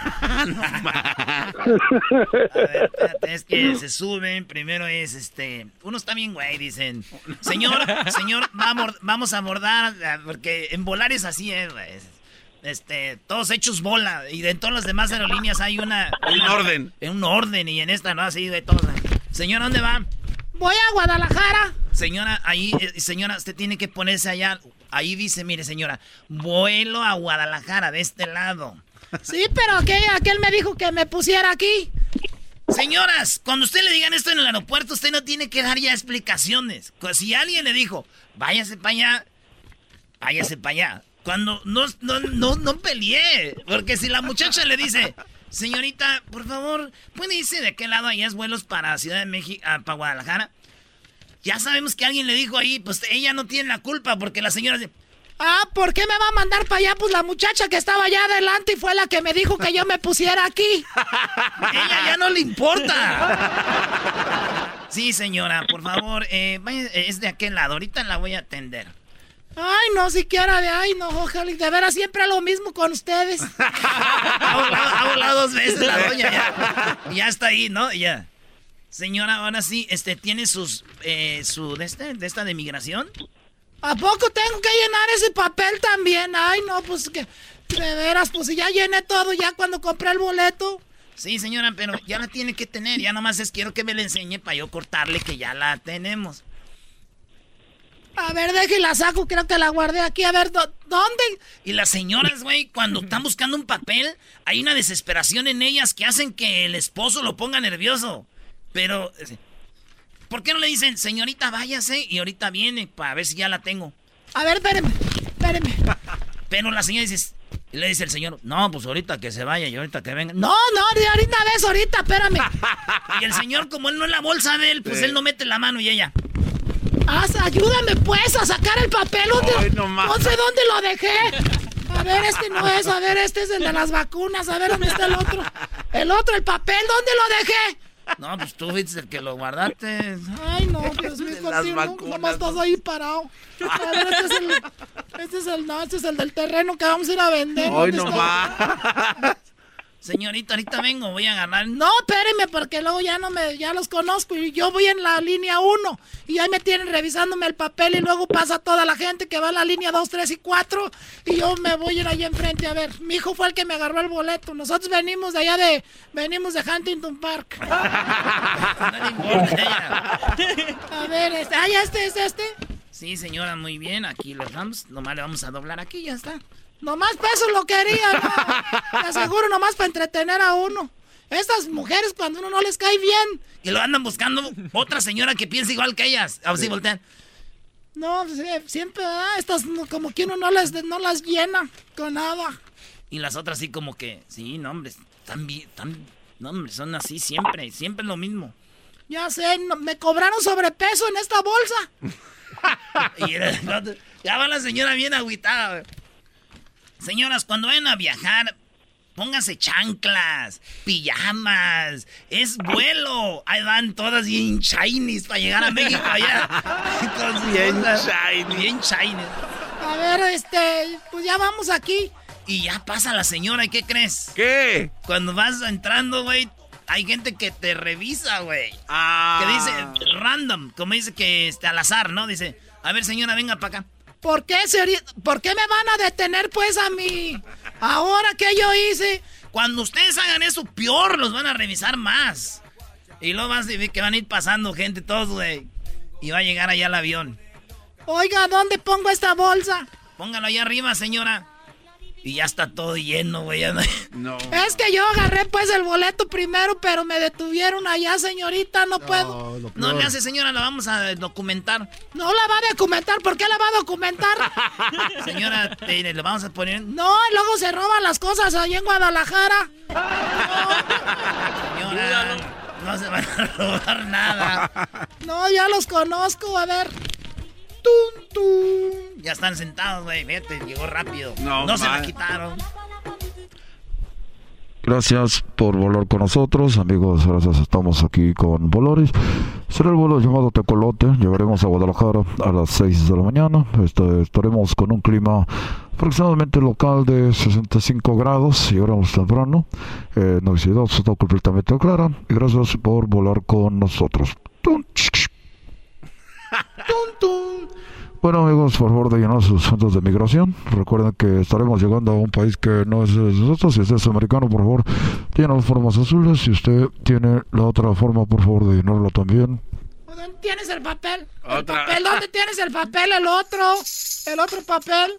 A ver, espérate, es que se suben. Primero es este. Uno está bien, güey. Dicen, señor, señor, vamos, vamos a abordar. Porque en volar es así, eh, güey. Este, todos hechos bola. Y de todas las demás aerolíneas hay una. Un una- orden. En un orden. Y en esta no, así de todos. Señora, ¿dónde va? Voy a Guadalajara. Señora, ahí, eh, señora, usted tiene que ponerse allá. Ahí dice, mire, señora, vuelo a Guadalajara, de este lado. Sí, pero aquel, aquel me dijo que me pusiera aquí. Señoras, cuando usted le digan esto en el aeropuerto, usted no tiene que dar ya explicaciones. Cu- Si alguien le dijo, váyase para allá, váyase para allá. Cuando no, no, no, no peleé. Porque si la muchacha le dice, señorita, por favor, ¿puede irse de qué lado es vuelos para Ciudad de México, ah, para Guadalajara? Ya sabemos que alguien le dijo ahí, pues ella no tiene la culpa porque la señora dice, Ah, ¿por qué me va a mandar para allá? Pues la muchacha que estaba allá adelante y fue la que me dijo que yo me pusiera aquí. ella ya no le importa. Sí, señora, por favor, eh, vaya, eh, es de aquel lado. Ahorita la voy a atender. Ay, no, siquiera de ay, no, ojalá. De veras siempre lo mismo con ustedes. Ha volado, ha volado dos veces la doña ya. Ya está ahí, ¿no? Ya. Señora, ahora sí, este, ¿tiene sus, eh, su, de este, de esta de migración? ¿A poco tengo que llenar ese papel también? Ay, no, pues que... De veras, pues ya llené todo ya cuando compré el boleto. Sí, señora, pero ya la tiene que tener. Ya nomás es quiero que me la enseñe para yo cortarle que ya la tenemos. A ver, déjela saco, creo que la guardé aquí. A ver, ¿dónde? Y las señoras, güey, cuando están buscando un papel, hay una desesperación en ellas que hacen que el esposo lo ponga nervioso. Pero, ¿por qué no le dicen, señorita, váyase y ahorita viene para ver si ya la tengo? A ver, espéreme, espéreme. Pero la señora dice, y le dice el señor, no, pues ahorita que se vaya y ahorita que venga. No, no, ahorita ves, ahorita, espérame. y el señor, como él no es la bolsa de él, pues él no mete la mano y ella. Haz, ayúdame pues a sacar el papel. ¿Dónde, no, no sé dónde lo dejé. A ver, este no es, a ver, este es el de las vacunas, a ver dónde está el otro. El otro, el papel, ¿dónde lo dejé? No, pues tú fuiste el que lo guardaste. Ay, no, Dios mío, no, más estás ahí parado. A ver, este es el, este es el, no, este es el del terreno que vamos a ir a vender. Ay, no más. Señorita, ahorita vengo, voy a ganar. No, espéreme, porque luego ya no me, ya los conozco y yo voy en la línea 1 y ahí me tienen revisándome el papel y luego pasa toda la gente que va a la línea 2, 3 y 4 y yo me voy a ir ahí enfrente a ver. Mi hijo fue el que me agarró el boleto. Nosotros venimos de allá de, venimos de Huntington Park. a ver, este, ah, ya este es este. Sí, señora, muy bien. Aquí los vamos, nomás le vamos a doblar aquí, ya está. Nomás peso lo quería, ¿no? Te aseguro, nomás para entretener a uno. Estas mujeres cuando uno no les cae bien. Y lo andan buscando otra señora que piensa igual que ellas. A ver si voltean. No, pues, eh, siempre, Estas como que uno no las, no las llena con nada. Y las otras sí como que, sí, no, hombre, están bien, no, hombre, son así siempre, siempre lo mismo. Ya sé, me cobraron sobrepeso en esta bolsa. y ya va la señora bien agüitada. Señoras, cuando vayan a viajar, pónganse chanclas, pijamas, es vuelo. Ahí van todas bien shinies para llegar a México allá. bien shiny. Bien shiny. A ver, este, pues ya vamos aquí. Y ya pasa la señora, ¿y qué crees? ¿Qué? Cuando vas entrando, güey, hay gente que te revisa, güey. Ah. Que dice random, como dice que este, al azar, ¿no? Dice, a ver, señora, venga para acá. ¿Por qué, ¿Por qué me van a detener pues a mí? Ahora que yo hice. Cuando ustedes hagan eso, peor, los van a revisar más. Y luego vas a que van a ir pasando gente, todos, güey. Y va a llegar allá el avión. Oiga, ¿dónde pongo esta bolsa? Póngalo allá arriba, señora. Y ya está todo lleno, güey. No. Es que yo agarré pues el boleto primero, pero me detuvieron allá, señorita. No, puedo. No le hace, señora, la vamos a documentar. No la va a documentar. ¿Por qué la va a documentar? señora, le vamos a poner. No, luego se roban las cosas ahí en Guadalajara. Señora, no se van a robar nada. No, ya los conozco. A ver. ¡Tum, tum! Ya están sentados, güey. Fíjate, llegó rápido. No, no se la quitaron. Gracias por volar con nosotros, amigos. Gracias, estamos aquí con Volores. Será el vuelo llamado Tecolote. Llegaremos a Guadalajara a las 6 de la mañana. Este, estaremos con un clima aproximadamente local de 65 grados. Llegaremos temprano. Eh, no está completamente clara. Y gracias por volar con nosotros. Bueno amigos, por favor de llenar sus centros de migración. Recuerden que estaremos llegando a un país que no es de nosotros. Si usted es americano, por favor, tiene las formas azules. Si usted tiene la otra forma, por favor de llenarlo también. ¿Dónde tienes el papel? ¿El papel? ¿Dónde tienes el papel? El otro. El otro papel.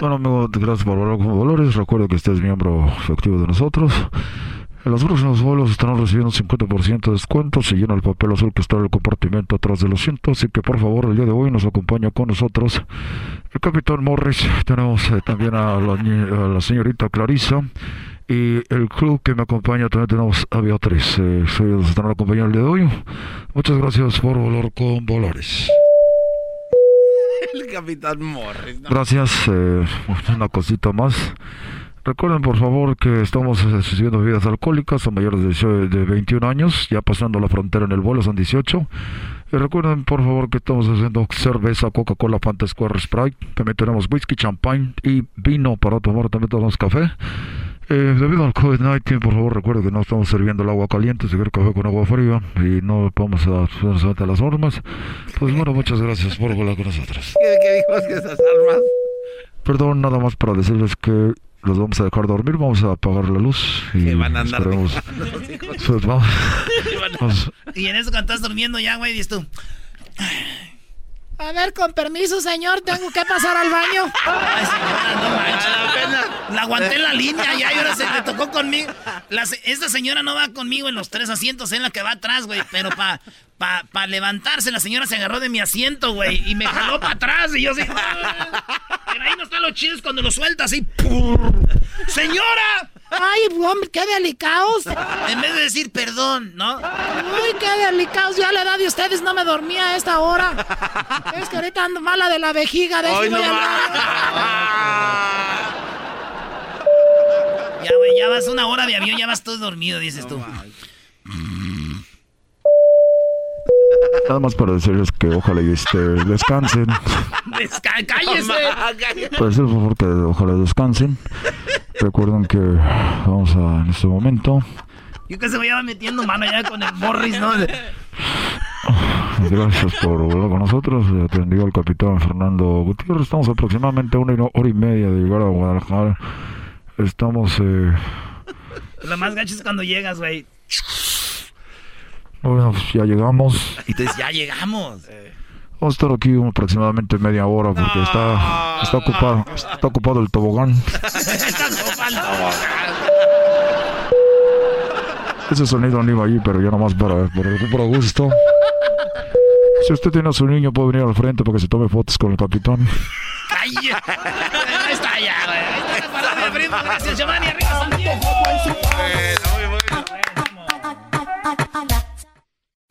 bueno amigos, gracias por hablar con Valores. Recuerde que usted es miembro efectivo de nosotros. En los próximos vuelos estarán recibiendo un 50% de descuento si llena el papel azul que está en el compartimento atrás del asiento. Así que por favor, el día de hoy nos acompaña con nosotros el capitán Morris. Tenemos eh, también a la, señorita Clarisa. Y el club que me acompaña también tenemos a Beatriz. Eh, ellos estarán acompañando el día de hoy. Muchas gracias por volar con Valores. El capitán Morris. Gracias. Eh, una cosita más. Recuerden por favor que estamos recibiendo bebidas alcohólicas, son mayores de, de 21 años, ya pasando la frontera en el vuelo son 18. Y recuerden por favor que estamos haciendo cerveza, Coca-Cola, Fanta Square, Sprite, también tenemos whisky, champagne y vino para tomar, también tenemos café. Eh, debido al COVID-19, por favor recuerde que no estamos sirviendo el agua caliente, si quiere café con agua fría y no vamos a a las normas. Pues bueno, muchas gracias por volar con nosotros. ¿Qué, qué que esas armas? Perdón, nada más para decirles que los vamos a dejar dormir, vamos a apagar la luz y van a andar esperemos, pues, vamos, Y en eso cuando estás durmiendo ya, güey, dices tú... A ver, con permiso, señor, tengo que pasar al baño. Ay, señora, no manches. La aguanté en la línea ya y ahora se me tocó conmigo. esta señora no va conmigo en los tres asientos, en la que va atrás, güey. Pero para pa, pa levantarse, la señora se agarró de mi asiento, güey. Y me jaló para atrás. Y yo así. Pero ahí no están los chidos cuando lo sueltas así. ¡Señora! Hombre, qué delicados. En vez de decir perdón, ¿no? Ay, qué delicados. Ya a la edad de ustedes no me dormía a esta hora. Es que ahorita ando mala de la vejiga. De Ay, no Ya, güey, ya vas una hora de avión, ya vas todo dormido, dices tú. Nada más para decirles que ojalá y este, descansen. ¡Cállese! Para decirles por favor que ojalá descansen. Recuerden que vamos a en este momento. Yo que se vaya metiendo mano ya con el Morris, ¿no? Gracias por volver con nosotros. Atendió al capitán Fernando Gutiérrez. Estamos aproximadamente a una hora y media de llegar a Guadalajara. Estamos. Eh... Lo más gacho es cuando llegas, güey. Bueno, pues ya llegamos. Y te ya llegamos. Vamos a estar aquí aproximadamente media hora porque está, está ocupado está ocupado el tobogán. está ocupado el tobogán. Ese sonido no iba allí, pero ya nomás para, por, por gusto. Si usted tiene a su niño, puede venir al frente para que se tome fotos con el capitán. ¡Ay! Está ya, güey. Está la Gracias, Giovanni. Arriba, Santiago.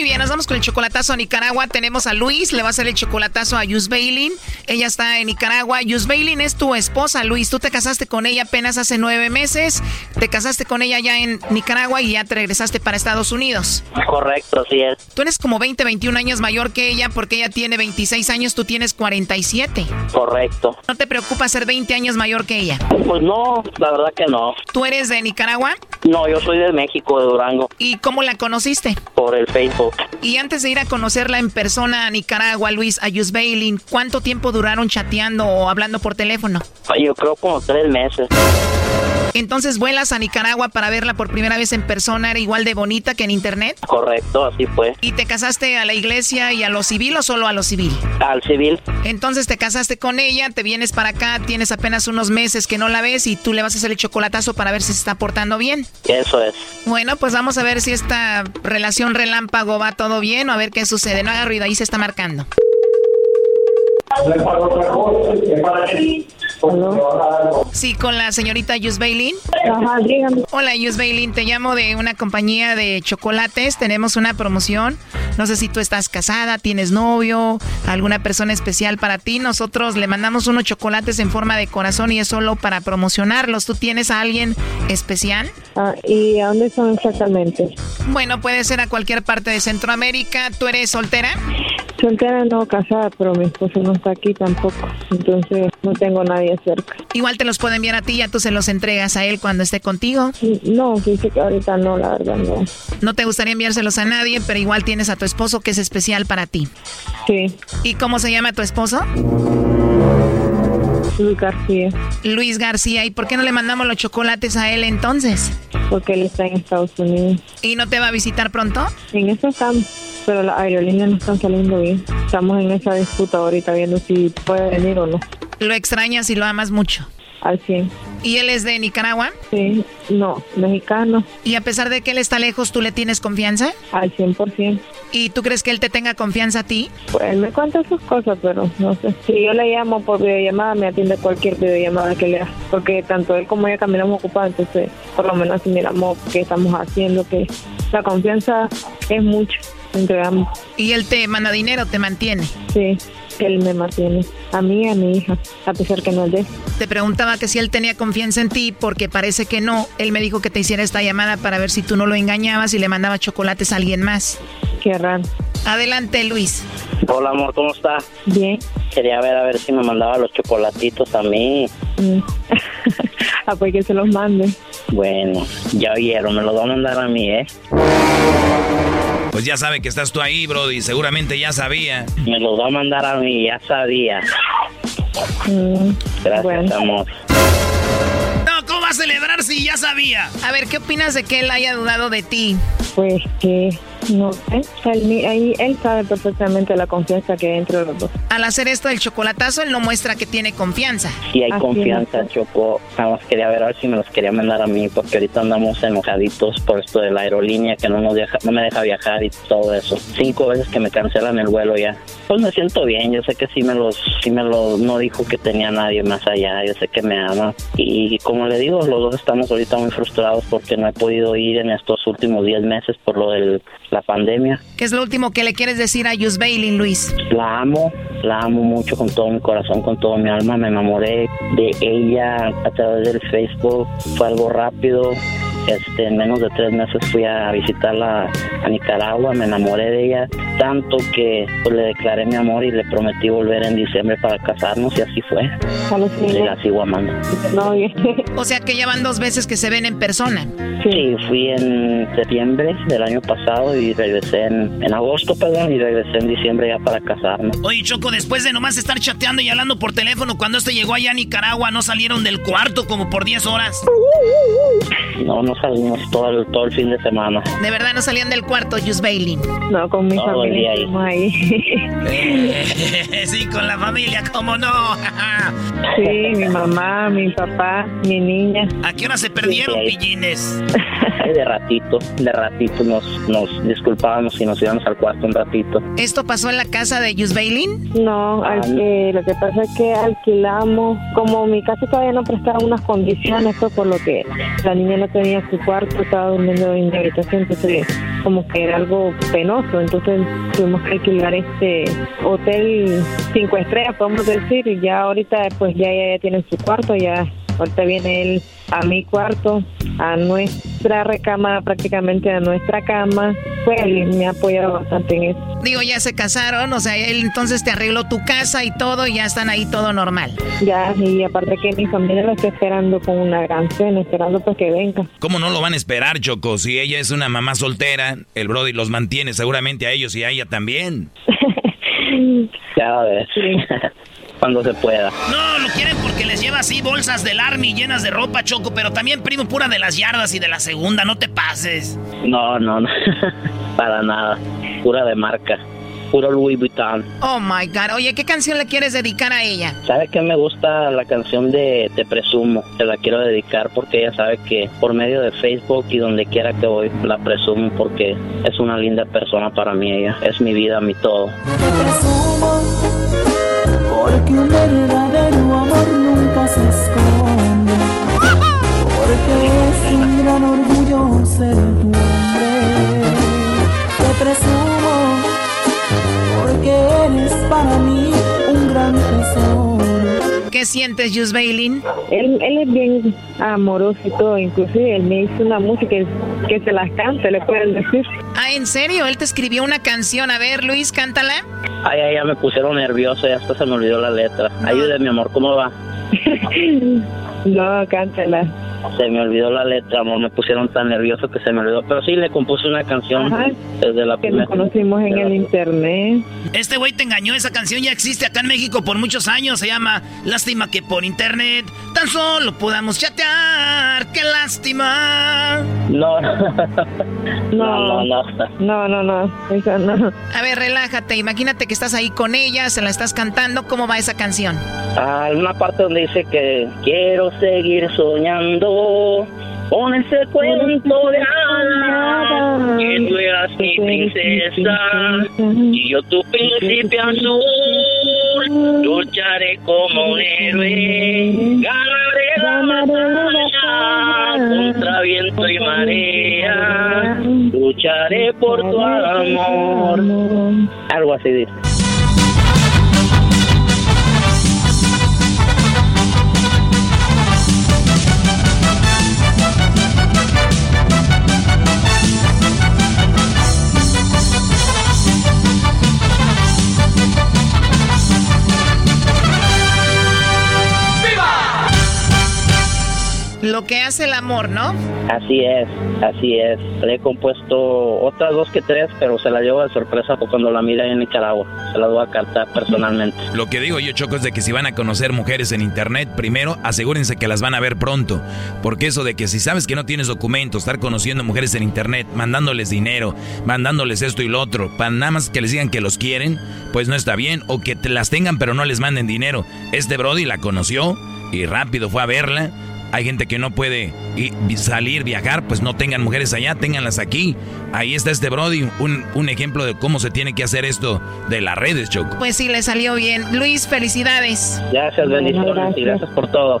Muy bien, nos vamos con el chocolatazo a Nicaragua. Tenemos a Luis, le va a hacer el chocolatazo a Yus Bailin. Ella está en Nicaragua. Yus Bailin es tu esposa, Luis. Tú te casaste con ella apenas hace nueve meses. Te casaste con ella ya en Nicaragua y ya te regresaste para Estados Unidos. Correcto, así es. Tú eres como 20, 21 años mayor que ella porque ella tiene 26 años, tú tienes 47. Correcto. ¿No te preocupa ser 20 años mayor que ella? Pues no, la verdad que no. ¿Tú eres de Nicaragua? No, yo soy de México, de Durango. ¿Y cómo la conociste? Por el Facebook. Y antes de ir a conocerla en persona a Nicaragua, Luis, a Bailin, ¿cuánto tiempo duraron chateando o hablando por teléfono? Yo creo como tres meses. Entonces vuelas a Nicaragua para verla por primera vez en persona, ¿era igual de bonita que en internet? Correcto, así fue. ¿Y te casaste a la iglesia y a lo civil o solo a lo civil? Al civil. Entonces te casaste con ella, te vienes para acá, tienes apenas unos meses que no la ves y tú le vas a hacer el chocolatazo para ver si se está portando bien. Eso es. Bueno, pues vamos a ver si esta relación relámpago va todo bien o a ver qué sucede. No haga ruido, ahí se está marcando. Sí, con la señorita Yus Bailin. Ajá, dígame. Hola, Yus Bailin. Te llamo de una compañía de chocolates. Tenemos una promoción. No sé si tú estás casada, tienes novio, alguna persona especial para ti. Nosotros le mandamos unos chocolates en forma de corazón y es solo para promocionarlos. ¿Tú tienes a alguien especial? Ah, ¿Y a dónde son exactamente? Bueno, puede ser a cualquier parte de Centroamérica. ¿Tú eres soltera? Soltera no, casada, pero mi esposo no está aquí tampoco. Entonces no tengo nadie cerca. Igual te los puede enviar a ti, ya tú se los entregas a él cuando esté contigo. No, dice que ahorita no, la verdad no. No te gustaría enviárselos a nadie, pero igual tienes a tu esposo que es especial para ti. Sí. ¿Y cómo se llama tu esposo? Luis García. Luis García, ¿y por qué no le mandamos los chocolates a él entonces? Porque él está en Estados Unidos. ¿Y no te va a visitar pronto? En eso estamos, pero las aerolíneas no están saliendo bien. Estamos en esa disputa ahorita viendo si puede venir o no. ¿Lo extrañas y lo amas mucho? Al 100. ¿Y él es de Nicaragua? Sí, no, mexicano. ¿Y a pesar de que él está lejos, tú le tienes confianza? Al 100%. ¿Y tú crees que él te tenga confianza a ti? Pues él me cuenta sus cosas, pero no sé. Si yo le llamo por videollamada, me atiende cualquier videollamada que le haga. Porque tanto él como ella caminamos ocupados, entonces por lo menos si miramos qué estamos haciendo, que la confianza es mucho entre ambos. ¿Y él te manda dinero, te mantiene? Sí él me mantiene, a mí y a mi hija, a pesar que no es de Te preguntaba que si él tenía confianza en ti, porque parece que no. Él me dijo que te hiciera esta llamada para ver si tú no lo engañabas y le mandaba chocolates a alguien más. Qué raro. Adelante, Luis. Hola, amor, ¿cómo está? Bien. Quería ver a ver si me mandaba los chocolatitos a mí. Mm. ah, pues que se los mande. Bueno, ya oyeron, me los van a mandar a mí, ¿eh? Pues ya sabe que estás tú ahí, Brody. Seguramente ya sabía. Me los va a mandar a mí, ya sabía. Mm, Gracias, amor. No, ¿cómo va a celebrar si ya sabía? A ver, ¿qué opinas de que él haya dudado de ti? Pues que no sé, él, ahí, él sabe perfectamente la confianza que hay entre los dos. Al hacer esto del chocolatazo, él no muestra que tiene confianza. Sí hay confianza, Choco. Nada más quería ver a ver si me los quería mandar a mí, porque ahorita andamos enojaditos por esto de la aerolínea que no nos deja, no me deja viajar y todo eso. Cinco veces que me cancelan el vuelo ya. Pues me siento bien, yo sé que sí me los, sí me los, no dijo que tenía nadie más allá, yo sé que me ama. Y como le digo, los dos estamos ahorita muy frustrados porque no he podido ir en estos últimos 10 meses por lo de la pandemia. ¿Qué es lo último que le quieres decir a Yus Bailey, Luis? La amo, la amo mucho con todo mi corazón, con toda mi alma. Me enamoré de ella a través del Facebook. Fue algo rápido. Este, en menos de tres meses fui a visitarla a Nicaragua, me enamoré de ella tanto que pues, le declaré mi amor y le prometí volver en diciembre para casarnos y así fue. Y la sigo amando. o sea que ya van dos veces que se ven en persona. Sí, fui en septiembre del año pasado y regresé en, en agosto, perdón, y regresé en diciembre ya para casarnos. Oye, Choco, después de nomás estar chateando y hablando por teléfono, cuando este llegó allá a Nicaragua, ¿no salieron del cuarto como por 10 horas? No, no salimos todo el, todo el fin de semana. ¿De verdad no salían del cuarto, Jus Bailey? No, con mi familia ahí. sí, con la familia, ¿cómo no? sí, mi mamá, mi papá, mi niña. ¿A qué hora se perdieron, pillines? de ratito, de ratito nos, nos disculpábamos y nos íbamos al cuarto un ratito. ¿Esto pasó en la casa de Jus Bailey? No, ah, lo que pasa es que alquilamos, como mi casa todavía no prestaba unas condiciones, fue por lo que la niña no tenía su cuarto, estaba durmiendo en la habitación, entonces como que era algo penoso, entonces tuvimos que alquilar este hotel cinco estrellas, podemos decir, y ya ahorita pues ya ya tiene su cuarto, ya ahorita viene él a mi cuarto, a nuestra recámara, prácticamente a nuestra cama, pues él me ha apoyado bastante en eso. Digo, ya se casaron, o sea, él entonces te arregló tu casa y todo, y ya están ahí todo normal. Ya, y aparte que mi familia lo está esperando con una gran cena, esperando para que venga. ¿Cómo no lo van a esperar, Choco? Si ella es una mamá soltera, el Brody los mantiene seguramente a ellos y a ella también. ya ves. Cuando se pueda. No, lo quieren porque les lleva así bolsas del Army llenas de ropa, Choco, pero también primo pura de las yardas y de la segunda, no te pases. No, no, no. Para nada. Pura de marca puro Louis Vuitton. Oh my God. Oye, ¿qué canción le quieres dedicar a ella? Sabe que me gusta la canción de Te Presumo. Se la quiero dedicar porque ella sabe que por medio de Facebook y donde quiera que voy, la presumo porque es una linda persona para mí. Ella es mi vida, mi todo. Te presumo porque un verdadero amor nunca se esconde. Porque es un gran orgullo ser tu hombre. Te presumo porque eres para mí. ¿Qué sientes, Jus Bailin? Él, él es bien amoroso y todo, inclusive él me hizo una música que se las cante, le pueden decir. Ah, ¿en serio? Él te escribió una canción. A ver, Luis, cántala. Ay, ay, ya me pusieron nervioso, ya hasta se me olvidó la letra. Ayúdame, mi amor, ¿cómo va? no, cántala. se me olvidó la letra, amor, me pusieron tan nervioso que se me olvidó. Pero sí, le compuse una canción Ajá. desde la Que primera. nos conocimos en el internet. Este güey te engañó, esa canción ya existe acá en México por muchos años, se llama Lástima que por internet tan solo podamos chatear, qué lástima. No, no, No, no, no, no, no, esa no. A ver, relájate. Imagínate que estás ahí con ella, se la estás cantando. ¿Cómo va esa canción? Hay una parte donde dice que quiero seguir soñando con ese cuento de hadas, que tú eras mi princesa y yo tu príncipe azul. Lucharé como un héroe, ganaré la batalla contra viento y marea. Lucharé por tu amor. Algo así dice. Lo que hace el amor, ¿no? Así es, así es. Le he compuesto otras dos que tres, pero se la llevo de sorpresa por cuando la mira en Nicaragua. Se la voy a cantar personalmente. Lo que digo yo, Choco, es de que si van a conocer mujeres en internet, primero asegúrense que las van a ver pronto. Porque eso de que si sabes que no tienes documentos, estar conociendo mujeres en internet, mandándoles dinero, mandándoles esto y lo otro, para nada más que les digan que los quieren, pues no está bien. O que te las tengan pero no les manden dinero. Este Brody la conoció y rápido fue a verla. Hay gente que no puede salir, viajar, pues no tengan mujeres allá, ténganlas aquí. Ahí está este Brody, un, un ejemplo de cómo se tiene que hacer esto de las redes, Choco. Pues sí, le salió bien. Luis, felicidades. Gracias, bendiciones y gracias por todo.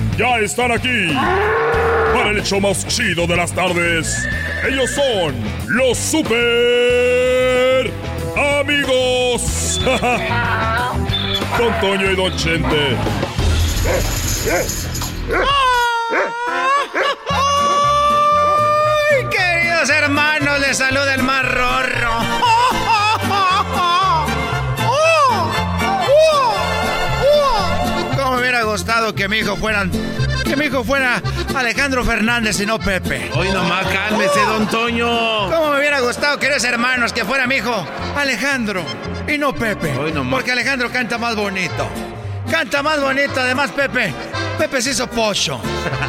ya están aquí para el hecho más chido de las tardes. Ellos son los super amigos. Don Toño y Don Chente. ¡Ay, queridos hermanos! Les saluda el más rorro. Gustado que mi hijo fuera... Que mi hijo fuera Alejandro Fernández y no Pepe. Hoy nomás cálmese, don Toño. ¿Cómo me hubiera gustado, queridos hermanos, que fuera mi hijo Alejandro y no Pepe? Porque Alejandro canta más bonito. Canta más bonito, además Pepe. Pepe se hizo pocho.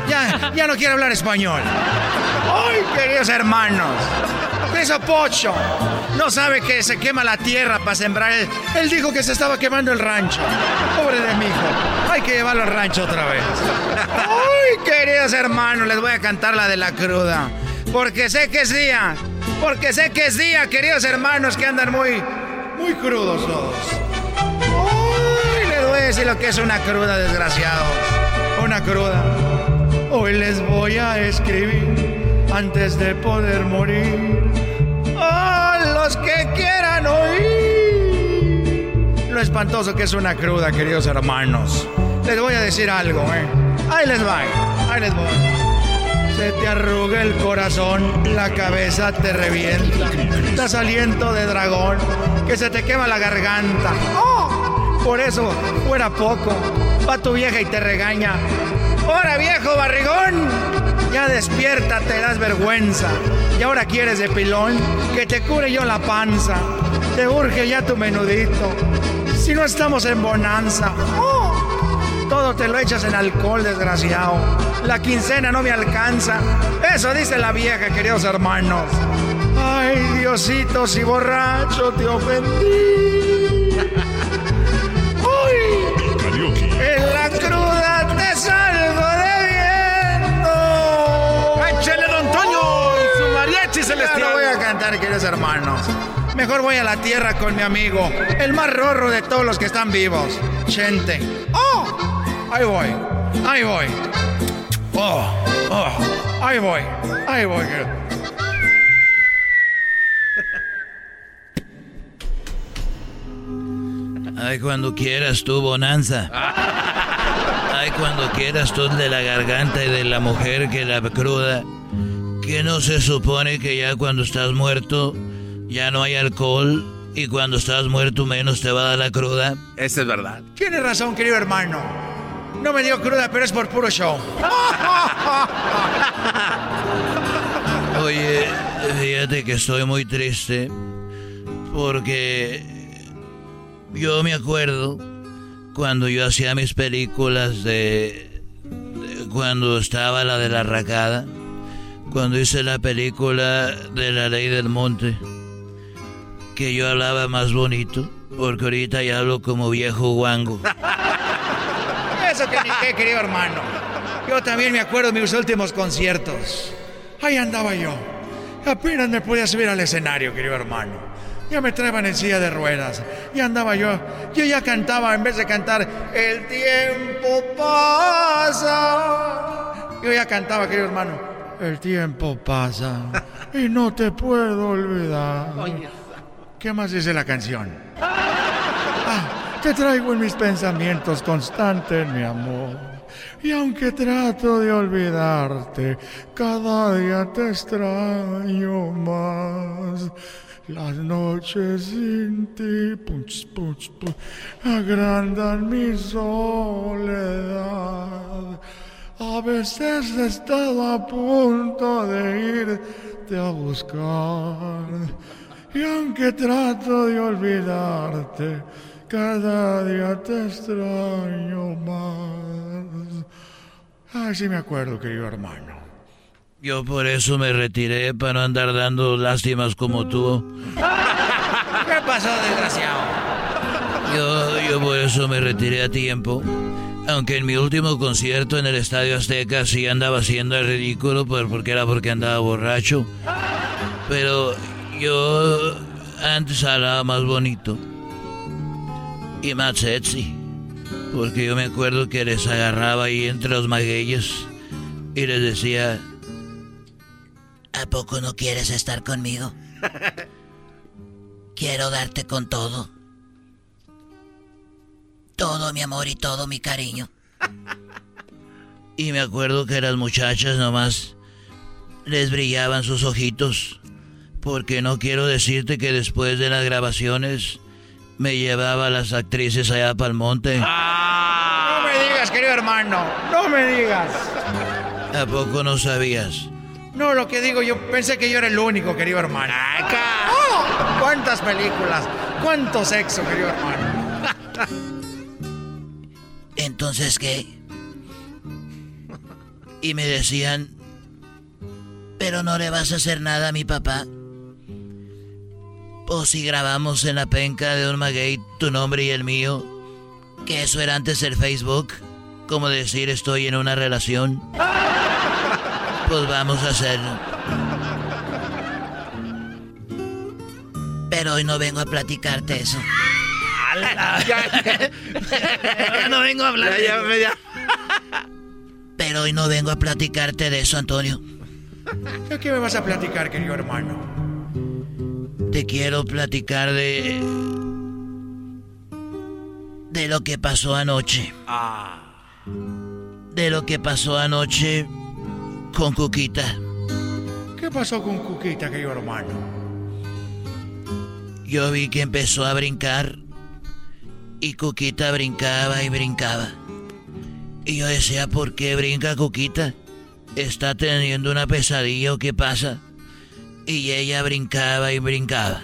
Ya, ya no quiere hablar español. ¡Ay, queridos hermanos! Se hizo pocho. No sabe que se quema la tierra para sembrar. Él, él dijo que se estaba quemando el rancho. Pobre de mi hijo. Hay que llevarlo al rancho otra vez. ¡Ay, queridos hermanos! Les voy a cantar la de la cruda. Porque sé que es día. Porque sé que es día, queridos hermanos, que andan muy, muy crudos todos. Decir lo que es una cruda, desgraciados. Una cruda. Hoy les voy a escribir antes de poder morir. A los que quieran oír. Lo espantoso que es una cruda, queridos hermanos. Les voy a decir algo, ¿eh? Ahí les va, ahí les voy. Se te arruga el corazón, la cabeza te revienta. Das aliento de dragón, que se te quema la garganta. ¡Oh! Por eso, fuera poco, va tu vieja y te regaña. ¡Ahora, viejo barrigón! Ya despierta, te das vergüenza. Y ahora quieres de pilón que te cure yo la panza. Te urge ya tu menudito. Si no estamos en bonanza. ¡Oh! Todo te lo echas en alcohol, desgraciado. La quincena no me alcanza. Eso dice la vieja, queridos hermanos. Ay, Diosito, si borracho te ofendí. Hermanos. Mejor voy a la tierra con mi amigo, el más rorro de todos los que están vivos, Chente. ¡Oh! Ahí voy, ahí voy. Oh, oh, ahí voy, ahí voy. Ay, cuando quieras tú, Bonanza. Ay, cuando quieras tú de la garganta y de la mujer que la cruda. Que no se supone que ya cuando estás muerto ya no hay alcohol y cuando estás muerto menos te va a dar la cruda. Eso es verdad. Tienes razón, querido hermano. No me dio cruda, pero es por puro show. Oye, fíjate que estoy muy triste porque yo me acuerdo cuando yo hacía mis películas de, cuando estaba la de la racada, cuando hice la película de la ley del monte, que yo hablaba más bonito, porque ahorita ya hablo como viejo guango. Eso que ni qué, querido hermano. Yo también me acuerdo de mis últimos conciertos. Ahí andaba yo. Apenas me podía subir al escenario, querido hermano. Ya me traían en silla de ruedas. Y andaba yo. Yo ya cantaba, en vez de cantar, el tiempo pasa. Yo ya cantaba, querido hermano. El tiempo pasa y no te puedo olvidar. ¿Qué más dice la canción? Ah, te traigo en mis pensamientos constantes, mi amor. Y aunque trato de olvidarte, cada día te extraño más. Las noches sin ti punch, punch, punch, agrandan mi soledad. A veces he estado a punto de irte a buscar. Y aunque trato de olvidarte, cada día te extraño más. Ay, sí me acuerdo, querido hermano. Yo por eso me retiré para no andar dando lástimas como tú. ¿Qué pasó, desgraciado? Yo, yo por eso me retiré a tiempo. Aunque en mi último concierto en el Estadio Azteca sí andaba haciendo el ridículo, pues porque era porque andaba borracho. Pero yo antes hablaba más bonito. Y más sexy. Porque yo me acuerdo que les agarraba ahí entre los magueyes y les decía, ¿a poco no quieres estar conmigo? Quiero darte con todo. Todo mi amor y todo mi cariño. Y me acuerdo que las muchachas nomás les brillaban sus ojitos. Porque no quiero decirte que después de las grabaciones me llevaba a las actrices allá para el monte. No me digas, querido hermano. No me digas. ¿A poco no sabías? No, lo que digo, yo pensé que yo era el único, querido hermano. ¡Oh! ¿Cuántas películas? ¿Cuánto sexo, querido hermano? Entonces, ¿qué? Y me decían, pero no le vas a hacer nada a mi papá. O si grabamos en la penca de un maguey tu nombre y el mío, que eso era antes el Facebook, como decir estoy en una relación. Pues vamos a hacerlo. Pero hoy no vengo a platicarte eso. Ahora no vengo a hablar. Ya, ya, ya. Pero hoy no vengo a platicarte de eso, Antonio. ¿De qué me vas a platicar, querido hermano? Te quiero platicar de. de lo que pasó anoche. De lo que pasó anoche con Cuquita. ¿Qué pasó con Cuquita, querido hermano? Yo vi que empezó a brincar y Cuquita brincaba y brincaba. Y yo decía, ¿por qué brinca Cuquita? ¿Está teniendo una pesadilla o qué pasa? Y ella brincaba y brincaba.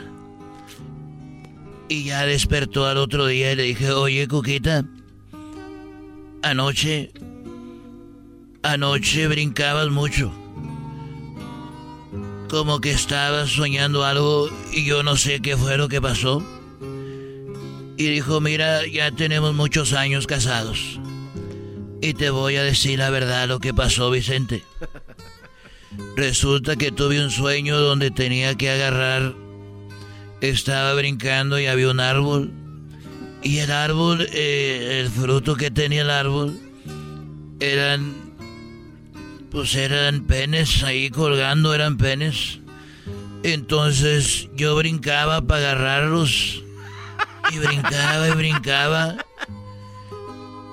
Y ya despertó al otro día y le dije, oye Cuquita, anoche, anoche brincabas mucho. Como que estabas soñando algo y yo no sé qué fue lo que pasó. Y dijo, mira, ya tenemos muchos años casados. Y te voy a decir la verdad lo que pasó, Vicente. Resulta que tuve un sueño donde tenía que agarrar. Estaba brincando y había un árbol. Y el árbol, eh, el fruto que tenía el árbol, eran pues eran penes ahí colgando, eran penes. Entonces yo brincaba para agarrarlos. Y brincaba y brincaba.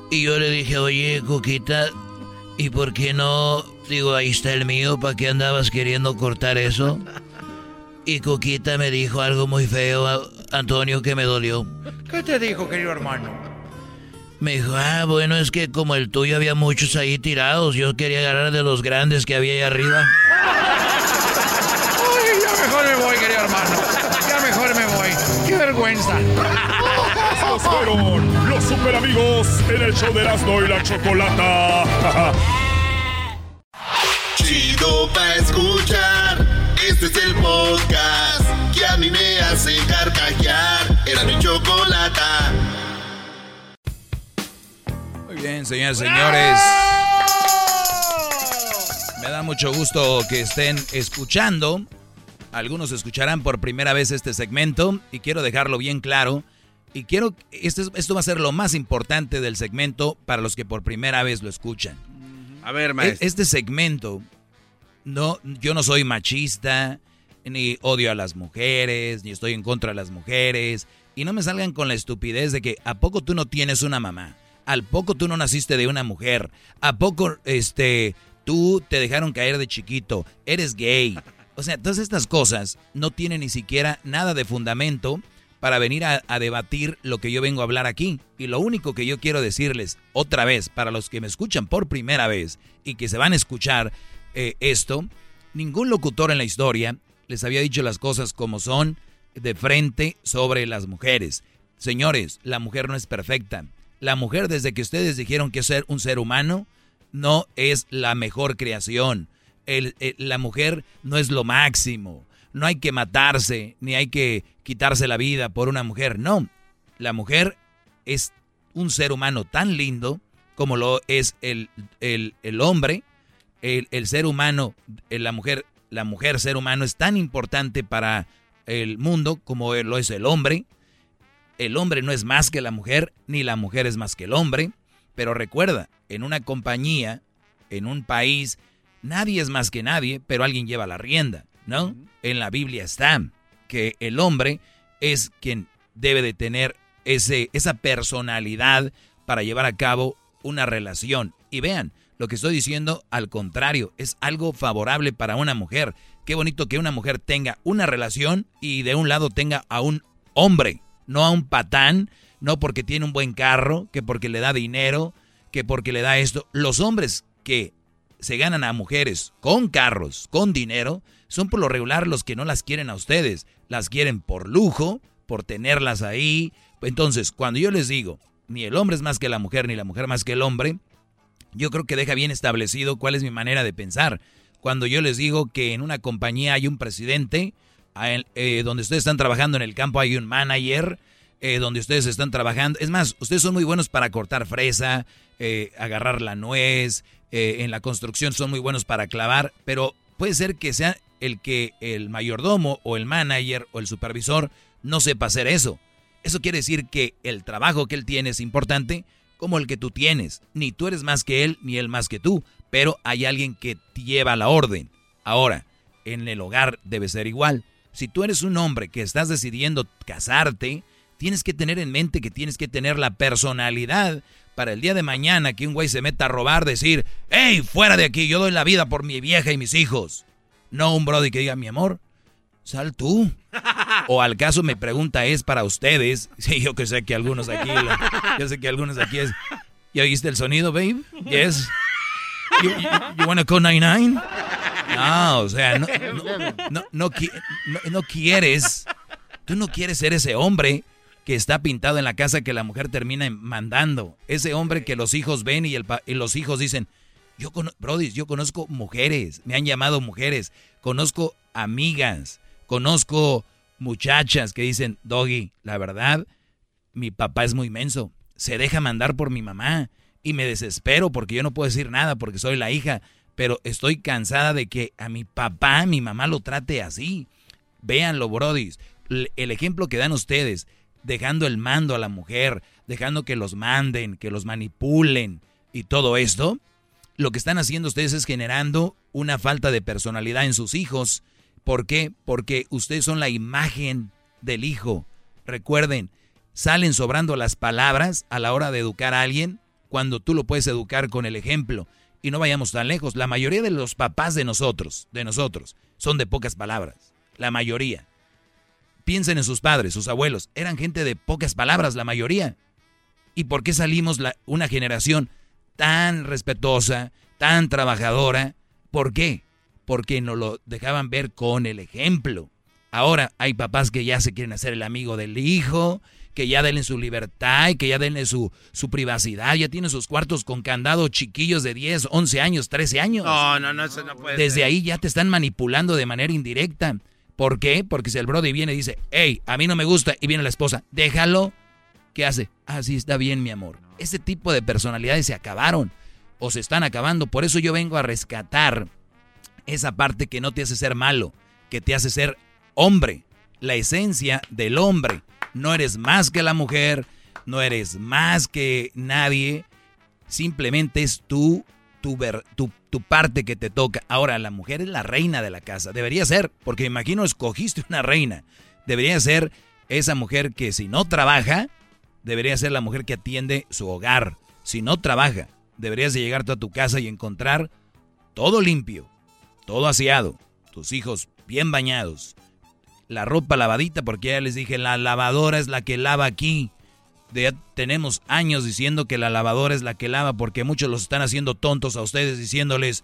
Y yo le dije, oye, Coquita, ¿y por qué no? Digo, ahí está el mío, ¿para qué andabas queriendo cortar eso? Y Coquita me dijo algo muy feo, Antonio, que me dolió. ¿Qué te dijo, querido hermano? Me dijo, ah, bueno, es que como el tuyo había muchos ahí tirados, yo quería agarrar de los grandes que había ahí arriba. Ay, ya mejor me voy, querido hermano. Vergüenza! Estos fueron los super amigos en el show de Erasmo y la Chocolata. Chido pa' escuchar. Este es el podcast que a mí me hace carcajear. Era mi chocolata. Muy bien, señores, señores. Me da mucho gusto que estén escuchando. Algunos escucharán por primera vez este segmento y quiero dejarlo bien claro. Y quiero, esto, esto va a ser lo más importante del segmento para los que por primera vez lo escuchan. A ver, E- maestro. Este segmento, no, yo no soy machista, ni odio a las mujeres, ni estoy en contra de las mujeres. Y no me salgan con la estupidez de que a poco tú no tienes una mamá, al poco tú no naciste de una mujer, a poco este tú te dejaron caer de chiquito, eres gay. O sea, todas estas cosas no tienen ni siquiera nada de fundamento para venir a, debatir lo que yo vengo a hablar aquí. Y lo único que yo quiero decirles otra vez, para los que me escuchan por primera vez y que se van a escuchar eh, esto, ningún locutor en la historia les había dicho las cosas como son de frente sobre las mujeres. Señores, la mujer no es perfecta. La mujer desde que ustedes dijeron que ser un ser humano, no es la mejor creación. El- la mujer no es lo máximo. No hay que matarse, ni hay que quitarse la vida por una mujer. No, la mujer es un ser humano tan lindo como lo es el, el- hombre. El, el ser humano, eh, la mujer, la mujer ser humano es tan importante para el mundo como lo es el hombre. El hombre no es más que la mujer, ni la mujer es más que el hombre. Pero recuerda, en una compañía, en un país, nadie es más que nadie, pero alguien lleva la rienda, ¿no? En la Biblia está que el hombre es quien debe de tener ese, esa personalidad para llevar a cabo una relación. Y vean, lo que estoy diciendo, al contrario, es algo favorable para una mujer. Qué bonito que una mujer tenga una relación y de un lado tenga a un hombre, no a un patán, no porque tiene un buen carro, que porque le da dinero, que porque le da esto. Los hombres que se ganan a mujeres con carros, con dinero, son por lo regular los que no las quieren a ustedes. Las quieren por lujo, por tenerlas ahí. Entonces, cuando yo les digo, ni el hombre es más que la mujer, ni la mujer más que el hombre, yo creo que deja bien establecido cuál es mi manera de pensar. Cuando yo les digo que en una compañía hay un presidente, eh, donde ustedes están trabajando en el campo hay un manager, eh, donde ustedes están trabajando. Es más, ustedes son muy buenos para cortar fresa, eh, agarrar la nuez, eh, en la construcción son muy buenos para clavar, pero puede ser que sea el que el mayordomo o el manager o el supervisor no sepa hacer eso. Eso quiere decir que el trabajo que él tiene es importante como el que tú tienes. Ni tú eres más que él, ni él más que tú, pero hay alguien que lleva la orden. Ahora, en el hogar debe ser igual. Si tú eres un hombre que estás decidiendo casarte, tienes que tener en mente que tienes que tener la personalidad para el día de mañana que un güey se meta a robar, decir, hey, fuera de aquí, yo doy la vida por mi vieja y mis hijos. No un brody que diga, mi amor, sal tú. O al caso mi pregunta es para ustedes. Sí, yo que sé que algunos aquí, yo sé que algunos aquí es, ¿ya oíste el sonido, babe? Yes. You, you, you wanna call 99? No, o sea, no, no, no, no qui- no- no quieres, tú no quieres ser ese hombre que está pintado en la casa que la mujer termina mandando. Ese hombre que los hijos ven y, los hijos dicen, yo cono Brody, yo conozco mujeres, me han llamado mujeres, conozco amigas, conozco muchachas que dicen, Doggy, la verdad, mi papá es muy menso, se deja mandar por mi mamá y me desespero porque yo no puedo decir nada porque soy la hija, pero estoy cansada de que a mi papá, mi mamá lo trate así. Véanlo, brodis, el ejemplo que dan ustedes, dejando el mando a la mujer, dejando que los manden, que los manipulen y todo esto, lo que están haciendo ustedes es generando una falta de personalidad en sus hijos. ¿Por qué? Porque ustedes son la imagen del hijo. Recuerden, salen sobrando las palabras a la hora de educar a alguien cuando tú lo puedes educar con el ejemplo. Y no vayamos tan lejos. La mayoría de los papás de nosotros, de nosotros, son de pocas palabras. La mayoría. Piensen en sus padres, sus abuelos. Eran gente de pocas palabras, la mayoría. ¿Y por qué salimos la, una generación tan respetuosa, tan trabajadora? ¿Por qué? Porque nos lo dejaban ver con el ejemplo. Ahora hay papás que ya se quieren hacer el amigo del hijo, que ya denle su libertad y que ya denle su, su privacidad. Ya tienen sus cuartos con candado chiquillos de 10, 11 años, 13 años. No, no, no, eso no puede Desde ser. ahí ya te están manipulando de manera indirecta. ¿Por qué? Porque si el brody viene y dice, hey, a mí no me gusta, y viene la esposa, déjalo. ¿Qué hace? Ah, sí, está bien, mi amor. Ese tipo de personalidades se acabaron o se están acabando. Por eso yo vengo a rescatar esa parte que no te hace ser malo, que te hace ser hombre. La esencia del hombre. No eres más que la mujer, no eres más que nadie. Simplemente es tú, tu, ver- tu, tu parte que te toca. Ahora, la mujer es la reina de la casa. Debería ser, porque imagino escogiste una reina. Debería ser esa mujer que si no trabaja, debería ser la mujer que atiende su hogar. Si no trabaja, deberías de llegar tú a tu casa y encontrar todo limpio, todo aseado, tus hijos bien bañados, la ropa lavadita, porque ya les dije, la lavadora es la que lava aquí. De- ya tenemos años diciendo que la lavadora es la que lava, porque muchos los están haciendo tontos a ustedes diciéndoles,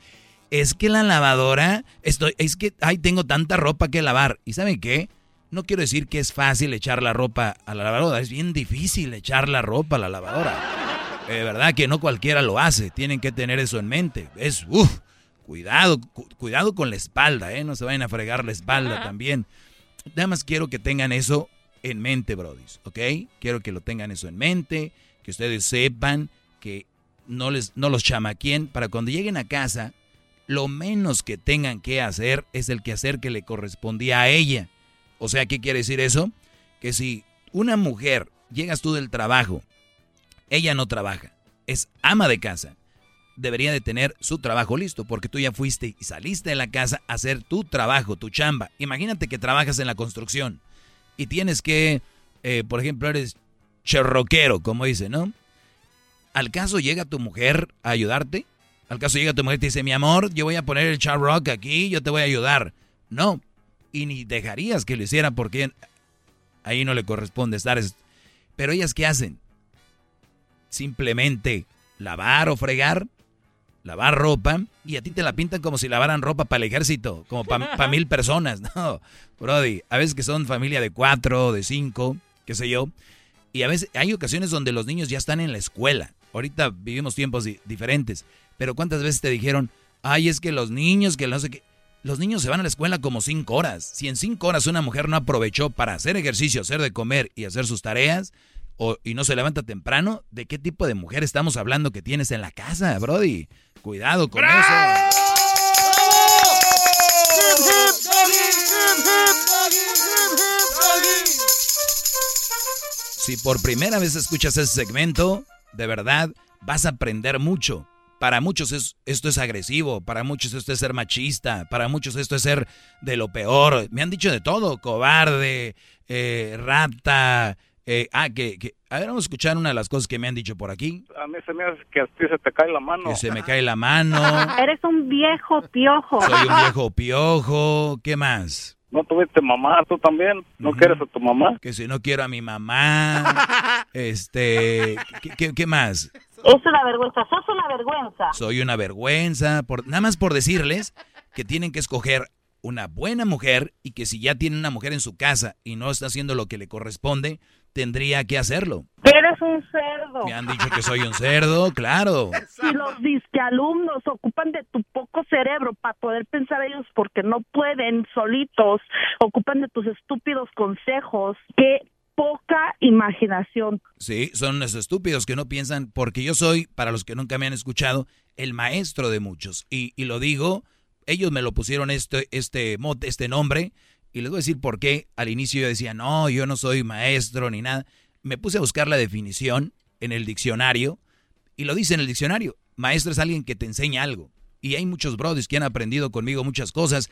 es que la lavadora, estoy, es que, ay, tengo tanta ropa que lavar. ¿Y saben qué? No quiero decir que es fácil echar la ropa a la lavadora, es bien difícil echar la ropa a la lavadora. De verdad que no cualquiera lo hace, tienen que tener eso en mente. Es, uff, cuidado, cu- cuidado con la espalda, ¿eh? No se vayan a fregar la espalda también. Nada más quiero que tengan eso en mente, brodis, ¿ok? Quiero que lo tengan eso en mente, que ustedes sepan que no, les, no los chamaquien para cuando lleguen a casa, lo menos que tengan que hacer es el quehacer que le correspondía a ella. O sea, ¿qué quiere decir eso? Que si una mujer, llegas tú del trabajo, ella no trabaja, es ama de casa, debería de tener su trabajo listo, porque tú ya fuiste y saliste de la casa a hacer tu trabajo, tu chamba. Imagínate que trabajas en la construcción y tienes que, eh, por ejemplo, eres cherroquero, como dice, ¿no? ¿Al caso llega tu mujer a ayudarte? ¿Al caso llega tu mujer y te dice, mi amor, yo voy a poner el charrock aquí, yo te voy a ayudar? No, y ni dejarías que lo hiciera porque ahí no le corresponde estar. es- Pero ellas, ¿qué hacen? Simplemente lavar o fregar, lavar ropa, y a ti te la pintan como si lavaran ropa para el ejército, como para mil personas. No, Brody, a veces que son familia de cuatro, de cinco, qué sé yo, y a veces hay ocasiones donde los niños ya están en la escuela. Ahorita vivimos tiempos di- diferentes, pero ¿cuántas veces te dijeron, ay, es que los niños, que no sé qué? Los niños se van a la escuela como cinco horas. Si en cinco horas una mujer no aprovechó para hacer ejercicio, hacer de comer y hacer sus tareas, o, y no se levanta temprano, ¿de qué tipo de mujer estamos hablando que tienes en la casa, Brody? Cuidado con eso. Si por primera vez escuchas ese segmento, de verdad vas a aprender mucho. Para muchos es- esto es agresivo, para muchos esto es ser machista, para muchos esto es ser de lo peor. Me han dicho de todo, cobarde, eh, rata. Eh, ah, que, que- A ver, vamos a escuchar una de las cosas que me han dicho por aquí. A mí se me hace que a ti se te cae la mano. Que se me cae la mano, Eres un viejo piojo. soy un viejo piojo, ¿qué más? No tuviste mamá, tú también. ¿No quieres a tu mamá? Que si no quiero a mi mamá, este, ¿qué, qué- qué más? Es una vergüenza, sos una vergüenza. soy una vergüenza, por, nada más por decirles que tienen que escoger una buena mujer y que si ya tienen una mujer en su casa y no está haciendo lo que le corresponde, tendría que hacerlo. Eres un cerdo. Me han dicho que soy un cerdo, claro. Y los disquealumnos ocupan de tu poco cerebro para poder pensar ellos porque no pueden solitos, ocupan de tus estúpidos consejos. Qué poca imaginación. Sí, son unos estúpidos que no piensan, porque yo soy, para los que nunca me han escuchado, el maestro de muchos. Y, y lo digo, ellos me lo pusieron este, este este nombre, y les voy a decir por qué. Al inicio yo decía, no, yo no soy maestro ni nada. Me puse a buscar la definición en el diccionario, y lo dice en el diccionario. Maestro es alguien que te enseña algo. Y hay muchos brothers que han aprendido conmigo muchas cosas.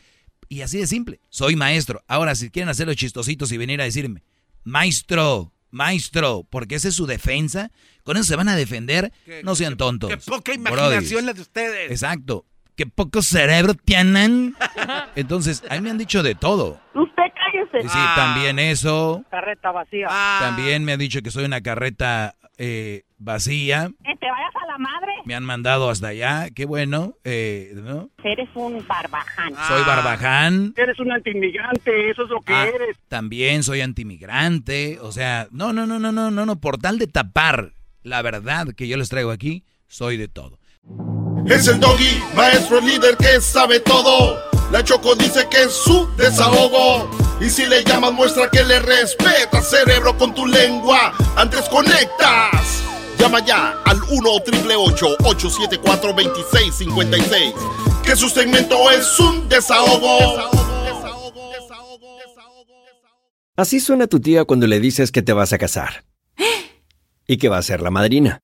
Y así de simple. Soy maestro. Ahora, si quieren hacer los chistositos y venir a decirme, maestro, maestro, porque esa es su defensa, con eso se van a defender, no sean tontos. Qué poca imaginación la de ustedes. Exacto. Qué poco cerebro tienen. Entonces, a mí me han dicho de todo. Usted cállese. Sí, también eso. Carreta vacía. También me han dicho que soy una carreta eh, vacía. Que te vayas a la madre. Me han mandado hasta allá. Qué bueno. Eh, ¿no? Eres un barbaján. Soy barbaján. Eres un antiinmigrante, eso es lo que Ah, También soy antimigrante. O sea, no, no, no, no, no, no, no. Por tal de tapar la verdad que yo les traigo aquí, soy de todo. Es el doggy, maestro líder que sabe todo. La Choco dice que es su desahogo. Y si le llamas, muestra que le respeta, cerebro, con tu lengua. Antes conectas. Llama ya al 1-888-874-2656. Que su segmento es un desahogo. Así suena tu tía cuando le dices que te vas a casar. Y que va a ser la madrina.